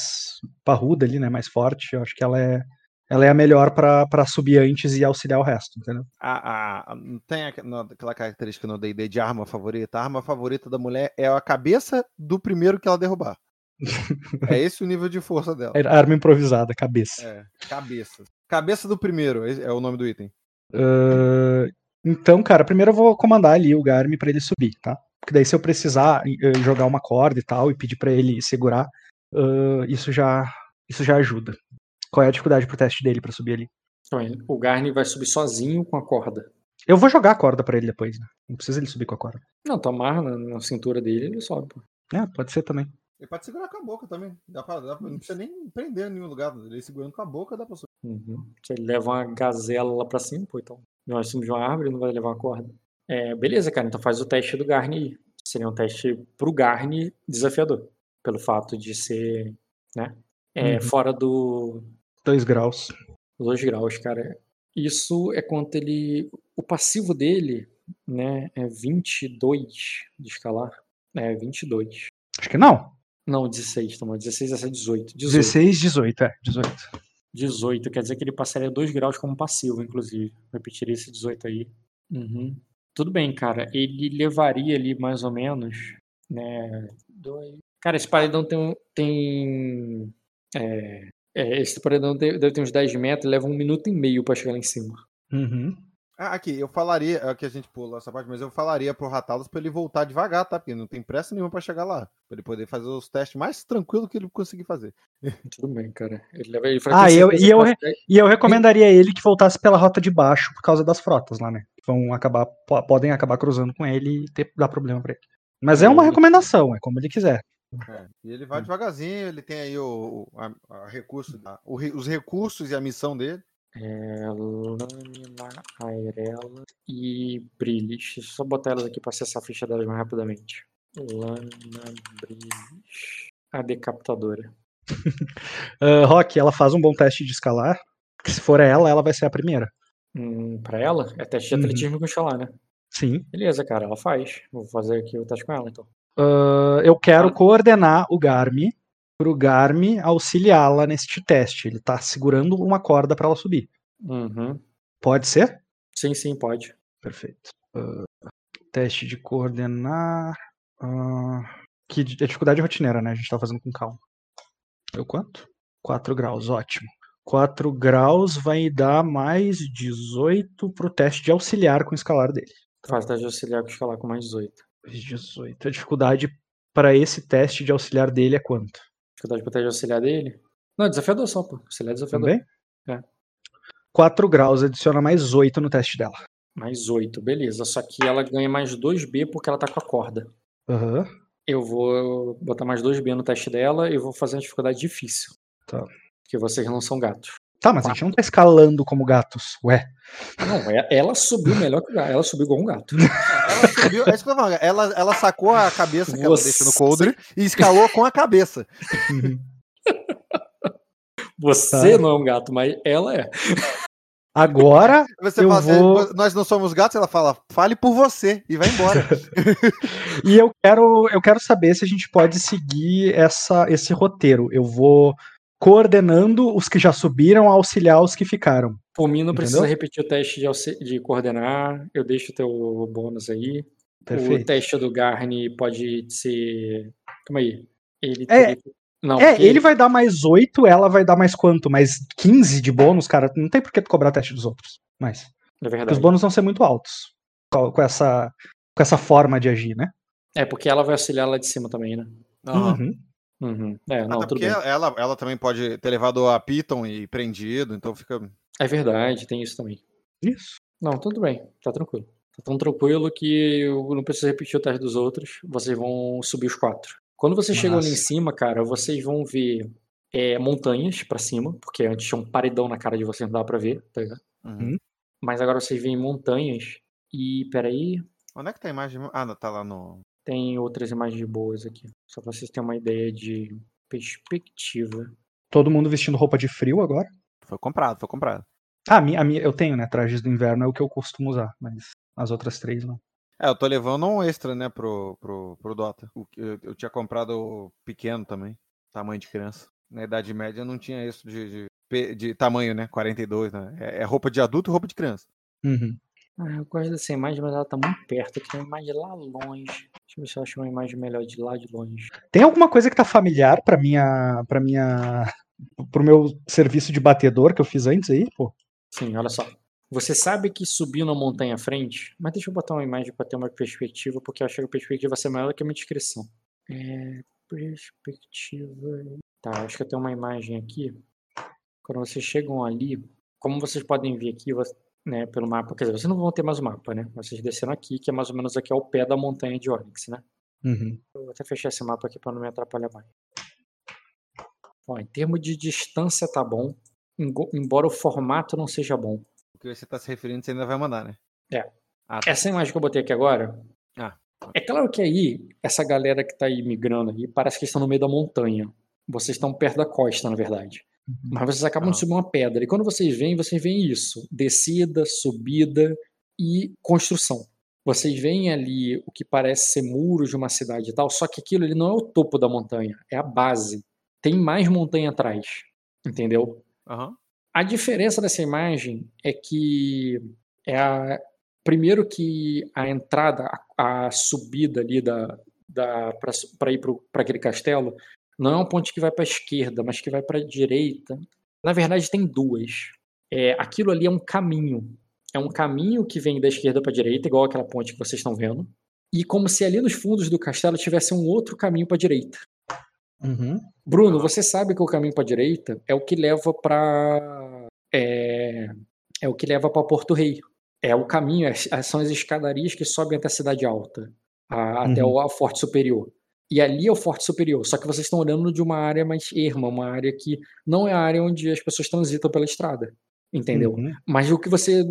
parruda ali, né? Mais forte. Eu acho que ela é, ela é a melhor para subir antes e auxiliar o resto, entendeu? A, a- tem aquela característica no D&D de arma favorita? A arma favorita da mulher é a cabeça do primeiro que ela derrubar. é esse o nível de força dela. É Arma improvisada, cabeça. É, cabeça. Cabeça do primeiro, esse é o nome do item. Ah, então, cara, primeiro eu vou comandar ali o Garmin pra ele subir, tá? Porque daí se eu precisar eh, jogar uma corda e tal e pedir pra ele segurar, ah, isso já isso já ajuda. Qual é a dificuldade pro teste dele pra subir ali? Então, o Garni vai subir sozinho com a corda. Eu vou jogar a corda pra ele depois, né? Não precisa ele subir com a corda. Não, tu amarra na, na cintura dele ele sobe, pô. É, pode ser também. Ele pode segurar com a boca também. Dá pra, dá pra- não precisa nem prender em nenhum lugar. Ele segurando com a boca dá pra subir. Uhum. Se ele leva uma gazela lá pra cima, pô, então. Nós cima de uma árvore, não vai levar uma corda. É, beleza, cara. Então faz o teste do Garni aí. Seria um teste pro Garni desafiador. Pelo fato de ser, né? É, Uhum. Fora do 2 graus. 2 graus, cara. Isso é quanto ele. O passivo dele, né? É 22 de escalar. É, 22. Acho que não. Não, 16, toma. 16 essa é 18. 18. 16, 18, é. 18. 18, quer dizer que ele passaria 2 graus como passivo, inclusive. Repetiria esse 18 aí. Uhum. Tudo bem, cara. Ele levaria ali mais ou menos, né? Dois... Cara, esse paredão tem. um- tem é, é, esse paredão deve ter uns 10 metros, leva um minuto e meio pra chegar lá em cima. Uhum. Ah, aqui, eu falaria. Aqui a gente pula essa parte, mas eu falaria pro Ratalos pra ele voltar devagar, tá? Porque não tem pressa nenhuma pra chegar lá. Pra ele poder fazer os testes mais tranquilo que ele conseguir fazer. Tudo bem, cara. Ele leva ele Ah, eu- e eu- re... E eu recomendaria ele que voltasse pela rota de baixo por causa das frotas lá, né? Que Vão acabar, po- podem acabar cruzando com ele e ter, dar problema pra ele. Mas é uma Ele- recomendação, é como ele quiser. É, e ele vai devagarzinho, ele tem aí o, o, a, a recurso, da- o os recursos e a missão dele. É, lâmina, airela e brilhos. Deixa eu só botar elas aqui para acessar a ficha delas mais rapidamente. Lâmina, brilhos. A decapitadora. Ah, Rock, ela faz um bom teste de escalar. Que se for ela, ela vai ser a primeira. Hum, para ela, é teste de Uhum. atletismo com escalar, né? Sim. Beleza, cara, ela faz. Vou fazer aqui o teste com ela, então. Ah, eu quero Ah. coordenar o Garmi pro Garmi auxiliá-la neste teste. Ele tá segurando uma corda pra ela subir. Uhum. Pode ser? Sim, sim, pode. Perfeito. Ah, teste de coordenar. ah, que é dificuldade rotineira, né? A gente tá fazendo com calma. Deu quanto? 4 graus, ótimo. 4 graus vai dar mais 18 pro teste de auxiliar com o escalar dele. Faz teste de auxiliar com escalar com mais 18. Mais 18. A dificuldade para esse teste de auxiliar dele é quanto? Dificuldade para teste de auxiliar dele? Não, desafiador só, pô. Auxiliar é desafiador. Também? É. 4 graus, adiciona mais 8 no teste dela. Mais 8, beleza. Só que ela ganha mais 2B porque ela tá com a corda. Aham. Eu vou botar mais 2B no teste dela e vou fazer uma dificuldade difícil. Tá. Porque vocês não são gatos. Tá, mas a gente não tá escalando como gatos. Ué. Não, é- ela subiu melhor que o gato. Ela subiu igual um gato. Ela subiu, é isso que eu ela, ela sacou a cabeça que ela Você- deixa no coldre e escalou com a cabeça. Você Tá. não é um gato, mas ela é. Agora Você Eu fala assim, vou- nós não somos gatos, ela fala, fale por você e vai embora. E eu quero, eu quero saber se a gente pode seguir essa, esse roteiro. Eu vou coordenando os que já subiram a auxiliar os que ficaram. Por mim, não precisa Entendeu? repetir o teste de, de coordenar. Eu deixo o teu bônus aí. O Perfeito. teste do Garni pode ser. Calma aí. Ele É, que- Não, É, porque ele vai dar mais 8, ela vai dar mais quanto? Mais 15 de bônus, cara. Não tem por que tu cobrar teste dos outros. Mas. É Porque os verdade. bônus vão ser muito altos. Com, com essa, com essa forma de agir, né? É porque ela vai auxiliar lá de cima também, né? Uhum. Uhum. É, não, Até tudo porque ela, ela também pode ter levado a Piton e prendido, então fica. É verdade, tem isso também. Isso. Não, tudo bem, tá tranquilo. Tá tão tranquilo que eu não preciso repetir o teste dos outros. Vocês vão subir os quatro. Quando vocês chegam ali em cima, cara, vocês vão ver é, montanhas pra cima, porque antes tinha um paredão na cara de vocês, não dava pra ver, tá ligado? Uhum. Mas agora vocês veem montanhas e, peraí, Onde é que tá a imagem? Ah, não, tá lá no. Tem outras imagens boas aqui. Só pra vocês terem uma ideia de perspectiva. Todo mundo vestindo roupa de frio agora. Foi comprado, foi comprado. Ah, a minha, a minha, eu tenho, né? Trajes do inverno é o que eu costumo usar, mas as outras três não. É, eu tô levando um extra, né, pro, pro, pro Dota. O que Eu, eu tinha comprado o pequeno também, tamanho de criança. Na Idade Média não tinha isso de, de, de tamanho, né? 42, né? É, é roupa de adulto e roupa de criança. Uhum. Ah, eu gosto dessa imagem, mas ela tá muito perto. Aqui tem uma imagem lá longe. Deixa eu ver se eu acho uma imagem melhor de lá de longe. Tem alguma coisa que tá familiar pra minha. para minha. pro meu serviço de batedor que eu fiz antes aí, pô? Sim, olha só. Você sabe que subiu na montanha à frente, mas deixa eu botar uma imagem para ter uma perspectiva, porque eu acho que a perspectiva vai ser maior do que a minha descrição. É, perspectiva. Tá, acho que eu tenho uma imagem aqui. Quando vocês chegam ali, como vocês podem ver aqui, né, pelo mapa, quer dizer, vocês não vão ter mais o mapa, né? Vocês desceram aqui, que é mais ou menos aqui ao pé da montanha de Onyx, né? Uhum. Eu vou até fechar esse mapa aqui pra não me atrapalhar mais. Ó, em termos de distância tá bom, embora o formato não seja bom. O que você tá se referindo, você ainda vai mandar, né? É. Ah, tá. Essa imagem que eu botei aqui agora. Ah. É claro que aí, essa galera que tá aí migrando aí, parece que estão no meio da montanha. Vocês estão perto da costa, na verdade. Mas vocês acabam de Ah. subir uma pedra. E quando vocês veem, vocês veem isso: descida, subida e construção. Vocês veem ali o que parece ser muros de uma cidade e tal, só que aquilo ali não é o topo da montanha, é a base. Tem mais montanha atrás. Entendeu? Aham. A diferença dessa imagem é que é a, primeiro que a entrada, a, a subida ali da, da para ir para aquele castelo, não é uma ponte que vai para a esquerda, mas que vai para a direita. Na verdade, tem duas. É, aquilo ali é um caminho. É um caminho que vem da esquerda para a direita, igual aquela ponte que vocês estão vendo. E como se ali nos fundos do castelo tivesse um outro caminho para a direita. Uhum. Bruno, você sabe que o caminho para a direita é o que leva para é, é o que leva para Porto Rei. É o caminho, é- são as escadarias que sobem até a cidade alta, a- até Uhum. o ao Forte Superior. E ali é o Forte Superior, só que vocês estão olhando de uma área mais erma, uma área que não é a área onde as pessoas transitam pela estrada, entendeu? Uhum. Mas o que você.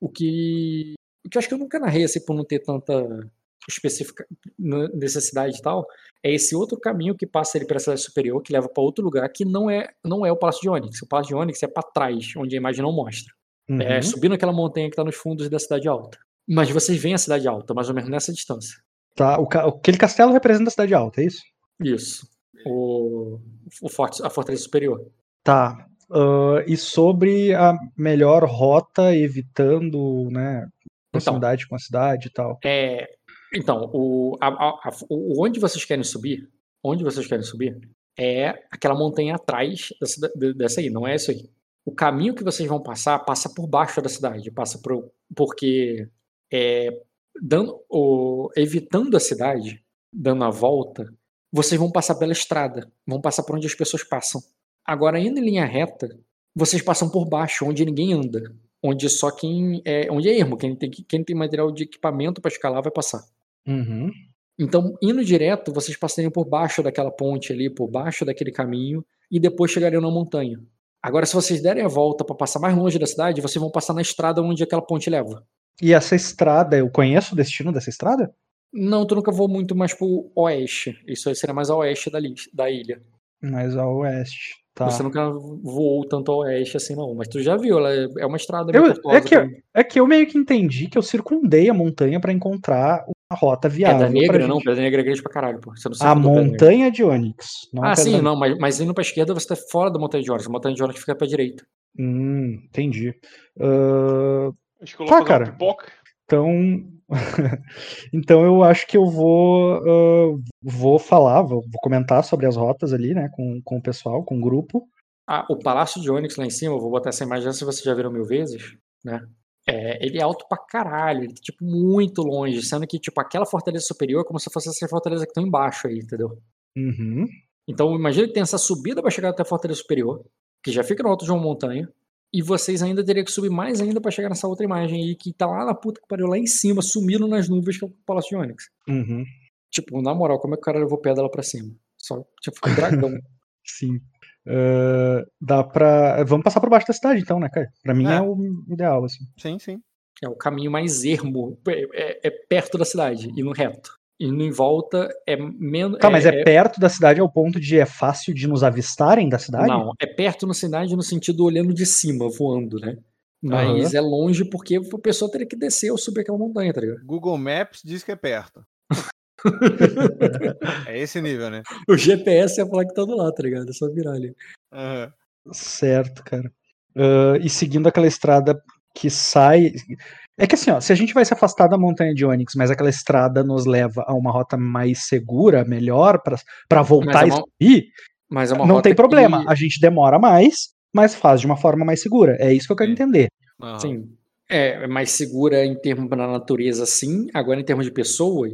O que. O que eu acho que eu nunca narrei assim por não ter tanta especifica, n- necessidade e tal, é esse outro caminho que passa ali para a cidade superior, que leva para outro lugar, que não é, não é o Palácio de Onyx. O Palácio de Onyx é para trás, onde a imagem não mostra. Uhum. É subindo aquela montanha que está nos fundos da cidade alta. Mas vocês veem a cidade alta, mais ou menos nessa distância. Tá, o aquele castelo representa a cidade alta, é isso? Isso. O, o forte, a fortaleza superior. Tá. ah, e sobre a melhor rota, evitando, né, proximidade com a cidade e tal. É, então, o, a- a- o- onde vocês querem subir, onde vocês querem subir, é aquela montanha atrás dessa, de- dessa aí, não é isso aí. O caminho que vocês vão passar passa por baixo da cidade, passa por, porque é, dando, o, evitando a cidade, dando a volta, vocês vão passar pela estrada, vão passar por onde as pessoas passam. Agora, indo em linha reta, vocês passam por baixo, onde ninguém anda onde só quem é, onde é ermo, quem tem, quem tem material de equipamento para escalar vai passar. Uhum. Então, indo direto, vocês passariam por baixo daquela ponte ali, por baixo daquele caminho, e depois chegariam na montanha. Agora, se vocês derem a volta para passar mais longe da cidade, vocês vão passar na estrada onde aquela ponte leva. E essa estrada, eu conheço o destino dessa estrada? Não, tu nunca voou muito mais pro oeste. Isso aí seria mais a oeste da, da ilha. Mais a oeste. Tá. Você nunca voou tanto a oeste assim, não. Mas tu já viu, ela é é uma estrada meio Eu- é que eu-. É que eu meio que entendi que eu circundei a montanha pra encontrar uma rota viável. Pedra Negra, não. Pedra Negra é grande pra caralho, pô. Você não A montanha de Onyx. Ah, sim, não, mas, mas indo pra esquerda você tá fora da montanha de Onyx. A montanha de Onyx fica pra direita. Hum, entendi. Ah, Que eu Tá, cara. pipoca. então, então eu acho que eu vou, ah, vou falar, vou, vou comentar sobre as rotas ali, né, com, com o pessoal, com o grupo. Ah, o Palácio de Onyx lá em cima, eu vou botar essa imagem se vocês já viram mil vezes, né? É, ele é alto pra caralho, ele tá, tipo, muito longe, sendo que, tipo, aquela fortaleza superior é como se fosse essa fortaleza que tá embaixo aí, entendeu? Uhum. Então, imagina que tem essa subida pra chegar até a fortaleza superior, que já fica no alto de uma montanha, e vocês ainda teriam que subir mais ainda pra chegar nessa outra imagem aí, que tá lá na puta que pariu, lá em cima, sumindo nas nuvens, que é o Palácio de Onyx. Uhum. Tipo, na moral, como é que o cara levou pedra lá pra cima? Só, tipo, um dragão. Sim. Ah, dá pra. Vamos passar por baixo da cidade, então, né, cara? Pra mim é, É. o ideal, assim. Sim, sim. É o caminho mais ermo, é, é- é perto da cidade, indo reto. Indo em volta é menos. Tá, mas é, perto da cidade ao ponto de é fácil de nos avistarem da cidade? Não, é perto na cidade no sentido olhando de cima, voando, né? Mas é longe porque a pessoa teria que descer ou subir aquela montanha, tá ligado? Google Maps diz que é perto. é esse nível, né? O GPS ia falar que tá do lado, tá ligado? É só virar ali. Aham. Certo, cara. Ah, e seguindo aquela estrada que sai. É que assim, ó, se a gente vai se afastar da montanha de Onyx, mas aquela estrada nos leva a uma rota mais segura, melhor, pra pra voltar Mas é e uma- subir, Mas é uma não rota tem problema. que- A gente demora mais, mas faz de uma forma mais segura. É isso que eu quero Sim. entender. Aham. Sim. É, é mais segura em termos da natureza, sim. Agora, em termos de pessoas,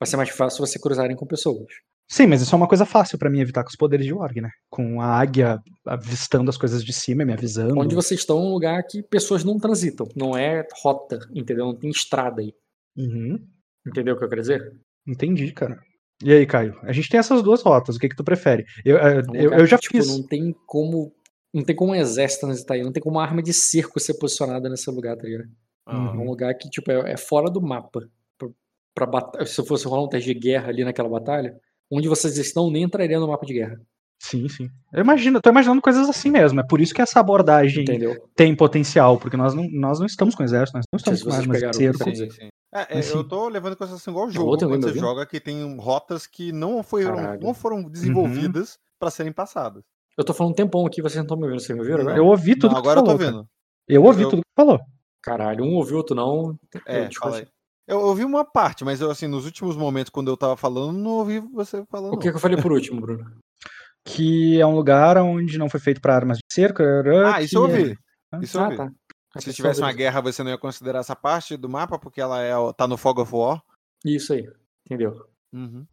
vai ser mais fácil você cruzarem com pessoas. Sim, mas isso é uma coisa fácil pra mim evitar com os poderes de Org, né? Com a águia avistando as coisas de cima, e me avisando. Onde vocês estão é um lugar que pessoas não transitam. Não é rota, entendeu? Não tem estrada aí. Uhum. Entendeu o que eu quero dizer? Entendi, cara. E aí, Caio? A gente tem essas duas rotas, o que que tu prefere? Eu, É um eu, lugar eu já que, tipo, fiz. não tem como. Não tem como um exército transitar aí, não tem como uma arma de cerco ser posicionada nesse lugar, tá ligado? É Aham. um lugar que, tipo, é, é fora do mapa. Pra, pra bata- Se eu fosse rolar um teste de guerra ali naquela batalha, onde vocês estão nem entraria no mapa de guerra. Sim, sim. Eu imagino, eu tô imaginando coisas assim mesmo. É por isso que essa abordagem Entendeu? tem potencial, porque nós não, nós não estamos com exército, nós não estamos com armas de cerco. Sim, sim. É, é, Mas eu tô levando em consideração igual o jogo, quando você joga, que tem rotas que não foram, não foram desenvolvidas pra serem passadas. Eu tô falando um tempão aqui, vocês não estão me ouvindo. Vocês me ouviram agora? Eu ouvi tudo Não, que tu agora eu falou. tô cara. vendo. Eu ouvi Eu- tudo que falou. Caralho, um ouviu, outro não. É, Eu, tipo, fala aí. Eu ouvi uma parte, mas eu, assim, nos últimos momentos, quando eu tava falando, não ouvi você falando. O que, que eu falei por último, Bruno? Que é um lugar onde não foi feito pra armas de cerco. Ah, isso eu é- ouvi. Isso eu ah, ouvi. tá. Se tivesse uma guerra. você não ia considerar essa parte do mapa, porque ela é, o- tá no Fog of War. Isso aí, entendeu? Uhum.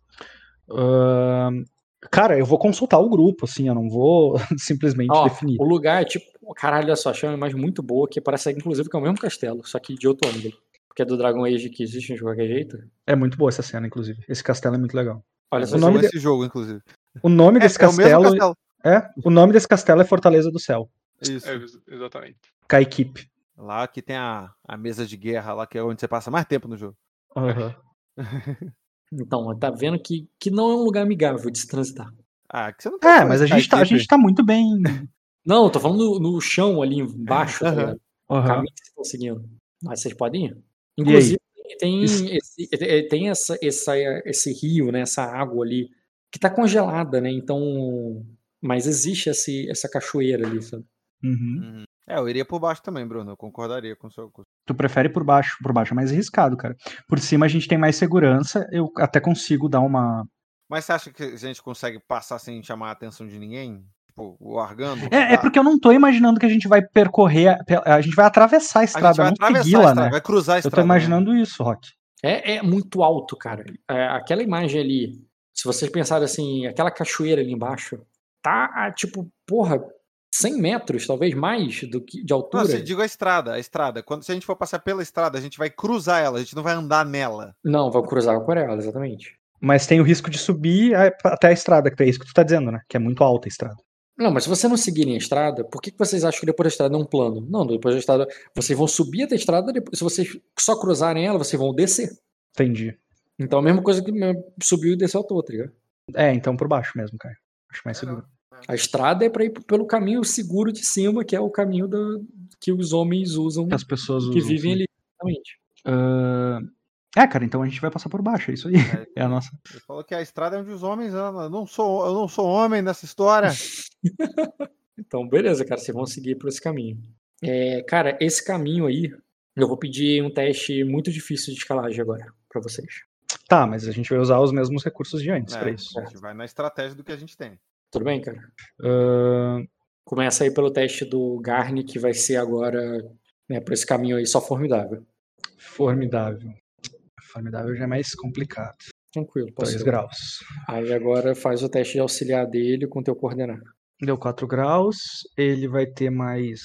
Ahn, cara, eu vou consultar o grupo, assim, eu não vou simplesmente Ó, definir. o lugar é tipo. Caralho, olha só, achei uma imagem muito boa que parece inclusive que é o mesmo castelo, só que de outro ângulo. Porque é do Dragon Age que existe de qualquer jeito. É muito boa essa cena, inclusive. Esse castelo é muito legal. Olha só, O nome jogo de- esse jogo, inclusive. O nome É, desse é o mesmo castelo, castelo. é, o nome desse castelo é Fortaleza do Céu. Isso. É, ex- exatamente. Kaikip. Lá que tem a, a mesa de guerra, lá que é onde você passa mais tempo no jogo. Aham. Então, tá vendo que, que não é um lugar amigável de se transitar. Ah, que você não tá É, mas a gente, tá, a gente tá muito bem. Não, eu tô falando no, no chão ali embaixo, tá Aham. ligado? O caminho que vocês estão seguindo. Mas vocês podem ir. Inclusive, tem, esse, é, tem essa, essa, esse rio, né? Essa água ali, que tá congelada, né? Então. Mas existe esse, essa cachoeira ali, sabe? Uhum. Uhum. É, eu iria por baixo também, Bruno. Eu concordaria com o seu. Tu prefere por baixo? Por baixo é mais arriscado, cara. Por cima a gente tem mais segurança. Eu até consigo dar uma. Mas você acha que a gente consegue passar sem chamar a atenção de ninguém? Tipo, largando? É, é porque eu não tô imaginando que a gente vai percorrer. A, a gente vai atravessar a a gente estrada, vai não atravessar seguir a lá, estrada, né? vai cruzar a Eu tô estrada. né? imaginando isso, Rock. É, é muito alto, cara. É, aquela imagem ali, se vocês pensarem assim, aquela cachoeira ali embaixo, tá a, tipo, porra, 100 metros, talvez mais do que de Não, altura. você digo a estrada, a estrada. Quando, se a gente for passar pela estrada, a gente vai cruzar ela, a gente não vai andar nela. Não, vai cruzar com ela, exatamente. Mas tem o risco de subir até a estrada, que é isso que tu tá dizendo, né? Que é muito alta a estrada. Não, mas se você não seguirem a estrada, por que, que vocês acham que depois da estrada é um plano? Não, depois da estrada, vocês vão subir até a estrada, depois, se vocês só cruzarem ela, vocês vão descer. Entendi. Então a mesma coisa que subiu e desceu à toa, tá ligado? É, então por baixo mesmo, cara. Acho mais seguro. A estrada é pra ir pelo caminho seguro de cima, que é o caminho da, que os homens usam, Que as pessoas que usam, vivem sim. ali. Exatamente. Ah, É, cara, então a gente vai passar por baixo, é isso aí. É a nossa. Ele falou que a estrada é onde os homens andam. Eu não sou, eu não sou homem nessa história. Então, beleza, cara, vocês vão seguir por esse caminho. É, cara, esse caminho aí, eu vou pedir um teste muito difícil de escalagem agora pra vocês. Tá, mas a gente vai usar os mesmos recursos de antes pra É, isso. a gente vai na estratégia do que a gente tem. Tudo bem, cara? Ah, Começa aí pelo teste do Garni, que vai ser agora, né, por esse caminho aí só formidável. formidável. Formidável já é mais complicado. Tranquilo, posso 2 ir. graus. Aí agora faz o teste de auxiliar dele com teu coordenado. Deu 4 graus. Ele vai ter mais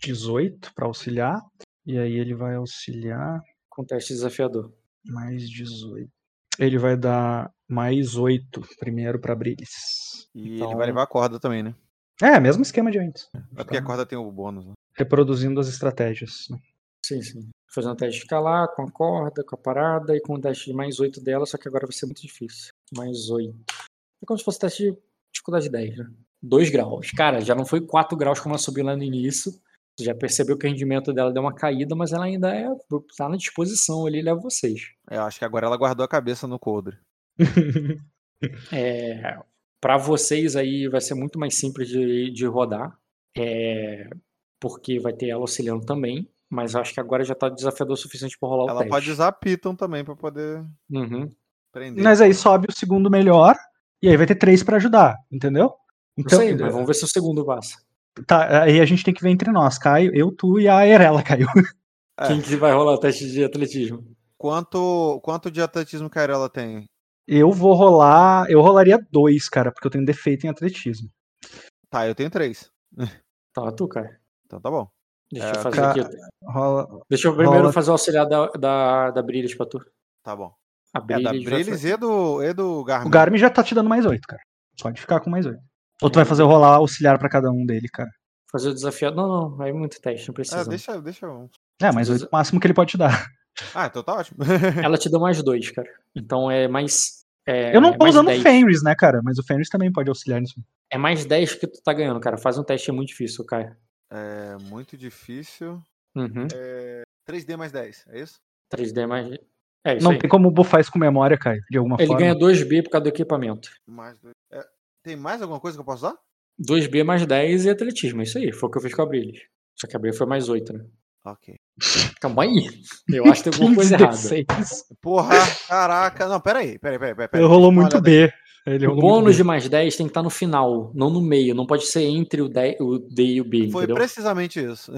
18 para auxiliar. E aí ele vai auxiliar Com teste desafiador. mais 18. Ele vai dar mais 8 primeiro para Brilis. E Então- ele vai levar a corda também, né? É, mesmo esquema de antes. É porque a corda tem o bônus, né? Reproduzindo as estratégias. né? Sim, sim. Fazendo um teste de escalar com a corda, com a parada e com o teste de mais 8 dela, só que agora vai ser muito difícil. Mais 8. É como se fosse teste de dificuldade 10, né? 2 graus. Cara, já não foi 4 graus como ela subiu lá no início. Você já percebeu que o rendimento dela deu uma caída, mas ela ainda é, tá na disposição ali, leva vocês. Eu acho que agora ela guardou a cabeça no coldre. É, para vocês aí vai ser muito mais simples de, de rodar, é, porque vai ter ela auxiliando também, mas acho que agora já tá desafiador o suficiente para rolar o Ela teste. pode usar Python também pra poder Uhum. prender. Mas aí sobe o segundo melhor. E aí vai ter três para ajudar, entendeu? Não sei, mas vamos ver se o segundo passa. Tá, aí a gente tem que ver entre nós, Caio, eu, tu e a Erela, Caio. É. Quem que vai rolar o teste de atletismo? Quanto, quanto de atletismo que a ela tem? Eu vou rolar. Eu rolaria dois, cara, porque eu tenho defeito em atletismo. Tá, eu tenho três. Tá, tu, cara. Então tá bom. Deixa É, eu fazer ca- aqui. Rola. Deixa eu primeiro rola- fazer o auxiliar da, da, da Brilhas pra tu. Tá bom. A É da Brillis e do, e do Garmin. O Garmin já tá te dando mais 8, cara. Pode ficar com mais 8. Ou tu vai fazer rolar auxiliar pra cada um dele, cara. fazer o desafio. Não, não, aí é muito teste, não precisa. Ah, deixa, deixa eu. É, mais 8 é o máximo que ele pode te dar. Ah, então tá ótimo. Ela te deu mais dois, cara. Então é mais. É, Eu não é tô usando o 10. Fenris, né, cara? Mas o Fenris também pode auxiliar nisso. É mais 10 que tu tá ganhando, cara. Faz um teste é muito difícil, Caio. É muito difícil. Uhum. 3D mais 10, é isso? 3D mais. É isso Não aí. tem como buffar isso com memória, Caio, de alguma Ele forma. ganha 2B por causa do equipamento. Mais dois. É, tem mais alguma coisa que eu posso usar? 2B mais 10 e atletismo. É isso aí. Foi o que eu fiz com a Brillis. Só que a Brillis foi mais 8, né? Ok. Calma aí. Eu acho que tem alguma coisa 15 errada. D6. Porra, caraca. Não, peraí, peraí, peraí. peraí, peraí. Rolou muito B. Ele O bônus de mais 10 tem que estar no final, não no meio. Não pode ser entre o, 10, o D e o B. Foi entendeu? precisamente isso.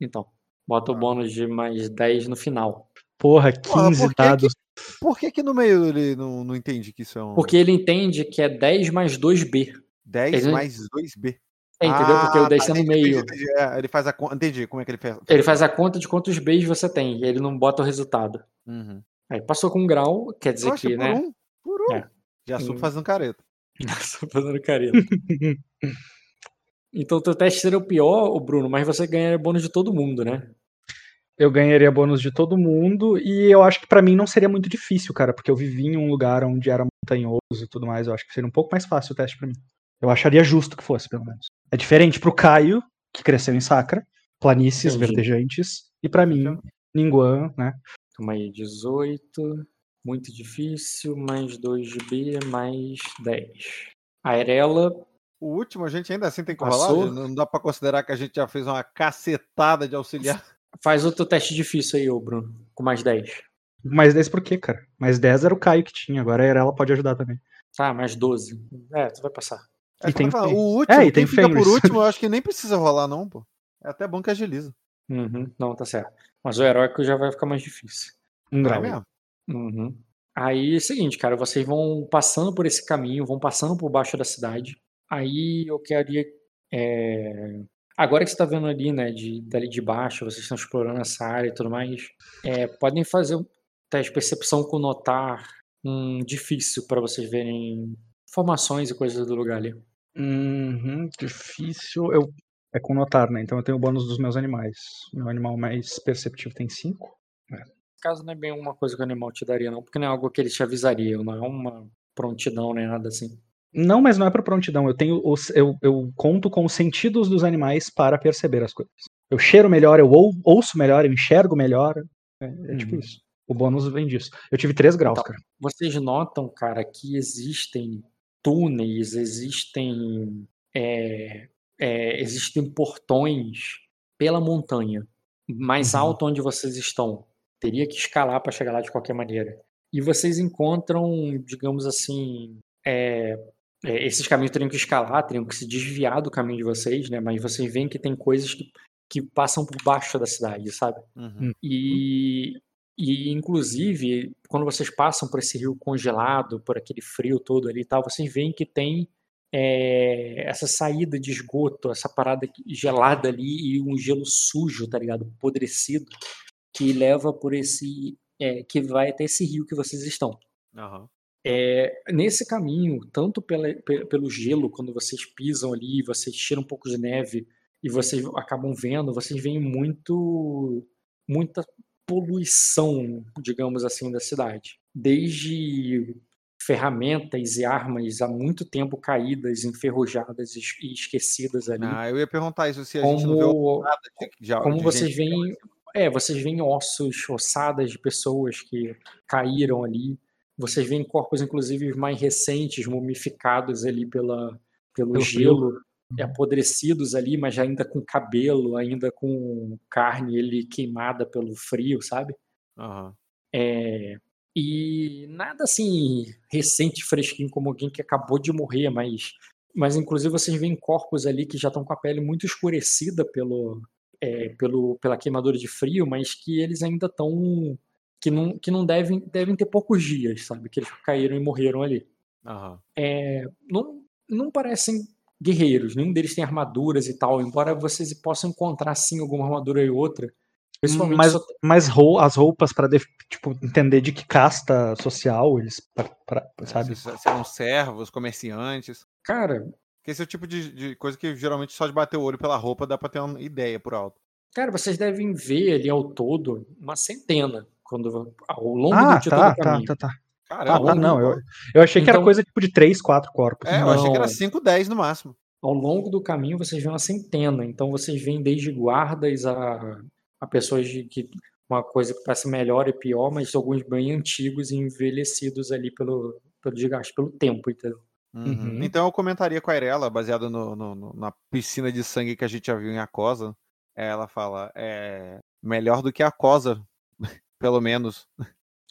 Então, bota o Ah. bônus de mais 10 no final. Porra, Porra, 15 por que que- dados. Por que que no meio ele não, não entende que isso é um Porque ele entende que é 10 mais 2B. 10 ele- mais 2B? É, entendeu? Porque o 10 tá no entendi, meio. entendi, entendi. É, ele faz a conta. Entendi como é que ele fez. Ele faz a conta de quantos Bs você tem. E ele não bota o resultado. Uhum. Aí passou com um grau, quer dizer Poxa, que, por né? um? Por um. É. Já Hum. fazendo careta. Só fazendo careta. então, teu teste seria o pior, o Bruno, mas você ganharia bônus de todo mundo, né? Eu ganharia bônus de todo mundo e eu acho que pra mim não seria muito difícil, cara, porque eu vivi em um lugar onde era montanhoso e tudo mais. Eu acho que seria um pouco mais fácil o teste pra mim. Eu acharia justo que fosse, pelo menos. É diferente pro Caio, que cresceu em Sacra, planícies Entendi. verdejantes, e pra mim, Ninguan, né? Calma aí, 18. Muito difícil. Mais 2 de B, mais 10. A Arela, O último a gente ainda assim tem que Passou? rolar? Não dá pra considerar que a gente já fez uma cacetada de auxiliar. faz outro teste difícil aí, ô Bruno. Com mais 10. Mais 10 por quê, cara? Mais 10 era o Caio que tinha, agora a Erela pode ajudar também. Tá, mais 12. É, tu vai passar. É, E tem falo, Fenris. o último, É, e quem tem fica por último, eu acho que nem precisa rolar, não, pô. É até bom que agiliza. Uhum, não, tá certo. Mas o heróico já vai ficar mais difícil. Um Não é grau. mesmo? Uhum. Aí é o seguinte, cara, vocês vão passando por esse caminho, vão passando por baixo da cidade. Aí eu queria. é, Agora que você tá vendo ali, né, de, dali de baixo, vocês estão explorando essa área e tudo mais, é, podem fazer um teste de percepção com notar um difícil para vocês verem formações e coisas do lugar ali. Uhum, difícil. Eu... É com notar, né? Então eu tenho o bônus dos meus animais. Meu animal mais perceptivo tem 5. Nesse caso não é bem uma coisa que o animal te daria, não, porque não é algo que ele te avisaria, não é uma prontidão nem nada assim. Não, mas não é por prontidão. Eu tenho os, eu, eu conto com os sentidos dos animais para perceber as coisas. Eu cheiro melhor, eu ou- ouço melhor, eu enxergo melhor. É, é tipo Uhum. isso. O bônus vem disso. Eu tive 3 graus, Então. cara. Vocês notam, cara, que existem túneis, existem é, é, existem portões pela montanha, mais Uhum. alto onde vocês estão. Teria que escalar para chegar lá de qualquer maneira. E vocês encontram, digamos assim, é, é, esses caminhos teriam que escalar, teriam que se desviar do caminho de vocês, né? Mas vocês veem que tem coisas que, que passam por baixo da cidade, sabe? Uhum. E, e, inclusive, quando vocês passam por esse rio congelado, por aquele frio todo ali e tal, vocês veem que tem é, essa saída de esgoto, essa parada gelada ali e um gelo sujo, tá ligado? Apodrecido, que leva por esse. é, que vai até esse rio que vocês estão. Aham. É, nesse caminho, tanto pela- pe- pelo gelo, quando vocês pisam ali, vocês tiram um pouco de neve e vocês acabam vendo, vocês veem muito, muita poluição, digamos assim, da cidade. Desde ferramentas e armas há muito tempo caídas, enferrujadas e es- esquecidas ali. Ah, eu ia perguntar isso se a gente não viu como nada de, de, como de vocês veem, é, vocês veem ossos, ossadas de pessoas que caíram ali. Vocês veem corpos, inclusive, mais recentes, mumificados ali pela, pelo, gelo, e apodrecidos ali, mas ainda com cabelo, ainda com carne ali queimada pelo frio, sabe? Aham. É, e nada assim recente, fresquinho, como alguém que acabou de morrer, mas, mas inclusive vocês veem corpos ali que já estão com a pele muito escurecida pelo, é, pelo, pela queimadura de frio, mas que eles ainda estão. que não, que não devem, devem ter poucos dias, sabe? Que eles caíram e morreram ali. Aham. É, não, não parecem guerreiros, nenhum deles tem armaduras e tal, embora vocês possam encontrar sim alguma armadura e outra. Principalmente Mas, só- mas rou- as roupas def- tipo, entender de que casta social eles. pra- pra- sabe? Se, se eram servos, comerciantes. Cara, Que esse é o tipo de, de coisa que geralmente só de bater o olho pela roupa dá pra ter uma ideia por alto. cara, vocês devem ver ali ao todo uma centena quando ao longo Ah, do de tá, todo tá, caminho. tá, tá. Caramba, Ah, tá, longo- não. Eu, eu achei que era Então- coisa tipo de três, quatro corpos. É, eu achei que era Não. 5, 10 no máximo. Ao longo do caminho vocês veem uma centena. Então vocês veem desde guardas a, a pessoas de que uma coisa que parece melhor e pior, mas alguns bem antigos e envelhecidos ali pelo, pelo desgaste, pelo tempo, entendeu? Uhum. Uhum. Então eu comentaria com a Irela, baseado no, no- no- na piscina de sangue que a gente já viu em Acosa. Ela fala, é melhor do que a Acosa, pelo menos.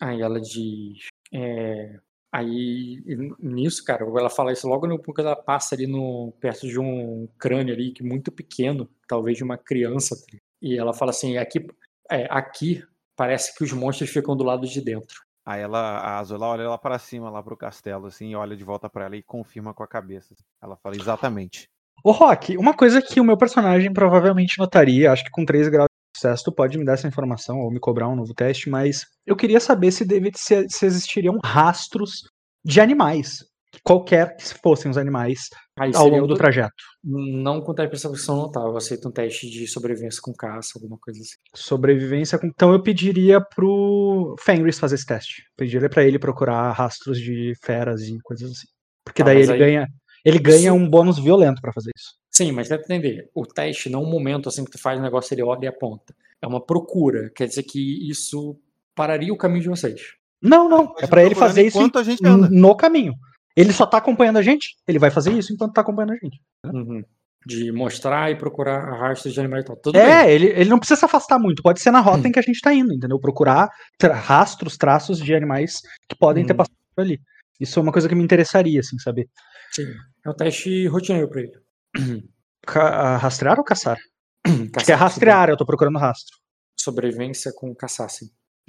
Aí ela diz. é, aí nisso, cara, ela fala isso logo no porque ela passa ali no, perto de um crânio ali, que muito pequeno, talvez de uma criança. tá? E ela fala assim: aqui, é, aqui parece que os monstros ficam do lado de dentro. Aí ela, a Azula olha lá para cima, lá pro castelo, assim, olha de volta pra ela e confirma com a cabeça. Ela fala, exatamente. Ô, Rock, uma coisa que o meu personagem provavelmente notaria, acho que com 3 graus de sucesso, tu pode me dar essa informação ou me cobrar um novo teste, mas eu queria saber se, deve, se, se existiriam rastros de animais, qualquer que fossem os animais, Aí ao longo do trajeto. Não com teste de percepção não tá. Eu aceito um teste de sobrevivência com caça, alguma coisa assim. Sobrevivência. com- Então eu pediria pro Fenris fazer esse teste. Pediria pra ele procurar rastros de feras e coisas assim. Porque Tá, daí ele aí- ganha. Ele ganha Isso- um bônus violento pra fazer isso. Sim, mas deve entender. O teste não é um momento assim que tu faz o negócio, ele olha e aponta. É uma procura. Quer dizer que isso pararia o caminho de vocês. Não, não. É pra ele fazer isso a no caminho. Ele só tá acompanhando a gente. Ele vai fazer isso enquanto tá acompanhando a gente. Uhum. De mostrar e procurar rastros de animais e tal. Tudo é, bem. ele, ele não precisa se afastar muito. Pode ser na rota Hum. em que a gente tá indo, entendeu? Procurar tra- rastros, traços de animais que podem ter Hum. passado por ali. Isso é uma coisa que me interessaria, assim, saber. Sim. É um teste rotineiro pra ele. Ca- rastrear ou caçar? Que é Caçar, rastrear, eu tô procurando rastro. Sobrevivência com caçar, sim.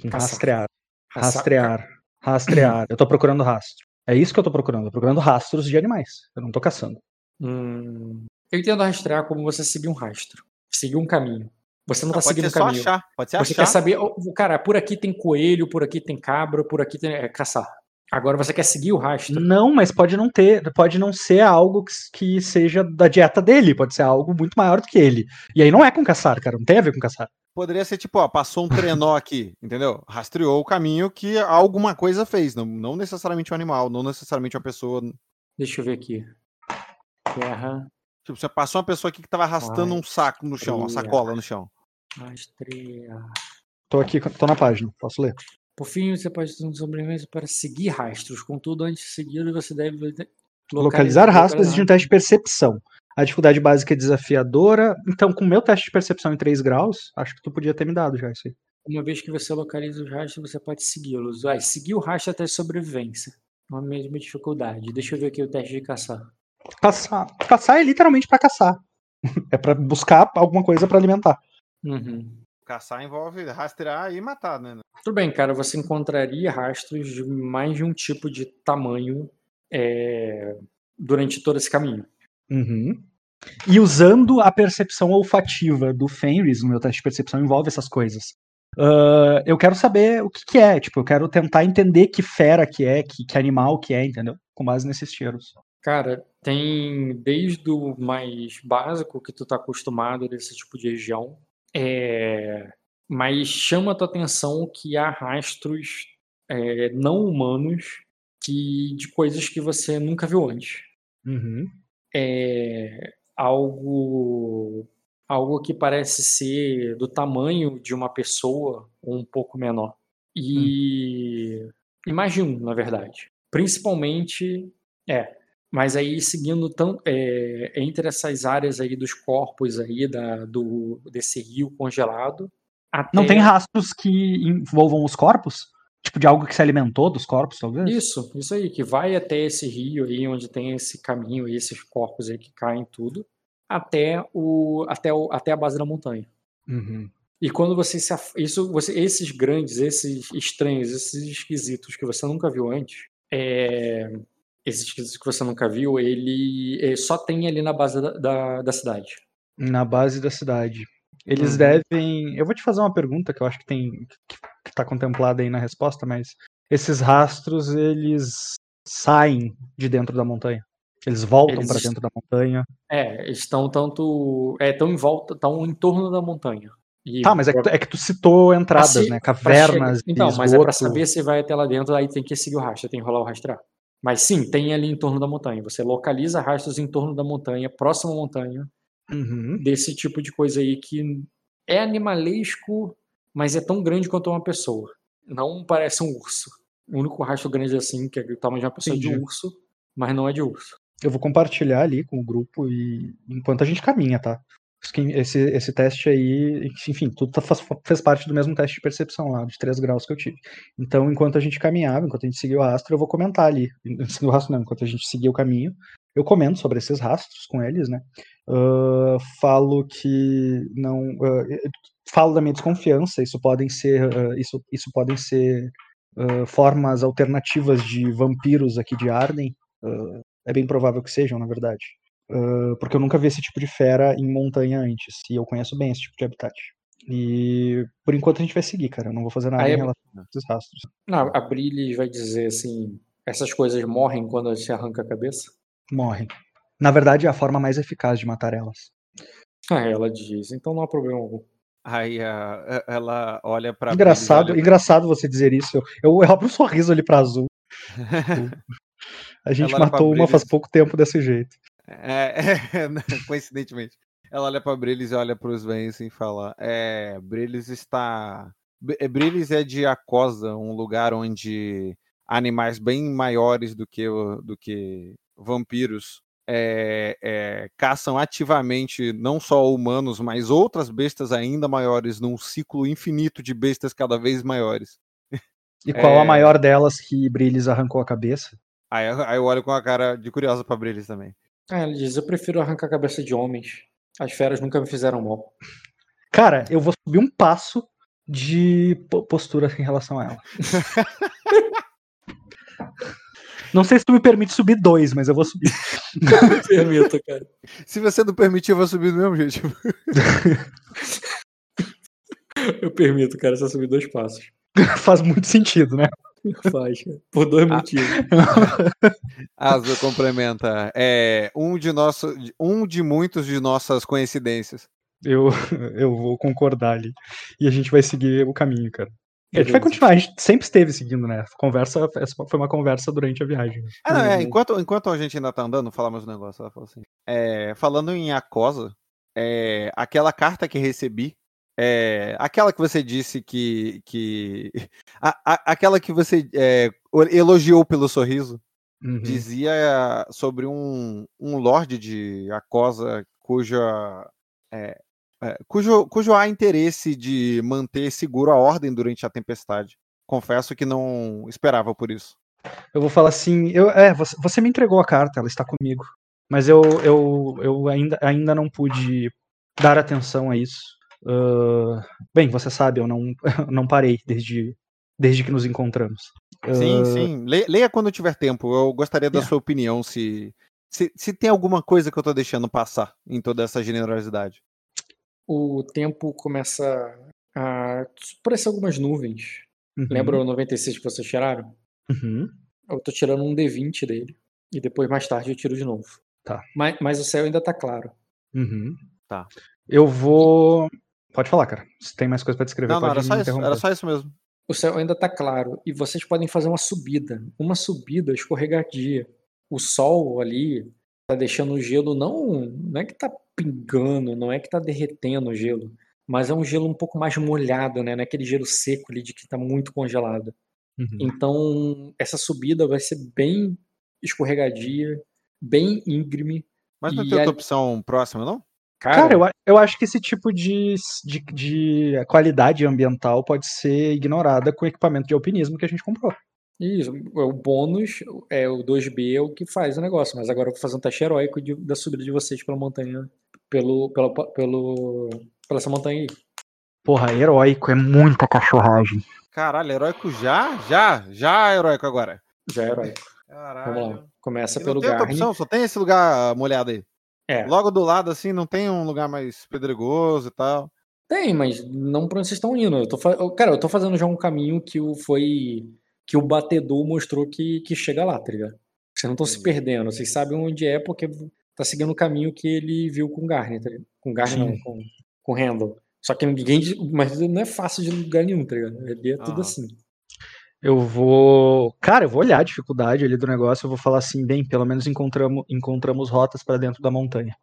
Caçar. Rastrear. Caçar- Rastrear. Rastrear. Eu tô procurando rastro. É isso que eu tô procurando. Eu tô procurando rastros de animais. Eu não tô caçando. Hum, eu entendo rastrear como você seguir um rastro. Seguir um caminho. Você não Não, tá pode seguindo ser um só caminho. achar. Pode ser Você achar. quer saber, oh, cara, por aqui tem coelho, por aqui tem cabra, por aqui tem. É, caçar. Agora você quer seguir o rastro. Não, mas pode não ter, pode não ser algo que, que seja da dieta dele, pode ser algo muito maior do que ele. E aí não é com caçar, cara, não tem a ver com caçar. Poderia ser tipo, ó, passou um trenó aqui, entendeu? Rastreou o caminho que alguma coisa fez. Não, não necessariamente um animal, não necessariamente uma pessoa. Deixa eu ver aqui. Terra, Tipo, você passou uma pessoa aqui que tava arrastando um saco no chão, uma sacola no chão. rastrear. Tô aqui, tô na página, posso ler. Por fim, você pode ter um sobrevivência para seguir rastros. Contudo, antes de seguir, você deve Localizar rastros exige um teste de percepção. A dificuldade básica é desafiadora. Então, com o meu teste de percepção em 3 graus, acho que tu podia ter me dado já isso aí. Uma vez que você localiza os rastros, você pode segui-los. Vai, seguir o rastro até sobrevivência. É a mesma dificuldade. Deixa eu ver aqui o teste de caçar. Caçar, caçar é literalmente pra caçar. é pra buscar alguma coisa pra alimentar. Uhum. Caçar envolve rastrear e matar, né? Tudo bem, cara. Você encontraria rastros de mais de um tipo de tamanho é, durante todo esse caminho. Uhum. E usando a percepção olfativa do Fenris, no meu teste de percepção envolve essas coisas. Ah, eu quero saber o que, que é, tipo, eu quero tentar entender que fera que é, que, que animal que é, entendeu? Com base nesses cheiros. Cara, tem desde o mais básico que tu tá acostumado desse tipo de região, é, mas chama a tua atenção que há rastros é, não humanos que, de coisas que você nunca viu antes. Uhum. É algo, algo que parece ser do tamanho de uma pessoa ou um pouco menor. E, mais de um, na verdade. Principalmente, é, mas aí seguindo tão, é, entre essas áreas aí dos corpos aí da, do, desse rio congelado. Até... Não tem rastros que envolvam os corpos? Tipo, de algo que se alimentou dos corpos, talvez? Isso, isso aí, que vai até esse rio aí, onde tem esse caminho e esses corpos aí que caem tudo, até, o, até, o, até a base da montanha. Uhum. E quando você se af... isso, você, esses grandes, esses estranhos, esses esquisitos que você nunca viu antes, é... esses esquisitos que você nunca viu, ele, ele só tem ali na base da, da, da cidade. Na base da cidade. Eles Uhum. devem. Eu vou te fazer uma pergunta que eu acho que tem. que, que tá contemplada aí na resposta, mas esses rastros, eles saem de dentro da montanha. Eles voltam para dentro da montanha. É, estão tanto. É, estão em volta, estão em torno da montanha. E Tá, mas é que, tu, é que tu citou entradas, se- né? Cavernas. Então, esgoto. mas é pra saber se vai até lá dentro, aí tem que seguir o rastro, tem que rolar o rastrear. Mas sim, tem ali em torno da montanha. Você localiza rastros em torno da montanha, próxima à montanha, Uhum. desse tipo de coisa aí que é animalesco, mas é tão grande quanto uma pessoa. Não parece um urso. O único rastro grande assim, que é o tamanho de uma pessoa é de Entendi. urso, mas não é de urso. Eu vou compartilhar ali com o grupo e enquanto a gente caminha, tá? Esse, esse teste aí, enfim, tudo tá- faz, fez parte do mesmo teste de percepção lá, de 3 graus que eu tive. Então, enquanto a gente caminhava, enquanto a gente seguia o rastro, eu vou comentar ali. Seguir o rastro não, enquanto a gente seguia o caminho, eu comento sobre esses rastros com eles, né? Falo que não. eu falo da minha desconfiança, isso podem ser. ah, isso, isso podem ser ah, formas alternativas de vampiros aqui de Arden. é bem provável que sejam, na verdade. Porque eu nunca vi esse tipo de fera em montanha antes. E eu conheço bem esse tipo de habitat. E por enquanto a gente vai seguir, cara. Eu não vou fazer nada Aí em é- relação a esses rastros. Não, a Brillis vai dizer assim: essas coisas morrem quando se arranca a cabeça? Morrem. Na verdade, é a forma mais eficaz de matar elas. Ah, ela diz, então não há problema algum. Aí a- a- ela olha pra engraçado, olha- engraçado você dizer isso. Eu, eu, eu abro um sorriso ali pra azul. A gente Ela matou uma faz pouco tempo desse jeito. É, é, coincidentemente. Ela olha pra Brillis e olha pros Vens e fala: É, Brillis está. É, Brillis é de Acosa, um lugar onde animais bem maiores do que, do que vampiros é, é, caçam ativamente não só humanos, mas outras bestas ainda maiores, num ciclo infinito de bestas cada vez maiores. E qual É. a maior delas que Brillis arrancou a cabeça? Aí, aí eu olho com a cara de curiosa pra Brillis também. Ah, ela diz, eu prefiro arrancar a cabeça de homens. As feras nunca me fizeram mal. Cara, eu vou subir um passo de po- postura em relação a ela. Não sei se tu me permite subir dois, mas eu vou subir. Permito, cara. Se você não permitir, eu vou subir do mesmo jeito. Eu permito, cara, só subir dois passos. Faz muito sentido, né? Faz, cara. Por dois Ah. motivos. Asa complementa. É um de nosso, um de muitos de nossas coincidências. Eu, eu vou concordar ali. E a gente vai seguir o caminho, cara. A gente vai continuar, a gente sempre esteve seguindo, né? Conversa, essa foi uma conversa durante a viagem. Ah, não, é, enquanto, enquanto a gente ainda tá andando, falar mais um negócio. Ela falou assim. É, falando em Acosa, é, aquela carta que recebi, é, aquela que você disse que. que a- a- aquela que você é, elogiou pelo sorriso, Uhum. dizia sobre um, um lorde de Acosa cuja. é, é, cujo, cujo há interesse de manter seguro a ordem durante a tempestade. Confesso que não esperava por isso. Eu vou falar assim, eu, é, você, você me entregou a carta, ela está comigo. Mas eu, eu, eu ainda, ainda não pude dar atenção a isso. Ah, bem, você sabe, eu não, não parei desde, desde que nos encontramos. Sim, Ah, sim. Le- Leia quando tiver tempo. Eu gostaria da Yeah. sua opinião se, se, se tem alguma coisa que eu tô deixando passar em toda essa generosidade. O tempo começa a parecer algumas nuvens. uhum, Lembra o 96 que vocês tiraram? uhum. Eu tô tirando um D20 dele. E depois, mais tarde, eu tiro de novo. Tá. Mas, mas o céu ainda tá claro. Uhum. Tá. Eu vou. Pode falar, cara. Se tem mais coisa pra descrever, Não, não, pode era só isso. Era só isso mesmo. O céu ainda tá claro. E vocês podem fazer uma subida. Uma subida escorregadia. O sol ali tá deixando o gelo não. Não é que tá pingando, não é que tá derretendo o gelo. Mas é um gelo um pouco mais molhado, né? Não é aquele gelo seco ali de que tá muito congelado. Uhum. Então, essa subida vai ser bem escorregadia, bem íngreme. Mas não E tem outra opção próxima, não? Cara, Cara, eu, eu acho que esse tipo de, de, de qualidade ambiental pode ser ignorada com o equipamento de alpinismo que a gente comprou. isso, o bônus é o 2B é o que faz o negócio, mas agora eu vou fazer um teste heróico de- da subida de vocês pela montanha, pelo, pela, pelo, pela essa montanha aí. Porra, heróico, é muita cachorragem. Caralho, heróico já? Já? Já heróico agora. Já é heróico. Caralho. Vamos lá. Começa E pelo não tem outra Garni. opção, só tem esse lugar molhado aí. É, Logo do lado, assim, não tem um lugar mais pedregoso e tal. Tem, mas não pra onde vocês estão indo. Eu tô fa- Cara, eu tô fazendo já um caminho que o foi. que o batedor mostrou que, que chega lá, tá ligado? Vocês não estão se perdendo, vocês sabem onde é porque tá seguindo o caminho que ele viu com o Garner, tá ligado? Com o Garner, não, com, com o Randall. Só que ninguém. Mas não é fácil de lugar nenhum, tá ligado? Ali é tudo Aham. assim. Eu vou. Cara, eu vou olhar a dificuldade ali do negócio. Eu vou falar assim, bem, pelo menos encontramos, encontramos rotas para dentro da montanha.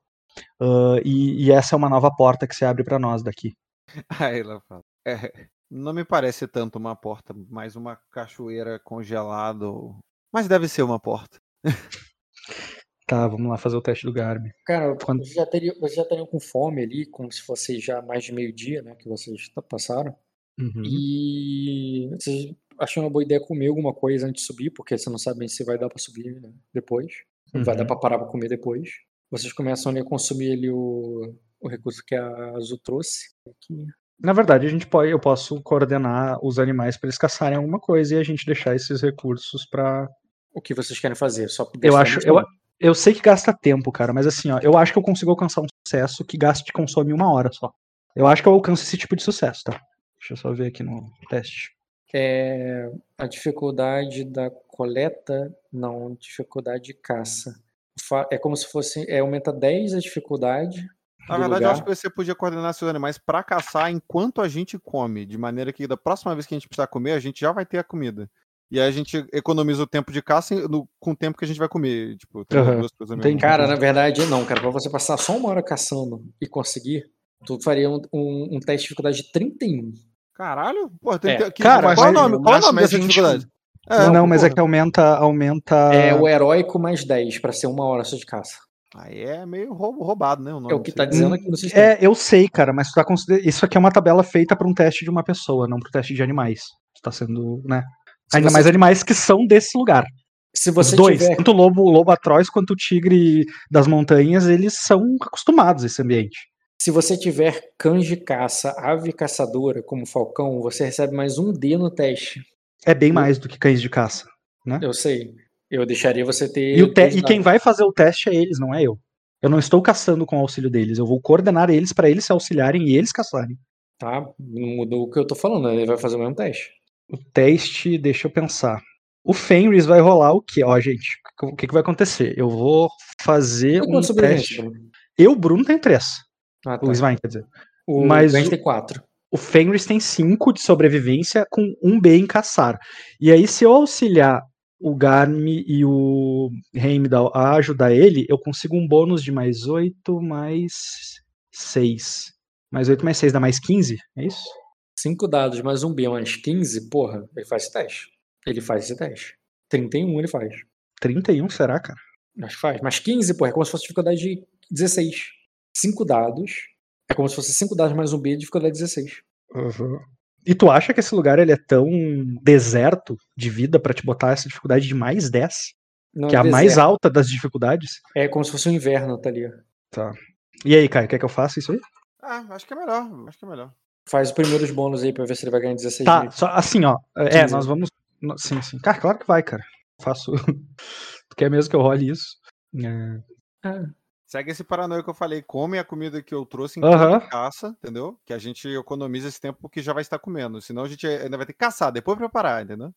Ah, e, e essa é uma nova porta que se abre para nós daqui. Aí ela fala. "É, não me parece tanto uma porta, mais uma cachoeira congelada. ou- Mas deve ser uma porta. Tá, vamos lá fazer o teste do Garmin. Cara, Quando- vocês já, teriam, vocês já estariam com fome ali, como se fosse já mais de meio-dia, né? Que vocês passaram. Uhum. E vocês acham uma boa ideia comer alguma coisa antes de subir, porque você não sabe se vai dar pra subir né, depois. Vai dar Uhum. pra parar pra comer depois. Vocês começam ali a consumir ali o, o recurso que a Azul trouxe. Aqui. Na verdade, a gente pode, eu posso coordenar os animais para eles caçarem alguma coisa e a gente deixar esses recursos para. O que vocês querem fazer? Só Eu acho, eu. Eu sei que gasta tempo, cara, mas assim, ó, eu acho que eu consigo alcançar um sucesso que gaste consome uma hora só. Eu acho que eu alcanço esse tipo de sucesso, tá? Deixa eu só ver aqui no teste. É a dificuldade da coleta, não, dificuldade de caça. É como se fosse, é, aumenta 10 a dificuldade. Na verdade, eu acho lugar. que você podia coordenar seus animais para caçar enquanto a gente come, de maneira que da próxima vez que a gente precisar comer, a gente já vai ter a comida. E aí a gente economiza o tempo de caça no- com o tempo que a gente vai comer. Tipo, tem Aham, duas coisas tempo. Cara, na verdade, não, cara. Pra você passar só uma hora caçando e conseguir, tu faria um, um- um teste de dificuldade de 31. Caralho? Pô, tem, É, tem, que- cara, qual é o nome, qual é o nome é dessa 21. dificuldade? não, não, mas é que aumenta. aumenta... É o heróico mais 10 pra ser uma hora só de caça. Aí é meio rou- roubado, né? O nome É o que tá dizendo aqui no sistema. É, eu sei, cara, mas tu tá consider... isso aqui é uma tabela feita para um teste de uma pessoa, não para teste de animais. Tu tá sendo, né? Se Ainda você- mais animais que são desse lugar. Se Os você dois, tiver tanto o lobo, o lobo atroz quanto o tigre das montanhas, eles são acostumados a esse ambiente. Se você tiver cães de caça, ave caçadora, como falcão, você recebe mais um D no teste. É bem mais do que cães de caça. Eu sei. Eu deixaria você ter. E, o te- e quem vai fazer o teste é eles, não é eu. Eu não estou caçando com o auxílio deles. Eu vou coordenar eles para eles se auxiliarem e eles caçarem. Tá? Não mudou o que eu tô falando, ele vai fazer o mesmo teste. O teste, deixa eu pensar. O Fenris vai rolar o quê? Ó, gente, o que, que vai acontecer? Eu vou fazer um teste. Eu, Bruno, tem três. Ah, tá. O Svein, quer dizer. O mas o- tem quatro. O Fenris tem 5 de sobrevivência com um B em caçar. E aí, se eu auxiliar o Garmi e o Heimdall a ajudar ele, eu consigo um bônus de mais 8, mais 6. Mais 8 mais 6 dá mais 15? É isso? Cinco dados mais um B mais 15, porra, ele faz esse teste. Ele faz esse teste. 31 ele faz. 31, será, cara? Acho que faz. Mas 15, porra, é como se fosse dificuldade de 16. Cinco dados. É como se fosse cinco dados mais um B de dificuldade 16. E tu acha que esse lugar ele é tão deserto de vida pra te botar essa dificuldade de mais 10? Não, que é a deserto. mais alta das dificuldades? É como se fosse um inverno, tá ali. ó. E aí, Caio, quer que eu faça isso aí? Ah, acho que é melhor. Acho que é melhor. Faz os primeiros bônus aí pra ver se ele vai ganhar 16 Tá, vezes. só assim, ó. É, 15. nós vamos. Sim, sim. Cara, claro que vai, cara. Faço. tu quer mesmo que eu role isso? É. Ah, Segue esse paranoia que eu falei. Come a comida que eu trouxe enquanto Aham. caça, entendeu? Que a gente economiza esse tempo que já vai estar comendo. Senão a gente ainda vai ter que caçar, depois preparar, entendeu?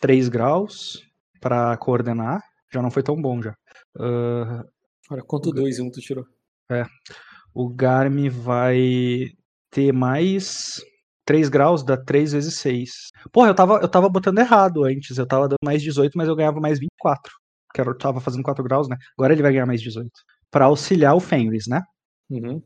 3 graus pra coordenar. Já não foi tão bom já. Ah, olha, quanto dois e um tu tirou. o Garmin vai ter mais 3 graus, dá 3 vezes 6. Porra, eu tava, eu tava botando errado antes. Eu tava dando mais 18, mas eu ganhava mais 24. Que eu tava fazendo 4 graus, né? Agora ele vai ganhar mais 18. Pra auxiliar o Fenris, né? Uhum.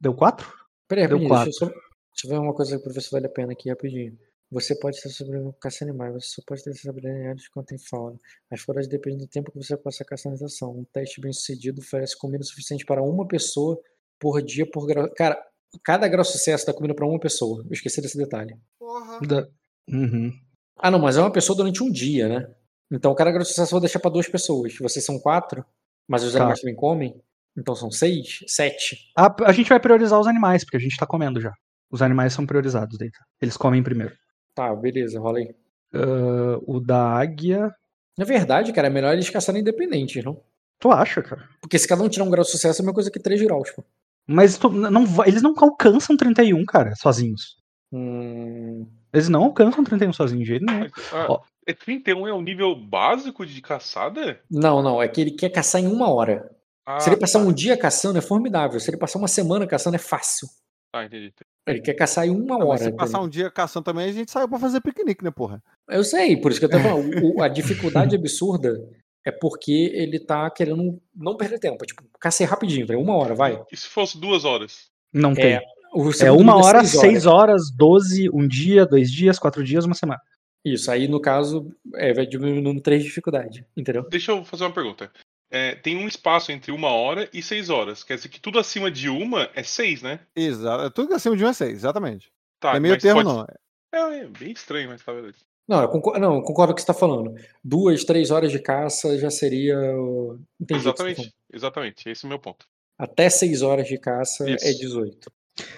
Deu 4? Peraí, Deu rapidinho, deixa eu, só, deixa eu ver uma coisa pra ver se vale a pena aqui rapidinho. Você pode ter sobrevivendo com caça animais, você só pode ter habilidade em áreas que contém fauna. As floras dependem do tempo que você passa caçando na estação. Um teste bem sucedido oferece comida suficiente para uma pessoa por dia por grau. Cara, cada grau de sucesso dá comida para uma pessoa. Eu esqueci desse detalhe. Porra. Da... Uhum. Ah, não, mas é uma pessoa durante um dia, né? Então cada grau de sucesso eu vou deixar para duas pessoas. Vocês são quatro, mas os Tá. animais também comem. Então são seis? Sete. A, a gente vai priorizar os animais, porque a gente tá comendo já. Os animais são priorizados, Deita. Eles comem primeiro. Tá, beleza, rola aí. Ah, o da águia. Na verdade, cara, é melhor eles caçarem independentes, não? Tu acha, cara? Porque se cada um tirar um grau de sucesso é a mesma coisa que três graus, pô. Mas tu- não, eles não alcançam 31, cara, sozinhos. Hum, Eles não alcançam 31 sozinhos, de jeito nenhum. Ah, Ó. é 31 é o nível básico de caçada? Não, não, é que ele quer caçar em uma hora. Ah, Se ele passar tá. um dia caçando, é formidável. Se ele passar uma semana caçando, é fácil. Tá, entendi. Ele quer caçar em uma Ah, hora. se passar um dia caçando também, a gente saiu pra fazer piquenique, né, porra? Eu sei, por isso que eu tô falando. A dificuldade absurda é porque ele tá querendo não perder tempo. Tipo, cacei rapidinho, tá? uma hora, vai. E se fosse duas horas? Não tem. É, o É segundo uma hora, seis seis horas, 12, um dia, dois dias, quatro dias, uma semana. Isso, aí no caso, é, vai diminuindo três dificuldades, entendeu? Deixa eu fazer uma pergunta. É, tem um espaço entre uma hora e seis horas. Quer dizer que tudo acima de uma é seis, né? Exato. Tudo acima de um é seis, exatamente. Tá, é meio termo, pode- não. É, é bem estranho, mas tá beleza. Não, eu concordo, não, eu concordo com o que você tá falando. Duas, três horas de caça já seria. o- Entendi. o tá Exatamente, exatamente. Esse é o meu ponto. Até seis horas de caça é Isso. 18.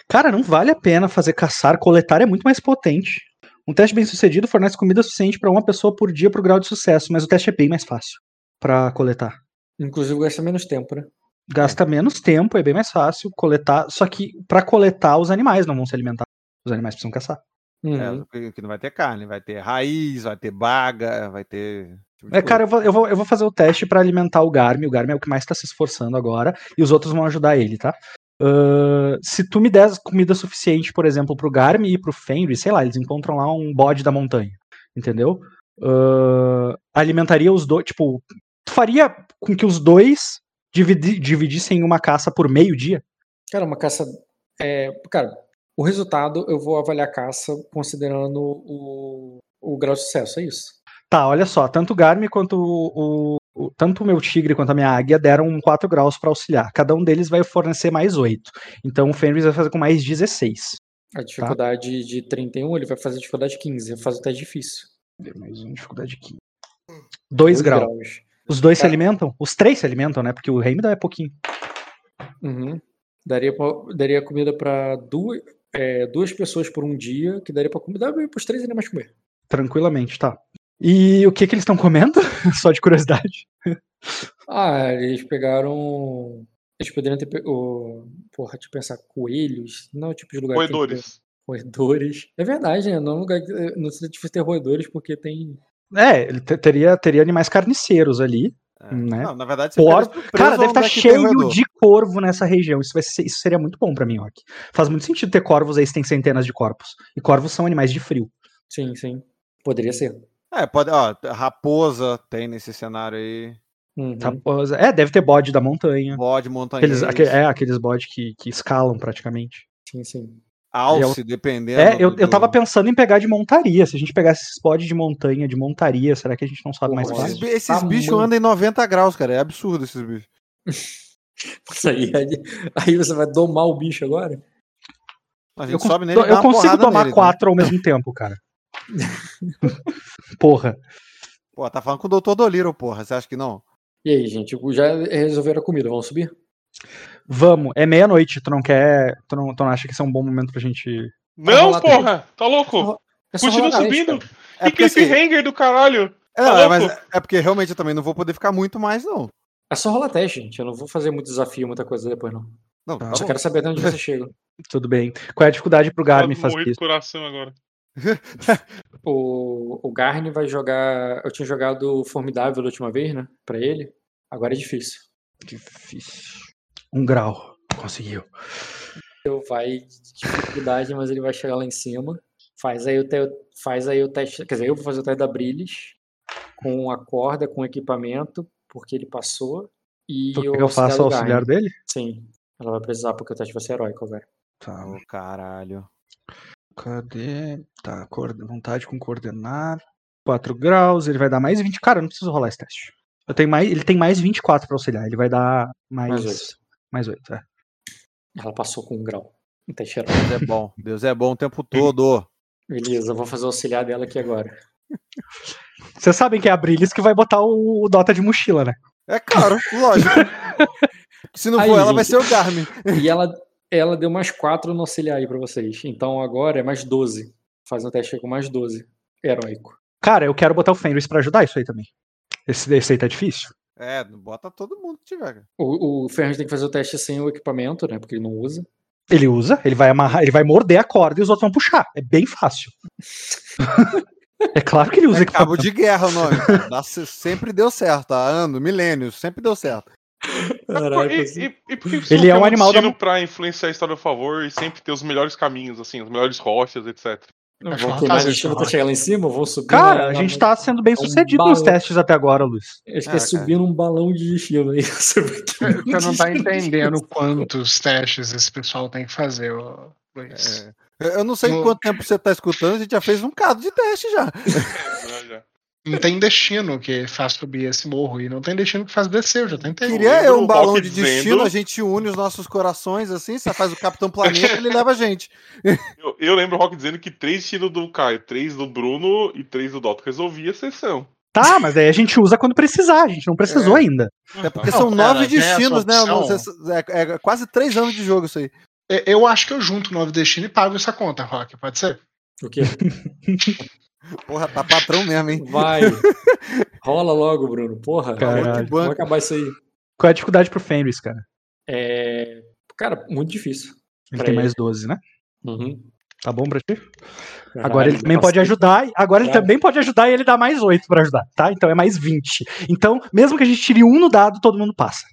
Cara, não vale a pena fazer caçar, coletar é muito mais potente. Um teste bem sucedido fornece comida suficiente pra uma pessoa por dia pro grau de sucesso, mas o teste é bem mais fácil pra coletar. Inclusive gasta menos tempo, né? Gasta menos tempo, é bem mais fácil coletar, só que pra coletar os animais não vão se alimentar. Os animais precisam caçar. Uhum. É, que não vai ter carne, vai ter raiz, vai ter baga, vai ter. tipo É, cara, eu vou, eu, vou, eu vou fazer o teste pra alimentar o Garmin. O Garmin é o que mais tá se esforçando agora. E os outros vão ajudar ele, tá? Ahn, se tu me der comida suficiente, por exemplo, pro Garmin e pro Fenrir, sei lá, eles encontram lá um bode da montanha. Entendeu? Ahn, alimentaria os dois. Tipo, tu faria com que os dois dividi- dividissem uma caça por meio dia? Cara, uma caça. É, cara, o resultado eu vou avaliar a caça considerando o, o grau de sucesso, é isso. Tá, olha só, tanto o Garmin quanto o, o- tanto o meu tigre quanto a minha águia deram 4 graus pra auxiliar. Cada um deles vai fornecer mais 8. Então o Fenris vai fazer com mais 16. A dificuldade de 31, ele vai fazer a dificuldade 15, vai fazer o teste difícil. Mais um, dificuldade 15. 2 graus. Os dois se Tá. alimentam? Os três se alimentam, né? Porque o dá é pouquinho. Uhum. Daria, daria comida para duas, é, duas pessoas por um dia, que daria pra comer, daria pros três animais comer. Tranquilamente, tá. E o que que eles estão comendo? Só de curiosidade. Ah, eles pegaram. Eles poderiam ter. pe- O... Porra, deixa eu pensar, coelhos? Não é o tipo de lugar que tem Roedores. Roedores. É verdade, né? Não, é um lugar que- não seria difícil ter roedores porque tem. É, ele te- teria, teria animais carniceiros ali. É. né? Não, na verdade, Por- Cara, deve estar é que tem cheio de corvo nessa região. Isso, vai ser- isso seria muito bom pra mim, Rock. Faz muito sentido ter corvos aí se tem centenas de corpos. E corvos são animais de frio. Sim, sim. Poderia ser. É, pode, ó, raposa tem nesse cenário aí. Uhum. Raposa. É, deve ter bode da montanha. Bode, montanhês, Aqueles, aque- é, aqueles bodes que, que escalam praticamente. Sim, sim. Alce, dependendo. É, eu, do- eu tava pensando em pegar de montaria. Se a gente pegasse esses bodes de montanha, de montaria, será que a gente não sabe mais Esses, esses Tamanho. bichos andam em 90 graus, cara. É absurdo esses bichos. Isso aí, aí, aí você vai domar o bicho agora? A gente Eu, sobe nele eu consigo tomar nele, né? quatro ao mesmo tempo, cara. Porra. Pô, tá falando com o Dr. Doliro, porra. Você acha que não? E aí, gente, já resolveram a comida, vamos subir? Vamos, é meia-noite. Tu não quer. Tu não, tu não acha que esse é um bom momento pra gente. Não, porra! Tá louco? É só Continua subindo. cara. É que cliffhanger do caralho? É, Tá é, mas é porque realmente eu também não vou poder ficar muito mais, não. É só rolar teste, gente. Eu não vou fazer muito desafio, muita coisa depois, não. Não, Tá tá Só bom. quero saber até onde você chega. Tudo bem. Qual é a dificuldade pro Garmin Quase fazer isso? coração agora. O, o Garni vai jogar. Eu tinha jogado Formidável a última vez, né? Pra ele. Agora é difícil. Difícil. Um grau. Conseguiu. Então vai de dificuldade, mas ele vai chegar lá em cima. Faz aí o, te, faz aí o teste. Quer dizer, eu vou fazer o teste da Brilis com a corda, com o equipamento, porque ele passou. E Tu quer o que eu faça o auxiliar dele? Sim. Ela vai precisar, porque o teste vai ser heróico agora. Tá. Ô, caralho. Cadê? Tá, vontade com coordenar. 4 graus, ele vai dar mais 20. Cara, eu não preciso rolar esse teste. Eu tenho mais, ele tem mais 24 pra auxiliar. Ele vai dar mais. Mais. Mais 8, é. Ela passou com um grau. Teste heróico. Deus é bom. Deus é bom o tempo todo. Beleza, eu vou fazer o auxiliar dela aqui agora. Vocês sabem que é a Brilis que vai botar o, o Dota de mochila, né? É claro, lógico. Se não Aí, for ela, vai gente. ser o Garmin. E ela, ela deu mais 4 no auxiliar aí pra vocês. Então agora é mais 12. Faz um teste aí com mais 12. Heróico. Cara, eu quero botar o Fenris pra ajudar isso aí também. Esse, esse aí tá difícil. É, bota todo mundo que tiver. cara. O, o Ferraz tem que fazer o teste sem o equipamento, né? Porque ele não usa. Ele usa, ele vai amarrar, ele vai morder a corda e os outros vão puxar. É bem fácil. é claro que ele usa É cabo equipamento. de guerra o nome. Dá- sempre deu certo, há anos, milênios, sempre deu certo. Caraca, e, e, e por que você Ele é um animal da- pra influenciar a história a favor e sempre ter os melhores caminhos, assim, as melhores rochas, etc. Não, uma queimar pra chegar lá em cima? Vão subir? Cara, na- a na- gente tá sendo bem um sucedido nos balão. testes até agora, Luiz. Acho que é cara. subir num balão de destino aí. Você não tá entendendo quantos testes esse pessoal tem que fazer, ô, Luiz. É. Eu eu não sei No- quanto tempo você tá escutando, a gente já fez um bocado de teste já. Não tem destino que faz subir esse morro e não tem destino que faz descer, eu já tentei. Queria eu um balão de dizendo- destino, a gente une os nossos corações assim, você faz o Capitão Planeta, ele leva a gente. Eu, eu lembro o Rock dizendo que três destinos do Caio, três do Bruno e três do Dotto resolvia a sessão. Tá, mas aí a gente usa quando precisar, a gente não precisou É. ainda. É porque Não, são nove essa destinos, né? Você- é, é quase três anos de jogo isso aí. É, Eu acho que eu junto nove destino e pago essa conta, Rock, pode ser? O quê? Porra, tá patrão mesmo, hein? Vai. Rola logo, Bruno. Porra. Caralho. Vamos Banco. acabar isso aí. Qual é a dificuldade pro Fenris, cara? É... Cara, muito difícil. Ele Pra tem ele. mais 12, né? Uhum. Tá bom pra ti? Caralho, Agora ele também pode cacete. ajudar. Agora ele Caralho. também pode ajudar e ele dá mais 8 pra ajudar, tá? Então é mais 20. Então, mesmo que a gente tire um no dado, todo mundo passa.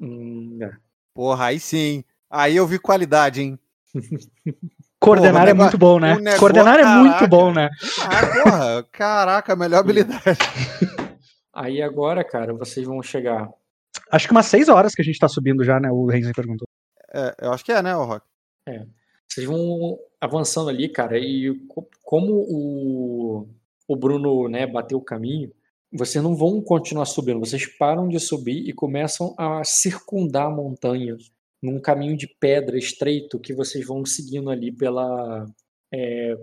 Hum, é. Porra, aí sim. Aí eu vi qualidade, hein? Coordenar Porra, o é muito bom, né? negócio- Coordenar é muito caraca. bom, né? Ah, porra, caraca, a melhor habilidade. Aí agora, cara, vocês vão chegar. Acho que umas 6 horas que a gente tá subindo já, né? O Renzo perguntou. É, eu acho que é, né, o Rock? Vocês vão avançando ali, cara, e co- como o, o Bruno, né, bateu o caminho, vocês não vão continuar subindo, vocês param de subir e começam a circundar a montanha num caminho de pedra estreito que vocês vão seguindo ali pela. é,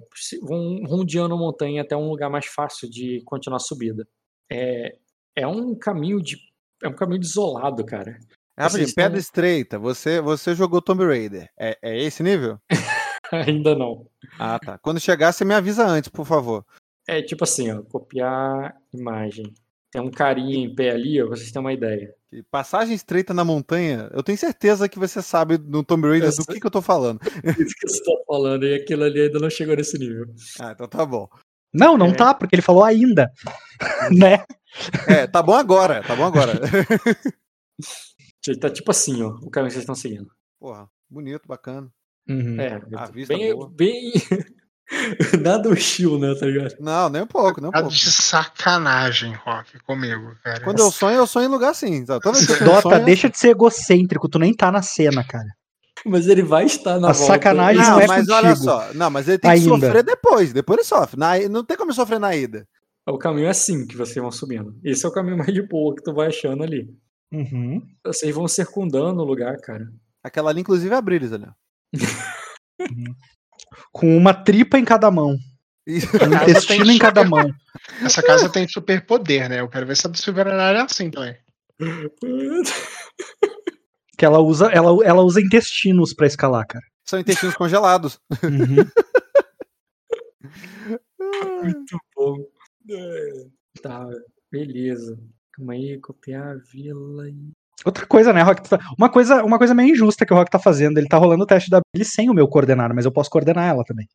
vão rodeando a montanha até um lugar mais fácil de continuar a subida. É, é um caminho de. É um caminho desolado, cara. Rapidinho, Vocês pedra estão- estreita, você, você jogou Tomb Raider. É, é esse nível? Ainda não. Ah, tá. Quando chegar, você me avisa antes, por favor. É tipo assim, ó, copiar imagem. Tem um carinha em pé ali, ó, vocês têm uma ideia. Passagem estreita na montanha, eu tenho certeza que você sabe no Tomb Raider do que, que eu tô falando. Isso que você tá falando, e aquilo ali ainda não chegou nesse nível. Ah, então tá bom. Não, não É. tá, porque ele falou ainda. né? É, tá bom agora, tá bom agora. Tá tipo assim, ó, o caminho que vocês estão seguindo. Porra, bonito, bacana. Uhum. É, A vista bem, boa. bem... Nada hostil, né, tá ligado? Não, nem um pouco, nem um Tá pouco. de sacanagem, Rock, comigo, cara. Quando eu sonho, eu sonho em lugar assim. sabe? Toda vez que Dota, sonho, deixa de ser egocêntrico, tu nem tá na cena, cara. Mas ele vai estar na A volta. sacanagem Não, não é mas olha contigo. só. Não, mas ele tem que Ainda. sofrer depois. Depois ele sofre. Na, não tem como ele sofrer na ida. O caminho é assim que vocês vão subindo. Esse é o caminho mais de boa que tu vai achando ali. Uhum. Vocês vão circundando o lugar, cara. Aquela ali, inclusive, é a Brilis ali. ó. Com uma tripa em cada mão. Um intestino em cada mão. Essa casa tem superpoder, né? Eu quero ver se a do Silverário é assim também. Que ela usa, ela, ela usa intestinos pra escalar, cara. São intestinos congelados. Uhum. Muito bom. É, Tá, beleza. Calma aí, copiar a vila e. Outra coisa, né, Rock? Uma coisa, uma coisa meio injusta que o Rock tá fazendo. Ele tá rolando o teste da Billy sem o meu coordenar, mas eu posso coordenar ela também.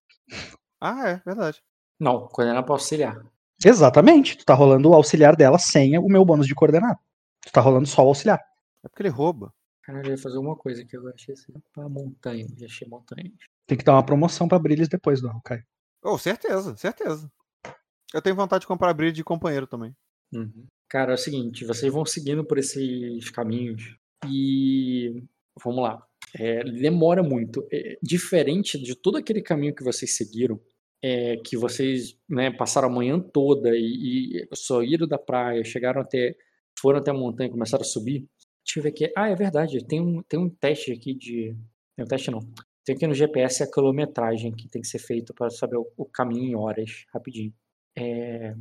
Ah, é, verdade. Não, coordenar pra auxiliar. Exatamente. Tu tá rolando o auxiliar dela sem o meu bônus de coordenar. Tu tá rolando só o auxiliar. É porque ele rouba. Caralho, eu ia fazer uma coisa aqui agora. Achei assim, pra montanha. Já achei montanha. Tem que dar uma promoção pra Brilhos depois do Caio. Oh, certeza, certeza. Eu tenho vontade de comprar brilho de companheiro também. Uhum. Cara, é o seguinte, vocês vão seguindo por esses caminhos e vamos lá. É, demora muito. É, diferente de todo aquele caminho que vocês seguiram, é, que vocês né, passaram a manhã toda e, e saíram da praia, chegaram até, foram até a montanha e começaram a subir. Deixa eu ver aqui. Ah, é verdade. Tem um, tem um teste aqui de. Tem um teste não. Tem aqui no GPS a quilometragem que tem que ser feito para saber o, o caminho em horas, rapidinho. É,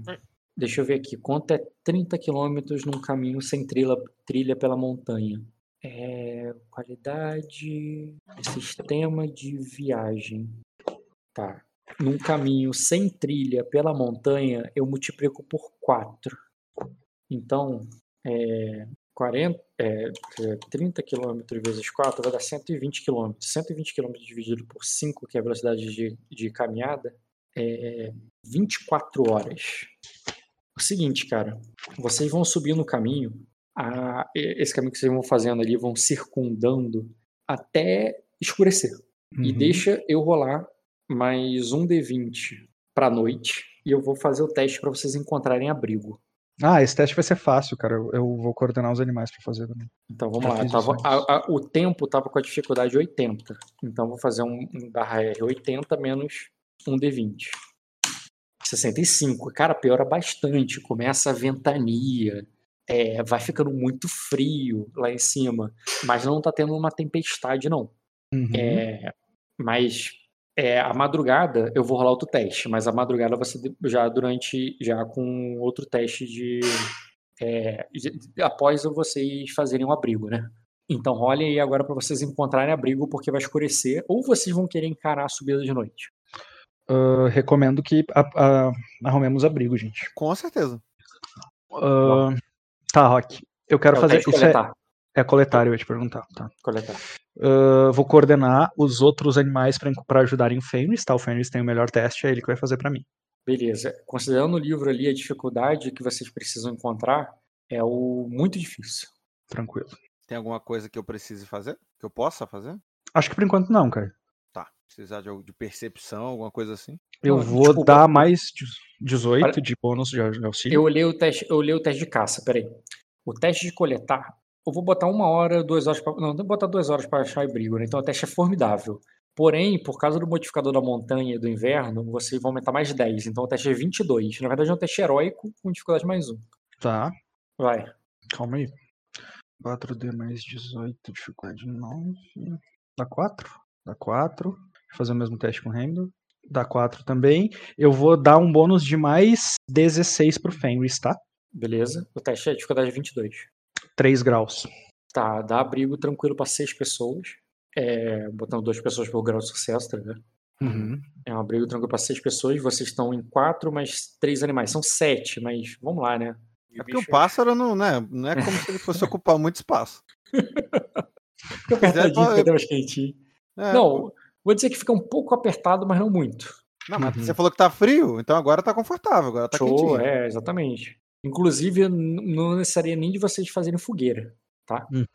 Deixa eu ver aqui, quanto é 30 quilômetros num caminho sem trilha, trilha pela montanha? É, qualidade, sistema de viagem. Tá. Num caminho sem trilha pela montanha, eu multiplico por 4. Então, é, 40, é, 30 km vezes 4 vai dar 120 km. 120 km dividido por 5, que é a velocidade de, de caminhada, é 24 horas. O seguinte, cara, vocês vão subir no caminho, a, esse caminho que vocês vão fazendo ali, vão circundando até escurecer. Uhum. E deixa eu rolar mais um D20 pra noite. E eu vou fazer o teste para vocês encontrarem abrigo. Ah, esse teste vai ser fácil, cara. Eu, eu vou coordenar os animais pra fazer também. Então vamos Já lá. Tava, a- a- o tempo tava com a dificuldade 80. Então vou fazer um, um barra R 80 menos um D20. 65. Cara, piora bastante. Começa a ventania. é, vai ficando muito frio lá em cima. Mas não tá tendo uma tempestade, não. Uhum. É, mas é, a madrugada eu vou rolar outro teste, mas a madrugada você de- já durante já com outro teste de é, de- após vocês fazerem um abrigo, né? Então rolem aí agora para vocês encontrarem abrigo porque vai escurecer ou vocês vão querer encarar a subida de noite. Ah, recomendo que a- a- arrumemos abrigo, gente. Com certeza. Ah, tá, Rock. Eu quero É fazer. Isso é, coletar, é coletar, eu ia te perguntar. Tá. coletar. Ah, vou coordenar os outros animais para ajudarem o Fenris, tá? O Fenris tem o melhor teste, é ele que vai fazer para mim. Beleza. Considerando o livro ali a dificuldade que vocês precisam encontrar é o muito difícil. Tranquilo. Tem alguma coisa que eu precise fazer? Que eu possa fazer? Acho que por enquanto não, cara. Precisar de, algo- de percepção, alguma coisa assim? Eu vou desculpa. dar mais de- 18 Olha- de bônus de au- de auxílio. Eu olhei o teste, eu olhei o teste de caça, peraí. O teste de coletar, eu vou botar uma hora, duas horas pra, Não, tem que botar duas horas para achar abrigo, né? Então o teste é formidável. Porém, por causa do modificador da montanha e do inverno, vocês vão aumentar mais 10. Então o teste é 22. Na verdade é um teste heróico com dificuldade mais 1. Tá, Vai. calma aí. 4D mais 18, dificuldade 9. Dá 4? Dá 4. Fazer o mesmo teste com o Hamilton. Dá 4 também. Eu vou dar um bônus de mais 16 pro Fenris, tá? Beleza. O teste é dificuldade 22. 3 graus. Tá, dá abrigo tranquilo para seis pessoas. É, botando duas pessoas por grau de sucesso, tá ligado? Uhum. É um abrigo tranquilo para seis pessoas. Vocês estão em quatro, mais três animais. São sete, mas vamos lá, né? É porque o pássaro não, né, não é como se ele fosse ocupar muito espaço. Pode- fica até mais quentinho. É, Não, vou dizer que fica um pouco apertado, mas não muito. Não, mas Uhum. você falou que tá frio, então agora tá confortável, agora tá Show, quentinho. é, exatamente. Inclusive, não necessaria nem de vocês fazerem fogueira, tá? Uhum.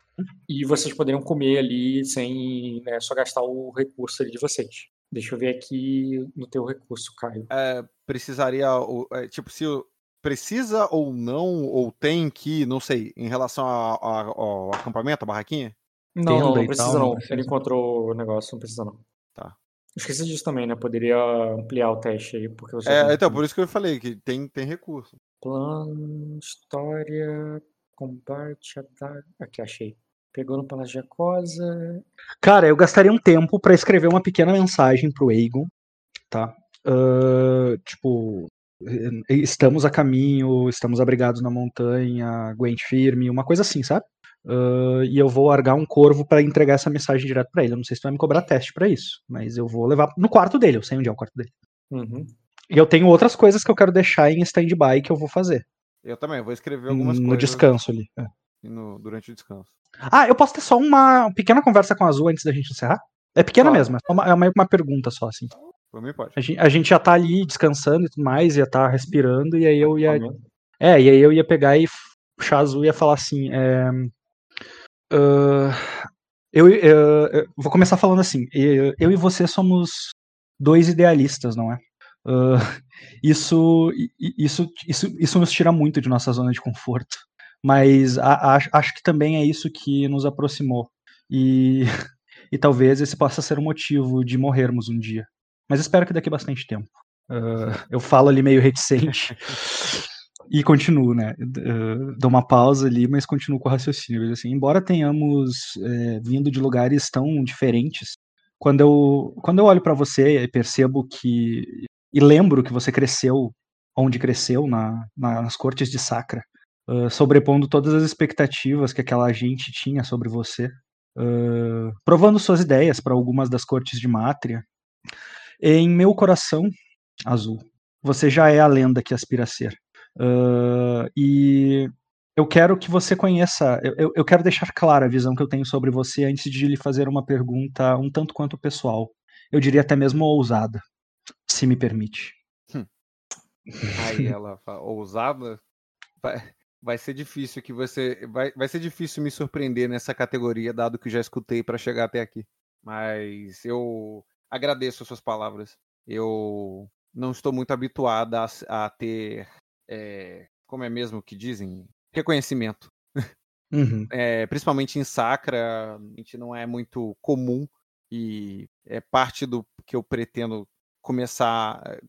E vocês poderiam comer ali sem né, só gastar o recurso ali de vocês. Deixa eu ver aqui no teu recurso, Caio. É, precisaria, é, tipo, se o- precisa ou não, ou tem que, não sei, em relação a- a- ao acampamento, a barraquinha? Não, não, Tenda não e precisa tal, não. Ele encontrou o negócio, não precisa não. Tá. Esqueci disso também, né? Poderia ampliar o teste aí, porque você É, tem então, por isso que eu falei que tem, tem recurso. Plano, história, combate, ataque. Aqui, achei. Pegou no Palácio de Jacosa. Cara, eu gastaria um tempo pra escrever uma pequena mensagem pro Aegon, tá? Ah, tipo, eh, estamos a caminho, estamos abrigados na montanha, aguente firme, uma coisa assim, sabe? Ah, e eu vou largar um corvo pra entregar essa mensagem direto pra ele. Eu não sei se tu vai me cobrar teste pra isso, mas eu vou levar no quarto dele, eu sei onde é o quarto dele. Uhum. E eu tenho outras coisas que eu quero deixar em stand-by que eu vou fazer Eu também, vou escrever algumas no coisas descanso ali. é. no- durante o descanso. Ah, eu posso ter só uma pequena conversa com a Azul antes da gente encerrar? É pequena Claro. mesmo, é, só uma, é uma, uma pergunta só, assim. Por mim pode. A gente, a gente já tá ali descansando e tudo mais, ia estar respirando, e aí eu ia. É, e aí eu ia pegar e puxar a Azul e ia falar assim. é, ah, eu, eu- eu vou começar falando assim. Eu, eu e você somos dois idealistas, não é? Ah, isso, isso, isso, isso nos tira muito de nossa zona de conforto. Mas a- acho, acho que também é isso que nos aproximou. E, e talvez esse possa ser o motivo de morrermos um dia. Mas espero que daqui a bastante tempo. Ah, eu falo ali meio reticente e continuo, né? Ah, dou uma pausa ali, mas continuo com o raciocínio. Assim, embora tenhamos eh, vindo de lugares tão diferentes, quando eu, quando eu olho para você e percebo que. e lembro que você cresceu onde cresceu, na, na- nas cortes de Sacra, ah, sobrepondo todas as expectativas que aquela gente tinha sobre você, ah, provando suas ideias para algumas das cortes de Mátria. Em meu coração azul, você já é a lenda que aspira a ser. Ah, e eu quero que você conheça, eu, eu- quero deixar clara a visão que eu tenho sobre você antes de lhe fazer uma pergunta um tanto quanto pessoal. Eu diria até mesmo ousada, se me permite. Aí ela fala, ousada? Vai, ser difícil que você. Vai, vai ser difícil me surpreender nessa categoria, dado que já escutei para chegar até aqui. Mas eu agradeço as suas palavras. Eu não estou muito habituada a ter. É, como é mesmo que dizem? Reconhecimento. Uhum. É, principalmente em Sacra, a gente não é muito comum e é parte do que eu pretendo começar,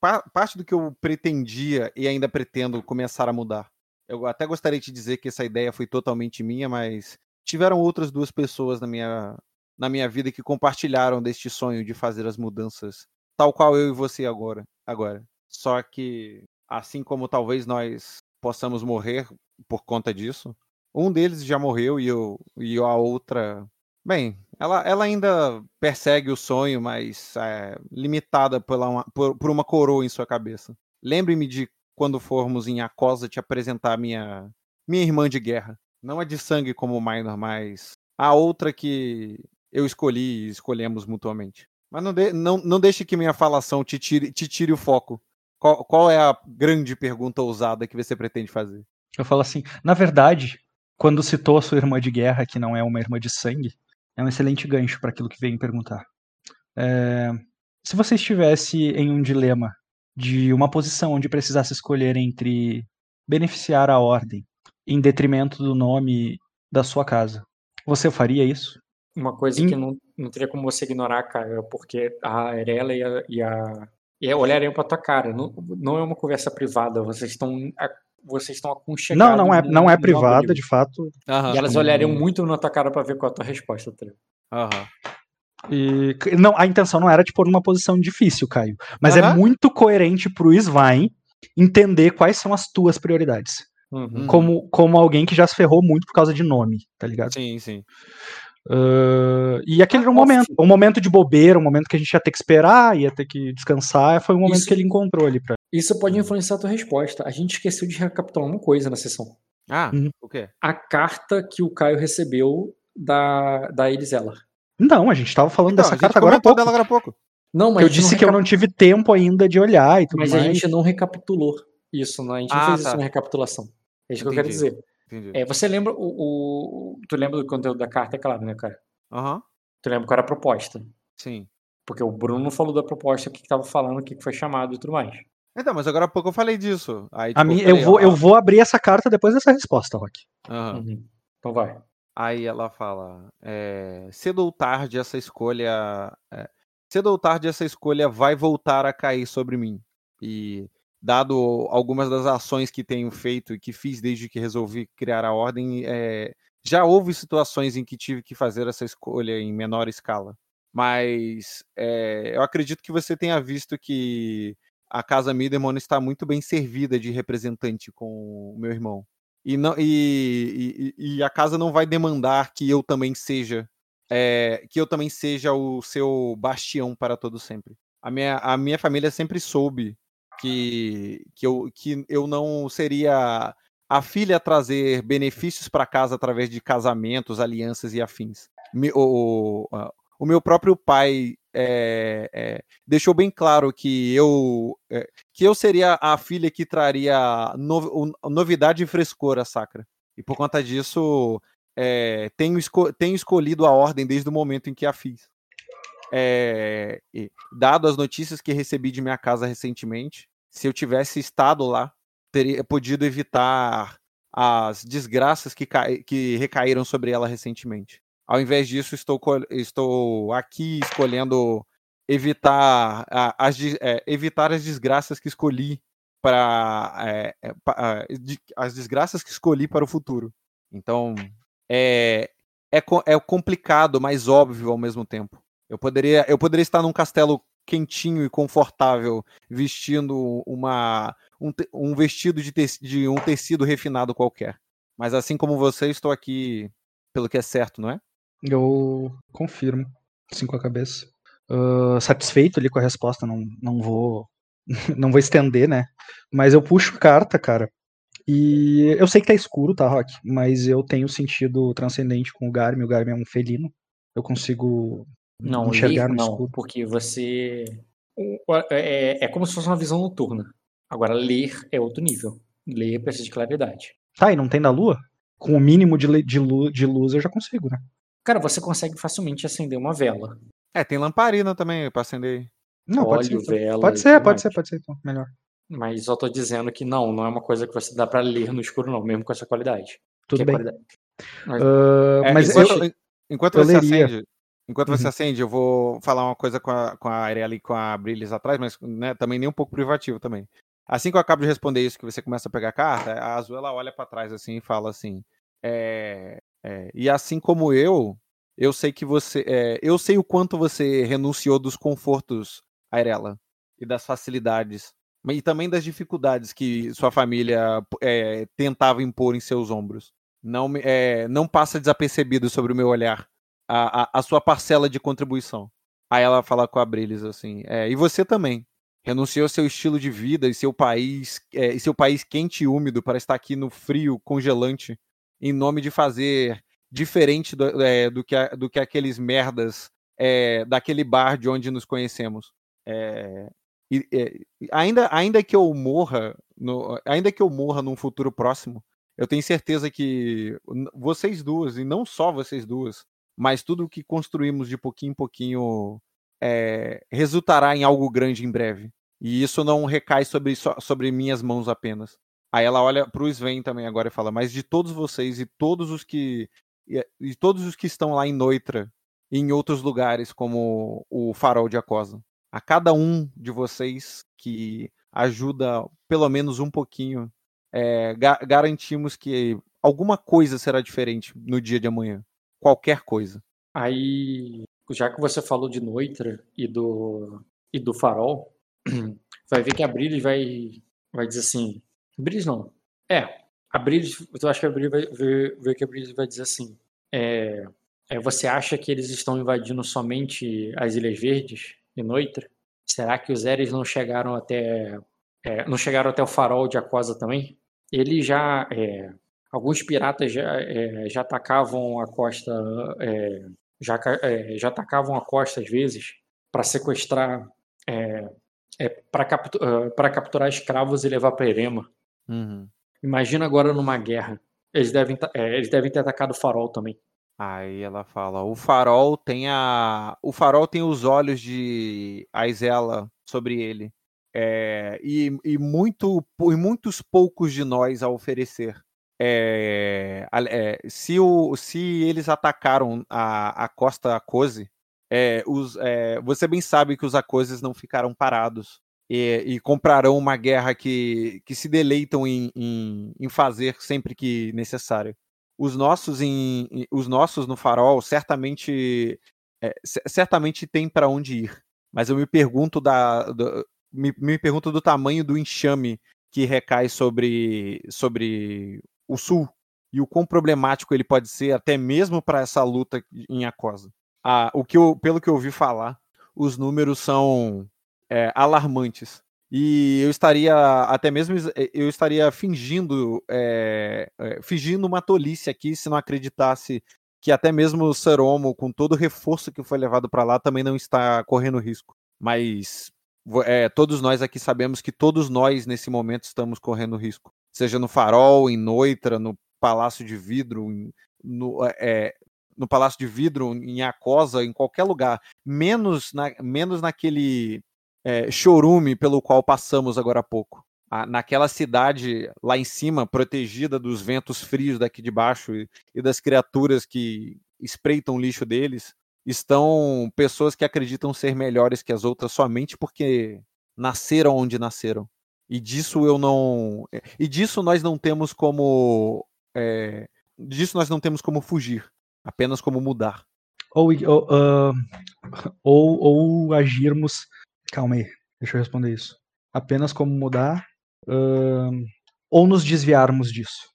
pa- parte do que eu pretendia e ainda pretendo começar a mudar. Eu até gostaria de dizer que essa ideia foi totalmente minha, mas tiveram outras duas pessoas na minha, na minha vida que compartilharam deste sonho de fazer as mudanças, tal qual eu e você agora. agora. Só que, assim como talvez nós possamos morrer por conta disso, um deles já morreu e, eu, e a outra. Bem, ela, ela ainda persegue o sonho, mas é, limitada pela uma- por, por uma coroa em sua cabeça. Lembre-me de quando formos em Acosa te apresentar minha, minha irmã de guerra. Não a de sangue como o Minor, mas a outra que eu escolhi e escolhemos mutuamente. Mas não, de- não, não deixe que minha falação te tire, te tire o foco. Qual, qual é a grande pergunta ousada que você pretende fazer? Eu falo assim, na verdade, quando citou a sua irmã de guerra, que não é uma irmã de sangue, é um excelente gancho para aquilo que vem perguntar. É, se você estivesse em um dilema de uma posição onde precisasse escolher entre beneficiar a ordem em detrimento do nome da sua casa, você faria isso? Uma coisa Em- que não, não teria como você ignorar, cara, é porque a Arela e a, e a, e a olhariam pra tua cara. Não, não é uma conversa privada, vocês estão a- vocês estão aconchegados. Não, não é, não é privada, de fato. Aham. E elas olhariam muito na tua cara pra ver qual é a tua resposta, tá? Aham. E, não, a intenção não era te pôr numa posição difícil, Caio. Mas é Aham. muito coerente pro Svein entender quais são as tuas prioridades. Uhum. Hum. Como, como alguém que já se ferrou muito por causa de nome, tá ligado? Sim, sim. Ah, e aquele Ah, era um nossa. momento, um momento de bobeira, um momento que a gente ia ter que esperar, ia ter que descansar, foi um momento Isso- que ele encontrou ali pra. Isso pode influenciar a tua resposta. A gente esqueceu de recapitular uma coisa na sessão. Ah, Uhum. o quê? A carta que o Caio recebeu da, da Elisela. Não, a gente tava falando Então, dessa carta agora há pouco. dela agora há pouco. Não, mas Eu disse não que eu recap- não tive tempo ainda de olhar e tudo Mas mais. a gente não recapitulou isso, né? A gente não Ah, fez tá. isso na recapitulação. É isso que eu quero Entendi. dizer. Entendi. É, você lembra o, o- Tu lembra do conteúdo da carta, é claro, né, cara? Aham, Tu lembra qual era a proposta? sim. Porque o Bruno falou da proposta, o que, que tava falando, o que, que foi chamado e tudo mais. Então, mas agora há pouco eu falei disso. Aí, A tipo, mim, eu, falei, vou, ó, eu vou abrir essa carta depois dessa resposta, Rock. aham. Uhum. Então vai. Aí ela fala: é, cedo ou tarde essa escolha. é, cedo ou tarde essa escolha vai voltar a cair sobre mim. E dado algumas das ações que tenho feito e que fiz desde que resolvi criar a ordem, é, já houve situações em que tive que fazer essa escolha em menor escala. Mas é, eu acredito que você tenha visto que a casa Middlemon está muito bem servida de representante com o meu irmão. E, não, e, e- e a casa não vai demandar que eu também seja é, que eu também seja o seu bastião para todo sempre. A minha, a minha família sempre soube que, que, eu, que eu não seria a filha a trazer benefícios para casa através de casamentos, alianças e afins. O, o, o meu próprio pai é, é, deixou bem claro que eu é, que eu seria a filha que traria no- novidade e frescor à Sacra. E por conta disso, tenho, esco- tenho escolhido a ordem desde o momento em que a fiz. É, dado as notícias que recebi de minha casa recentemente, se eu tivesse estado lá, teria podido evitar as desgraças que, que recaíram sobre ela recentemente. Ao invés disso, estou, estou aqui escolhendo evitar, a- as, é, evitar as desgraças que escolhi para as desgraças que escolhi para o futuro. Então é, é, é complicado, mas óbvio ao mesmo tempo. Eu poderia, eu poderia estar num castelo quentinho e confortável, vestindo uma, um, te- um vestido de, tec- de um tecido refinado qualquer. Mas assim como você, estou aqui pelo que é certo, não é? Eu confirmo, sim com a cabeça. Ah, satisfeito ali com a resposta, não, não vou não vou estender, né? Mas eu puxo carta, cara. E eu sei que tá escuro, tá, Rock? Mas eu tenho sentido transcendente com o Garmin. O Garmin é um felino. Eu consigo Não, enxergar ler no não, escuro. porque você. o- É, é como se fosse uma visão noturna. Agora, ler é outro nível. Ler precisa de claridade. Tá, e não tem da lua? Com o mínimo de, de, lu- de luz eu já consigo, né? Cara, você consegue facilmente acender uma vela. É, tem lamparina também pra acender. Não, pode Óleo, ser. vela. Pode ser, pode mais. ser, pode ser, então, melhor. Mas só tô dizendo que não, não é uma coisa que você dá pra ler no escuro, não, mesmo com essa qualidade. Tudo Que é bem. qualidade. Ah, É, mas enquanto, eu, enquanto eu você leria. acende, enquanto você Uhum. acende, eu vou falar uma coisa com a, com a e com a Brilhes atrás, mas né, também nem um pouco privativo também. Assim que eu acabo de responder isso, que você começa a pegar a carta, a Azul ela olha pra trás assim e fala assim: é, é, e assim como eu, eu sei que você, é, eu sei o quanto você renunciou dos confortos, Arela, e das facilidades, e também das dificuldades que sua família é, tentava impor em seus ombros. Não, é, não passa desapercebido sobre o meu olhar a, a, sua parcela de contribuição. Aí ela fala com a Brilhes assim: é, e você também. Renunciou seu estilo de vida e seu país é, e seu país quente e úmido para estar aqui no frio congelante em nome de fazer diferente do, é, do, que, a- do que aqueles merdas é, daquele bar de onde nos conhecemos. É, e- é, ainda, ainda que eu morra, no- ainda que eu morra num futuro próximo, eu tenho certeza que vocês duas, e não só vocês duas, mas tudo que construímos de pouquinho em pouquinho é, resultará em algo grande em breve. E isso não recai sobre, sobre minhas mãos apenas. Aí ela olha pro Sven também agora e fala: Mas de todos vocês e todos os que. E, e todos os que estão lá em Noitra e em outros lugares, como o Farol de Acosa. A cada um de vocês que ajuda pelo menos um pouquinho, é, ga- garantimos que alguma coisa será diferente no dia de amanhã. Qualquer coisa. Aí, já que você falou de Noitra e do, e do Farol, vai ver que a Brillis vai, vai dizer assim. Brillis não. É, a Brillis, eu acho que a Brillis vai ver, ver que a vai dizer assim. É, é, você acha que eles estão invadindo somente as Ilhas Verdes e Noitra? Será que os Eres não chegaram até é, não chegaram até o Farol de Aquosa também? Eles já é, alguns piratas já, é, já atacavam a costa é, já, é, já atacavam a costa às vezes para sequestrar é, para capturar escravos e levar para Erema. Uhum. Imagina agora numa guerra. Eles devem, é, eles devem ter atacado o farol também. Aí ela fala: o farol tem a. O farol tem os olhos de Aizela sobre ele. É, e, e, muito, e muitos poucos de nós a oferecer. É, é, se, o, se eles atacaram a, a costa Akose, é, os, é, você bem sabe que os Akoses não ficaram parados e, e comprarão uma guerra que, que se deleitam em, em, em fazer sempre que necessário. Os nossos em, em- os nossos no farol certamente certamente tem para onde ir mas eu me pergunto da do, me, me pergunto do tamanho do enxame que recai sobre sobre o sul e o quão problemático ele pode ser até mesmo para essa luta em Acosa ah, o que eu, pelo que eu ouvi falar os números são é, alarmantes e eu estaria até mesmo eu estaria fingindo é, é, fingindo uma tolice aqui se não acreditasse que até mesmo o Seromo, com todo o reforço que foi levado para lá, também não está correndo risco. Mas é, todos nós aqui sabemos que todos nós nesse momento estamos correndo risco, seja no Farol, em Noitra, no Palácio de Vidro, em- no, é, no Palácio de Vidro, em Acosa, em qualquer lugar, menos na, menos naquele é, chorume pelo qual passamos agora há pouco. A- naquela cidade lá em cima, protegida dos ventos frios daqui de baixo e, e das criaturas que espreitam o lixo deles, estão pessoas que acreditam ser melhores que as outras somente porque nasceram onde nasceram. E disso eu não. E disso nós não temos como. é, disso nós não temos como fugir, apenas como mudar. Ou, ou, ah, ou, ou agirmos. Calma aí, deixa eu responder isso. Apenas como mudar. ah, ou nos desviarmos disso.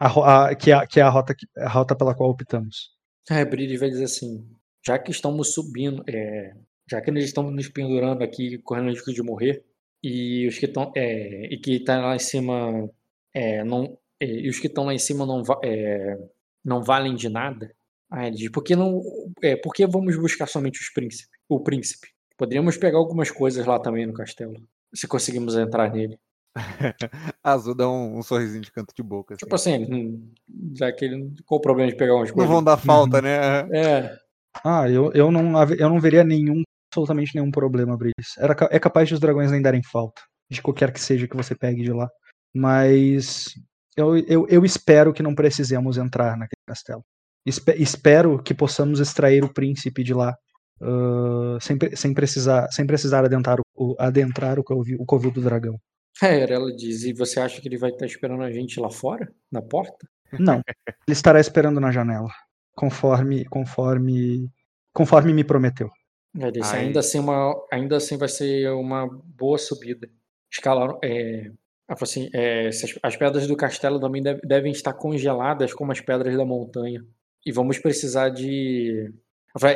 A a- que, é, que é a rota, a rota pela qual optamos. A Brillis vai dizer assim: já que estamos subindo, é, já que eles estão nos pendurando aqui, correndo risco de morrer, e os que estão é, e que tá lá em cima é, não, é, e os que estão lá em cima não, é, não valem de nada. Aí ele diz, por que, não, é, por que vamos buscar somente os príncipe, o príncipe? Poderíamos pegar algumas coisas lá também no castelo, se conseguimos entrar nele. Azul dá um, um sorrisinho de canto de boca. assim. Tipo assim, hum, já que ele, qual o problema de pegar umas Não coisas? vão dar falta, né? É, Ah, eu, eu, não, eu não veria nenhum, absolutamente nenhum problema, Brice. Era, ca- é capaz de os dragões nem darem falta, de qualquer que seja que você pegue de lá. Mas eu, eu, eu espero que não precisemos entrar naquele castelo. Espe- espero que possamos extrair o príncipe de lá ah, sem, sem, precisar, sem precisar adentrar, o, o- adentrar o, covil, o covil do dragão. é, ela diz, e você acha que ele vai estar esperando a gente lá fora, na porta? Não, ele estará esperando na janela, conforme, conforme, conforme me prometeu. Disse, Aí- ainda assim, uma, ainda assim vai ser uma boa subida. Escalaram, é, assim, é, as, as pedras do castelo também deve- devem estar congeladas como as pedras da montanha. E vamos precisar de.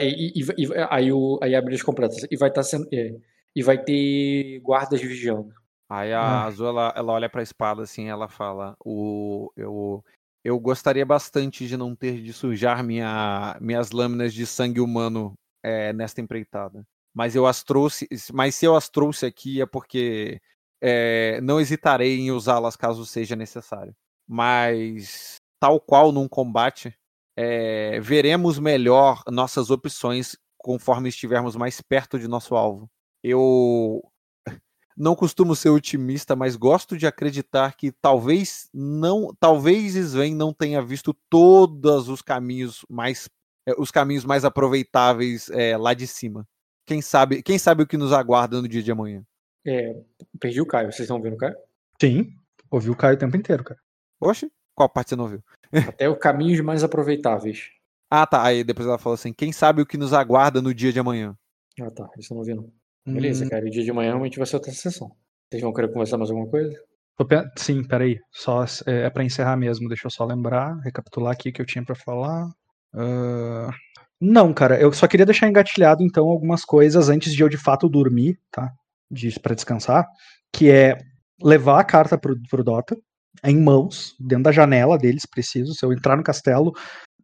E, e- e- aí, o, aí abre as completas. E vai estar sendo. é, e vai ter guardas vigiando. Aí a Ah. Azul ela, ela olha pra espada assim, ela fala: o, eu, eu gostaria bastante de não ter de sujar minha, minhas lâminas de sangue humano é, nesta empreitada. Mas eu as trouxe, mas se eu as trouxe aqui é porque é, não hesitarei em usá-las caso seja necessário. Mas tal qual num combate, é, veremos melhor nossas opções conforme estivermos mais perto de nosso alvo. Eu não costumo ser otimista, mas gosto de acreditar que talvez não, talvez Sven não tenha visto todos os caminhos mais eh, os caminhos mais aproveitáveis eh, lá de cima. Quem sabe, quem sabe o que nos aguarda no dia de amanhã. É, perdi o Caio. Vocês estão vendo o Caio? Sim, ouvi o Caio o tempo inteiro, cara. Oxe, qual parte você não viu? Até os caminhos mais aproveitáveis. Ah, tá. Aí depois ela falou assim: quem sabe o que nos aguarda no dia de amanhã. Ah, tá. Isso eu não vi, não. Beleza, Hum, cara. E o dia de manhã realmente vai ser outra sessão. Vocês vão querer conversar mais alguma coisa? Sim, peraí. Só, é, é pra encerrar mesmo. Deixa eu só lembrar, recapitular aqui o que eu tinha pra falar. Ah, Não, cara, eu só queria deixar engatilhado então algumas coisas antes de eu de fato dormir, tá? De, pra descansar. Que é levar a carta pro, pro Dota em mãos, dentro da janela deles, preciso. Se eu entrar no castelo,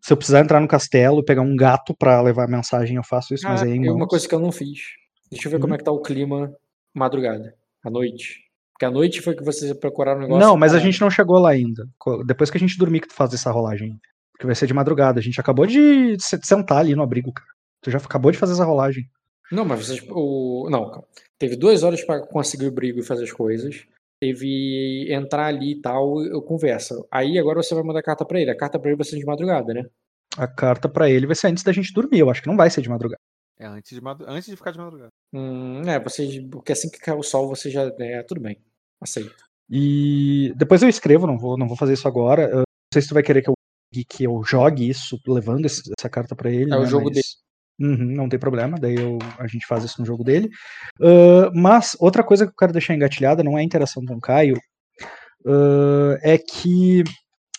se eu precisar entrar no castelo pegar um gato pra levar a mensagem, eu faço isso, mas Ah, é em e mãos. uma coisa que eu não fiz. Deixa eu ver como é que tá o clima madrugada, à noite. Porque à noite foi que vocês procuraram o negócio. Não, mas a gente não chegou lá ainda. Depois que a gente dormir que tu faz essa rolagem. Porque vai ser de madrugada. A gente acabou de se- sentar ali no abrigo, cara. Tu já acabou de fazer essa rolagem. Não, mas vocês. O... Não. Teve duas horas pra conseguir o brigo e fazer as coisas. Teve entrar ali e tal, eu conversa. Aí agora você vai mandar a carta pra ele. A carta pra ele vai ser de madrugada, né? A carta pra ele vai ser antes da gente dormir. Eu acho que não vai ser de madrugada. É antes de, madu- antes de ficar de madrugada. Hum, é, vocês. Porque assim que cair o sol, você já. É, tudo bem. Aceito. E depois eu escrevo, não vou, não vou fazer isso agora. Eu não sei se tu vai querer que eu, que eu jogue isso, levando esse- essa carta pra ele. É o né, jogo mas- dele. Uhum, não tem problema, daí eu- a gente faz isso no jogo dele. Ah, mas outra coisa que eu quero deixar engatilhada, não é a interação com o Caio, ah, é que.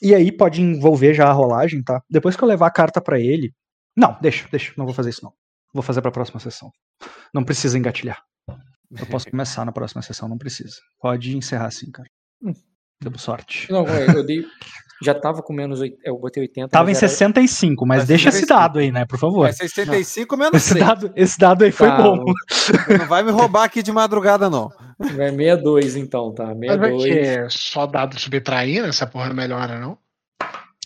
E aí pode envolver já a rolagem, tá? Depois que eu levar a carta pra ele. Não, deixa, deixa, não vou fazer isso não. Vou fazer pra próxima sessão. Não precisa engatilhar. Eu posso começar na próxima sessão, não precisa. Pode encerrar assim, cara. Hum. Deu sorte. Não, eu dei. Já tava com menos. oit- Eu botei 80. Tava em mas era- 65, mas Mas deixa esse 65. dado aí, né, por favor. É 65 menos Esse 6. dado, esse dado aí foi Tá, bom. Não vai me roubar aqui de madrugada, não. Vai 62 então, tá? Mas vai 62. que só dado subtraindo, essa porra não melhora, não?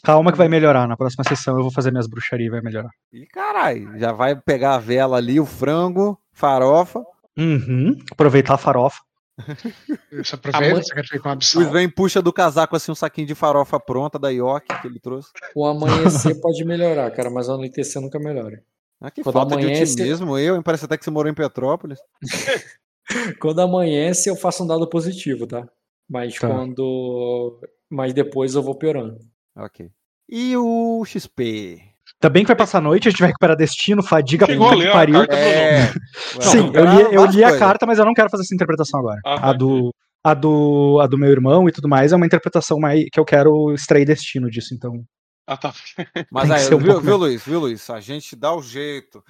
Calma que vai melhorar. Na próxima sessão eu vou fazer minhas bruxarias e vai melhorar. Ih, caralho, já vai pegar a vela ali, o frango, farofa. Uhum. Aproveitar a farofa. Você aproveita, Amanhã- sacrifica um O abissal. Sven puxa do casaco assim um saquinho de farofa pronta da York que ele trouxe. O amanhecer pode melhorar, cara, mas o anoitecer nunca melhora. Ah, que Quando falta de amanhece- otimismo. Eu, hein? Parece até que você morou em Petrópolis. Quando amanhece, eu faço um dado positivo, tá? Mas Tá. quando. Mas depois eu vou piorando. Ok. E o XP? Ainda bem que vai passar a noite, a gente vai recuperar destino, fadiga, Chegou puta a ler que a pariu. carta É. nome. Sim, eu li, eu li a carta, mas eu não quero fazer essa interpretação agora. Ah, a, do, a, do, a do meu irmão e tudo mais é uma interpretação mais, que eu quero extrair destino disso, então. Ah, tá. Mas aí, um viu, viu, Luiz? Viu, Luiz? A gente dá o jeito.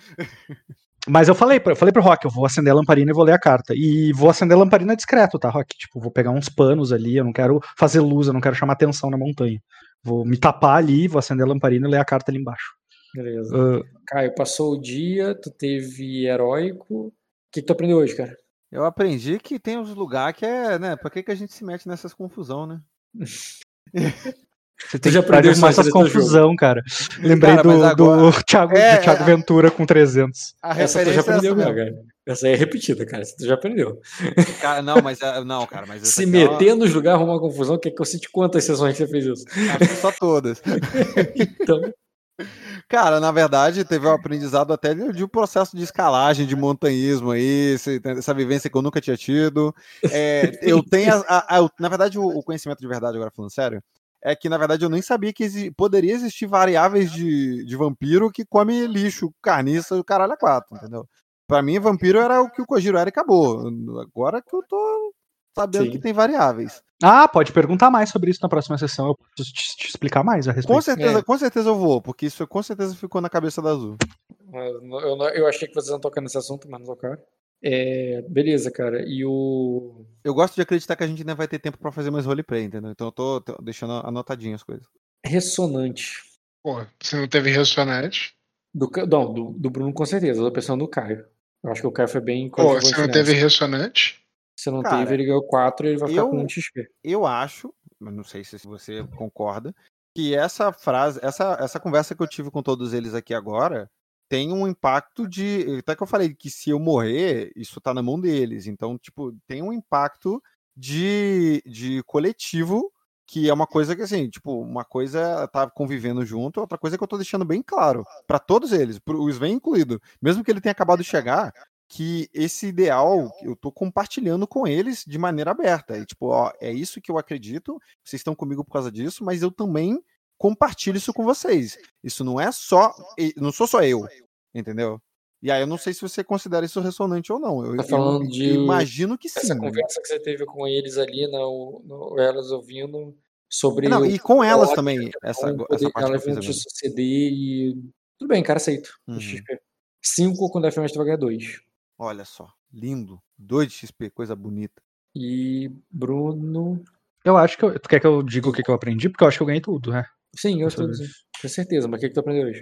Mas eu falei, eu falei pro Rock, eu vou acender a lamparina e vou ler a carta. E vou acender a lamparina discreto, tá, Rock? Tipo, vou pegar uns panos ali, eu não quero fazer luz, eu não quero chamar atenção na montanha. Vou me tapar ali, vou acender a lamparina e ler a carta ali embaixo. Beleza. Ah, Caio, passou o dia, tu teve heróico. O que, que tu aprendeu hoje, cara? Eu aprendi que tem uns lugares que é, né? Pra que, que a gente se mete nessas confusão, né? você tem já que arrumar na essas confusão, cara. Lembrei Cara, do, agora- do Thiago, É, do Thiago é, Ventura com 300. A Essa tu já é aprendeu, essa já, mesmo. cara. Essa aí é repetida, cara. Tu já aprendeu. Cara, não, mas é- não, cara, mas Se é uma- meter nos lugares, arrumar confusão, quer que eu cite quantas sessões você fez isso? acho que só todas. Então, Cara, na verdade, teve um aprendizado até de, de um processo de escalagem, de montanhismo aí, essa vivência que eu nunca tinha tido. É, eu tenho, a- a- a- na verdade, o, conhecimento de verdade, agora falando sério, é que, na verdade, eu nem sabia que exi- poderia existir variáveis de, de vampiro que come lixo, carniça, o caralho a quatro, entendeu? Pra mim, vampiro era o que o Kojiro era e acabou. Agora que eu tô sabendo Sim. que tem variáveis. Ah, pode perguntar mais sobre isso na próxima sessão. Eu posso te, te explicar mais a respeito. Com certeza, É. com certeza eu vou, porque isso com certeza ficou na cabeça da Azul. eu, não- eu achei que vocês iam tocar nesse assunto, mas não tocaram. É, beleza, cara. E o. Eu gosto de acreditar que a gente ainda vai ter tempo pra fazer mais roleplay, entendeu? Então eu tô, tô deixando anotadinho as coisas. Ressonante. Pô, você não teve ressonante? Do, não, do, do Bruno com certeza. Eu tô pensando no Caio. Eu acho que o Caio foi bem Pô, você não teve ressonante? Se não Cara, teve, ele ganhou 4 e ele vai ficar eu- com 1 XP. Eu acho, mas não sei se você concorda, que essa frase, essa, essa conversa que eu tive com todos eles aqui agora tem um impacto de. Até que eu falei que se eu morrer, isso tá na mão deles. Então, tipo, tem um impacto de, de coletivo, que é uma coisa que, assim, tipo, uma coisa tá convivendo junto, outra coisa que eu tô deixando bem claro para todos eles, pro- Sven incluído. Mesmo que ele tenha acabado de chegar, que esse ideal eu tô compartilhando com eles de maneira aberta. E, tipo, ó, é isso que eu acredito, vocês estão comigo por causa disso, mas eu também compartilho isso com vocês. Isso não é só. Não sou só eu, entendeu? E aí eu não sei se você considera isso ressonante ou não. Eu, Tá falando eu de- imagino que sim. Essa conversa que você teve com eles ali, no, no, elas ouvindo sobre. Não, e com elas ódio, também, essa, como essa poder- parte que eu elas vão te suceder e. Tudo bem, cara, aceito. Uhum. 5 com DFMS tu vai ganhar 2. Olha só, lindo. 2 de XP, coisa bonita. E Bruno. Eu acho que eu, tu quer que eu diga o que, que eu aprendi? Porque eu acho que eu ganhei tudo, né? Sim, eu estou dizendo. Com certeza, mas o que, que tu aprendeu hoje?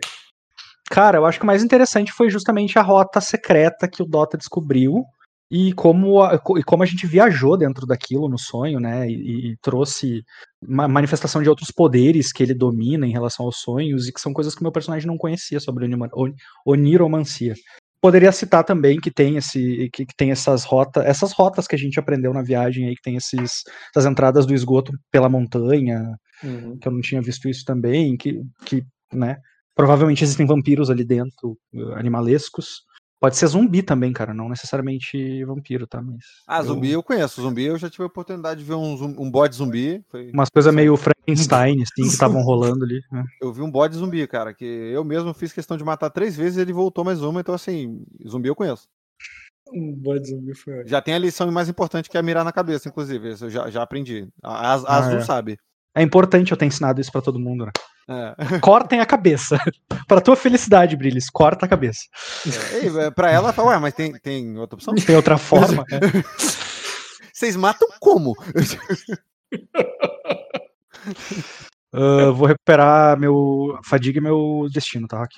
Cara, eu acho que o mais interessante foi justamente a rota secreta que o Dota descobriu e como a, e como a gente viajou dentro daquilo no sonho, né? E, e trouxe uma manifestação de outros poderes que ele domina em relação aos sonhos e que são coisas que meu personagem não conhecia sobre onima- on- oniromancia. Poderia citar também que tem esse que, que tem essas rotas, essas rotas que a gente aprendeu na viagem aí, que tem esses, essas entradas do esgoto pela montanha, Uhum. que eu não tinha visto isso também, que, que né, provavelmente existem vampiros ali dentro, eh, animalescos. Pode ser zumbi também, cara, não necessariamente vampiro, tá? Mas Ah, eu- zumbi eu conheço. Zumbi eu já tive a oportunidade de ver um, zum- um bode zumbi. Foi... Umas coisas meio Frankenstein, assim, que estavam rolando ali. né? Eu vi um bode zumbi, cara, que eu mesmo fiz questão de matar três vezes e ele voltou mais uma. Então, assim, zumbi eu conheço. Um bode zumbi foi ótimo. Já tem a lição mais importante que é mirar na cabeça, inclusive. Isso eu já, já aprendi. A, a- a Ah, Azul é. sabe. É importante eu ter ensinado isso pra todo mundo, né? É. Cortem a cabeça. pra tua felicidade, Brilis, corta a cabeça. Ei, é, pra ela, fala, ué, mas tem, tem outra opção? Tem outra forma? né? Vocês matam como? Ah, vou recuperar meu fadiga e meu destino, tá, Rock?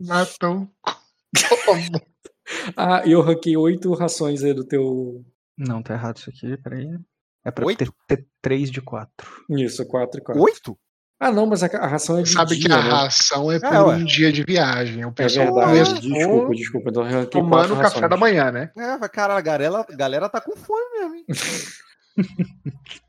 Matam. Como? ah, eu ranquei 8 rações aí do teu. Não, tá errado isso aqui, peraí. É pra Oito? ter, ter 3 de 4. Isso, 4 e 4. Oito? Ah, não, mas a, a ração é de Sabe que dia, a né? ração é por ué. um dia de viagem. O É pessoal verdade. começou Desculpa, desculpa. Então eu tomando 4 café rações. da manhã, né? É, cara, a galera, a galera tá com fome mesmo, hein?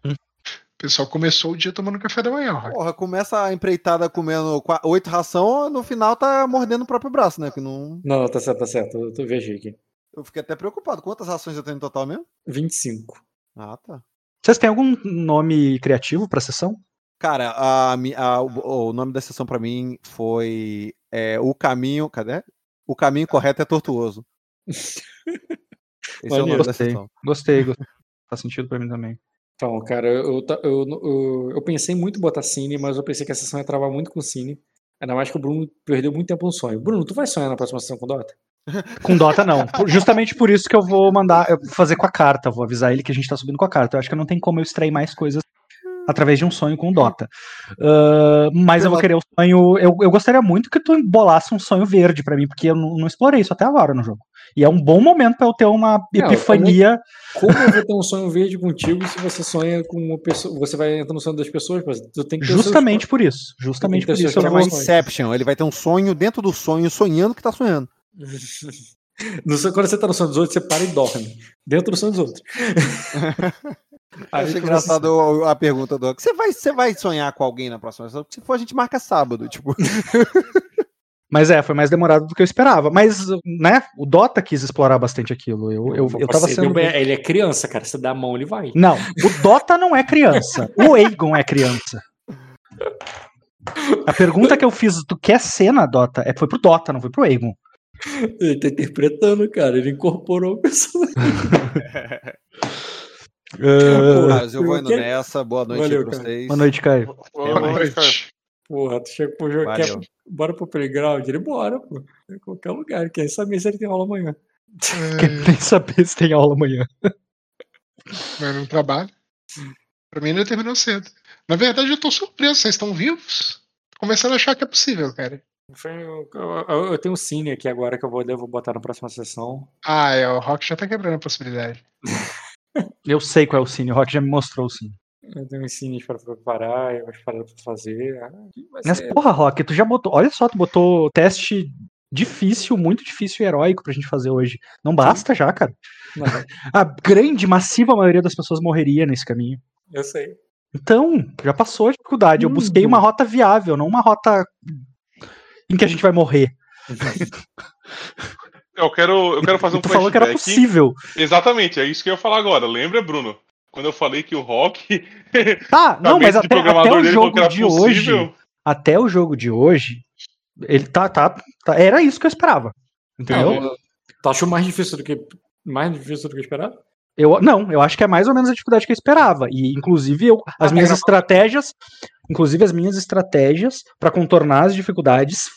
O pessoal começou o dia tomando café da manhã. Rock. Porra, começa a empreitada comendo oito ração, no final tá mordendo o próprio braço, né? Que não... Não, tá certo, tá certo. Eu tô, viajei aqui. Eu fiquei até preocupado. Quantas rações eu tenho no total mesmo? 25. Ah, tá. Vocês têm algum nome criativo pra sessão? Cara, a, a- o, o nome da sessão pra mim foi é, O Caminho. Cadê? O Caminho Correto é Tortuoso. Esse é o nome da Gostei. sessão. Gostei, gostei. Faz sentido pra mim também. Então, cara, eu, eu, eu, eu pensei muito em botar Cine, mas eu pensei que a sessão ia travar muito com Cine. Ainda mais que o Bruno perdeu muito tempo no sonho. Bruno, tu vai sonhar na próxima sessão com o Dota? Com Dota, não. Por- Justamente por isso que eu vou mandar eu vou fazer com a carta. Vou avisar ele que a gente tá subindo com a carta. Eu acho que não tem como eu extrair mais coisas através de um sonho com o Dota. Ah, mas eu vou querer o sonho. Eu, eu gostaria muito que tu embolasse um sonho verde pra mim, porque eu não, não explorei isso até agora no jogo. E é um bom momento pra eu ter uma Não, epifania. Como eu vou ter um sonho verde contigo se você sonha com uma pessoa. Você vai entrar no sonho das pessoas, mas tu tem que Justamente por isso. Justamente por isso eu seus Chama vou. sonhos. Inception. Ele vai ter um sonho dentro do sonho, sonhando que tá sonhando. No sonho- quando você tá no sonho dos outros, você para e dorme. Dentro do sonho dos outros. Acho você- engraçado a pergunta do Você vai, você vai sonhar com alguém na próxima sessão? Se for, a gente marca sábado. Tipo, Mas é, foi mais demorado do que eu esperava. Mas, né, o Dota quis explorar bastante aquilo. Eu, eu, eu tava sendo. bem- Ele é criança, cara. Você dá a mão, ele vai. Não, o Dota não é criança. O Aegon é criança. A pergunta que eu fiz, tu quer ser na Dota? É, foi pro Dota, não foi pro Aegon. Ele tá interpretando, cara. Ele incorporou o personagem. mas eu vou indo quero- nessa. Boa noite Valeu, aí pra cara. vocês. Boa noite, Caio. Boa mais. noite. Porra, tu chega pro jogo. Quer, bora pro playground? Ele bora, pô. Em qualquer lugar. Quer saber se ele tem aula amanhã. Quer nem saber se tem aula amanhã. Mas não trabalho. Pra mim ele terminou cedo. Na verdade, eu tô surpreso, vocês estão vivos? Tô começando a achar que é possível, cara. Eu, eu- eu tenho um cine aqui agora que eu vou, devo botar na próxima sessão. Ah, é, o Rock já tá quebrando a possibilidade. Eu sei qual é o Cine, o Rock já me mostrou o Cine. Eu tenho uns cines para preparar, eu vou parar pra fazer. Ah, Mas, ser- porra, Rock, tu já botou. Olha só, tu botou teste difícil, muito difícil e heróico pra gente fazer hoje. Não basta já, cara. Não, A grande, massiva maioria das pessoas morreria nesse caminho. eu sei. Então, já passou a dificuldade. Eu busquei uma rota viável, não uma rota em que a gente vai morrer. Eu quero, eu quero fazer um tu falou que era possível. Exatamente, é isso que eu ia falar agora. Lembra, Bruno? Quando eu falei que o Rock. Tá, não, mas até, até o jogo de possível. hoje. Até o jogo de hoje, ele tá, tá, tá- Era isso que eu esperava. Entendeu? Não, tu achou mais difícil do que. Mais difícil do que esperado? Eu, não, eu acho que é mais ou menos a dificuldade que eu esperava. E, inclusive, eu, as minhas estratégias. Inclusive, as minhas estratégias pra contornar as dificuldades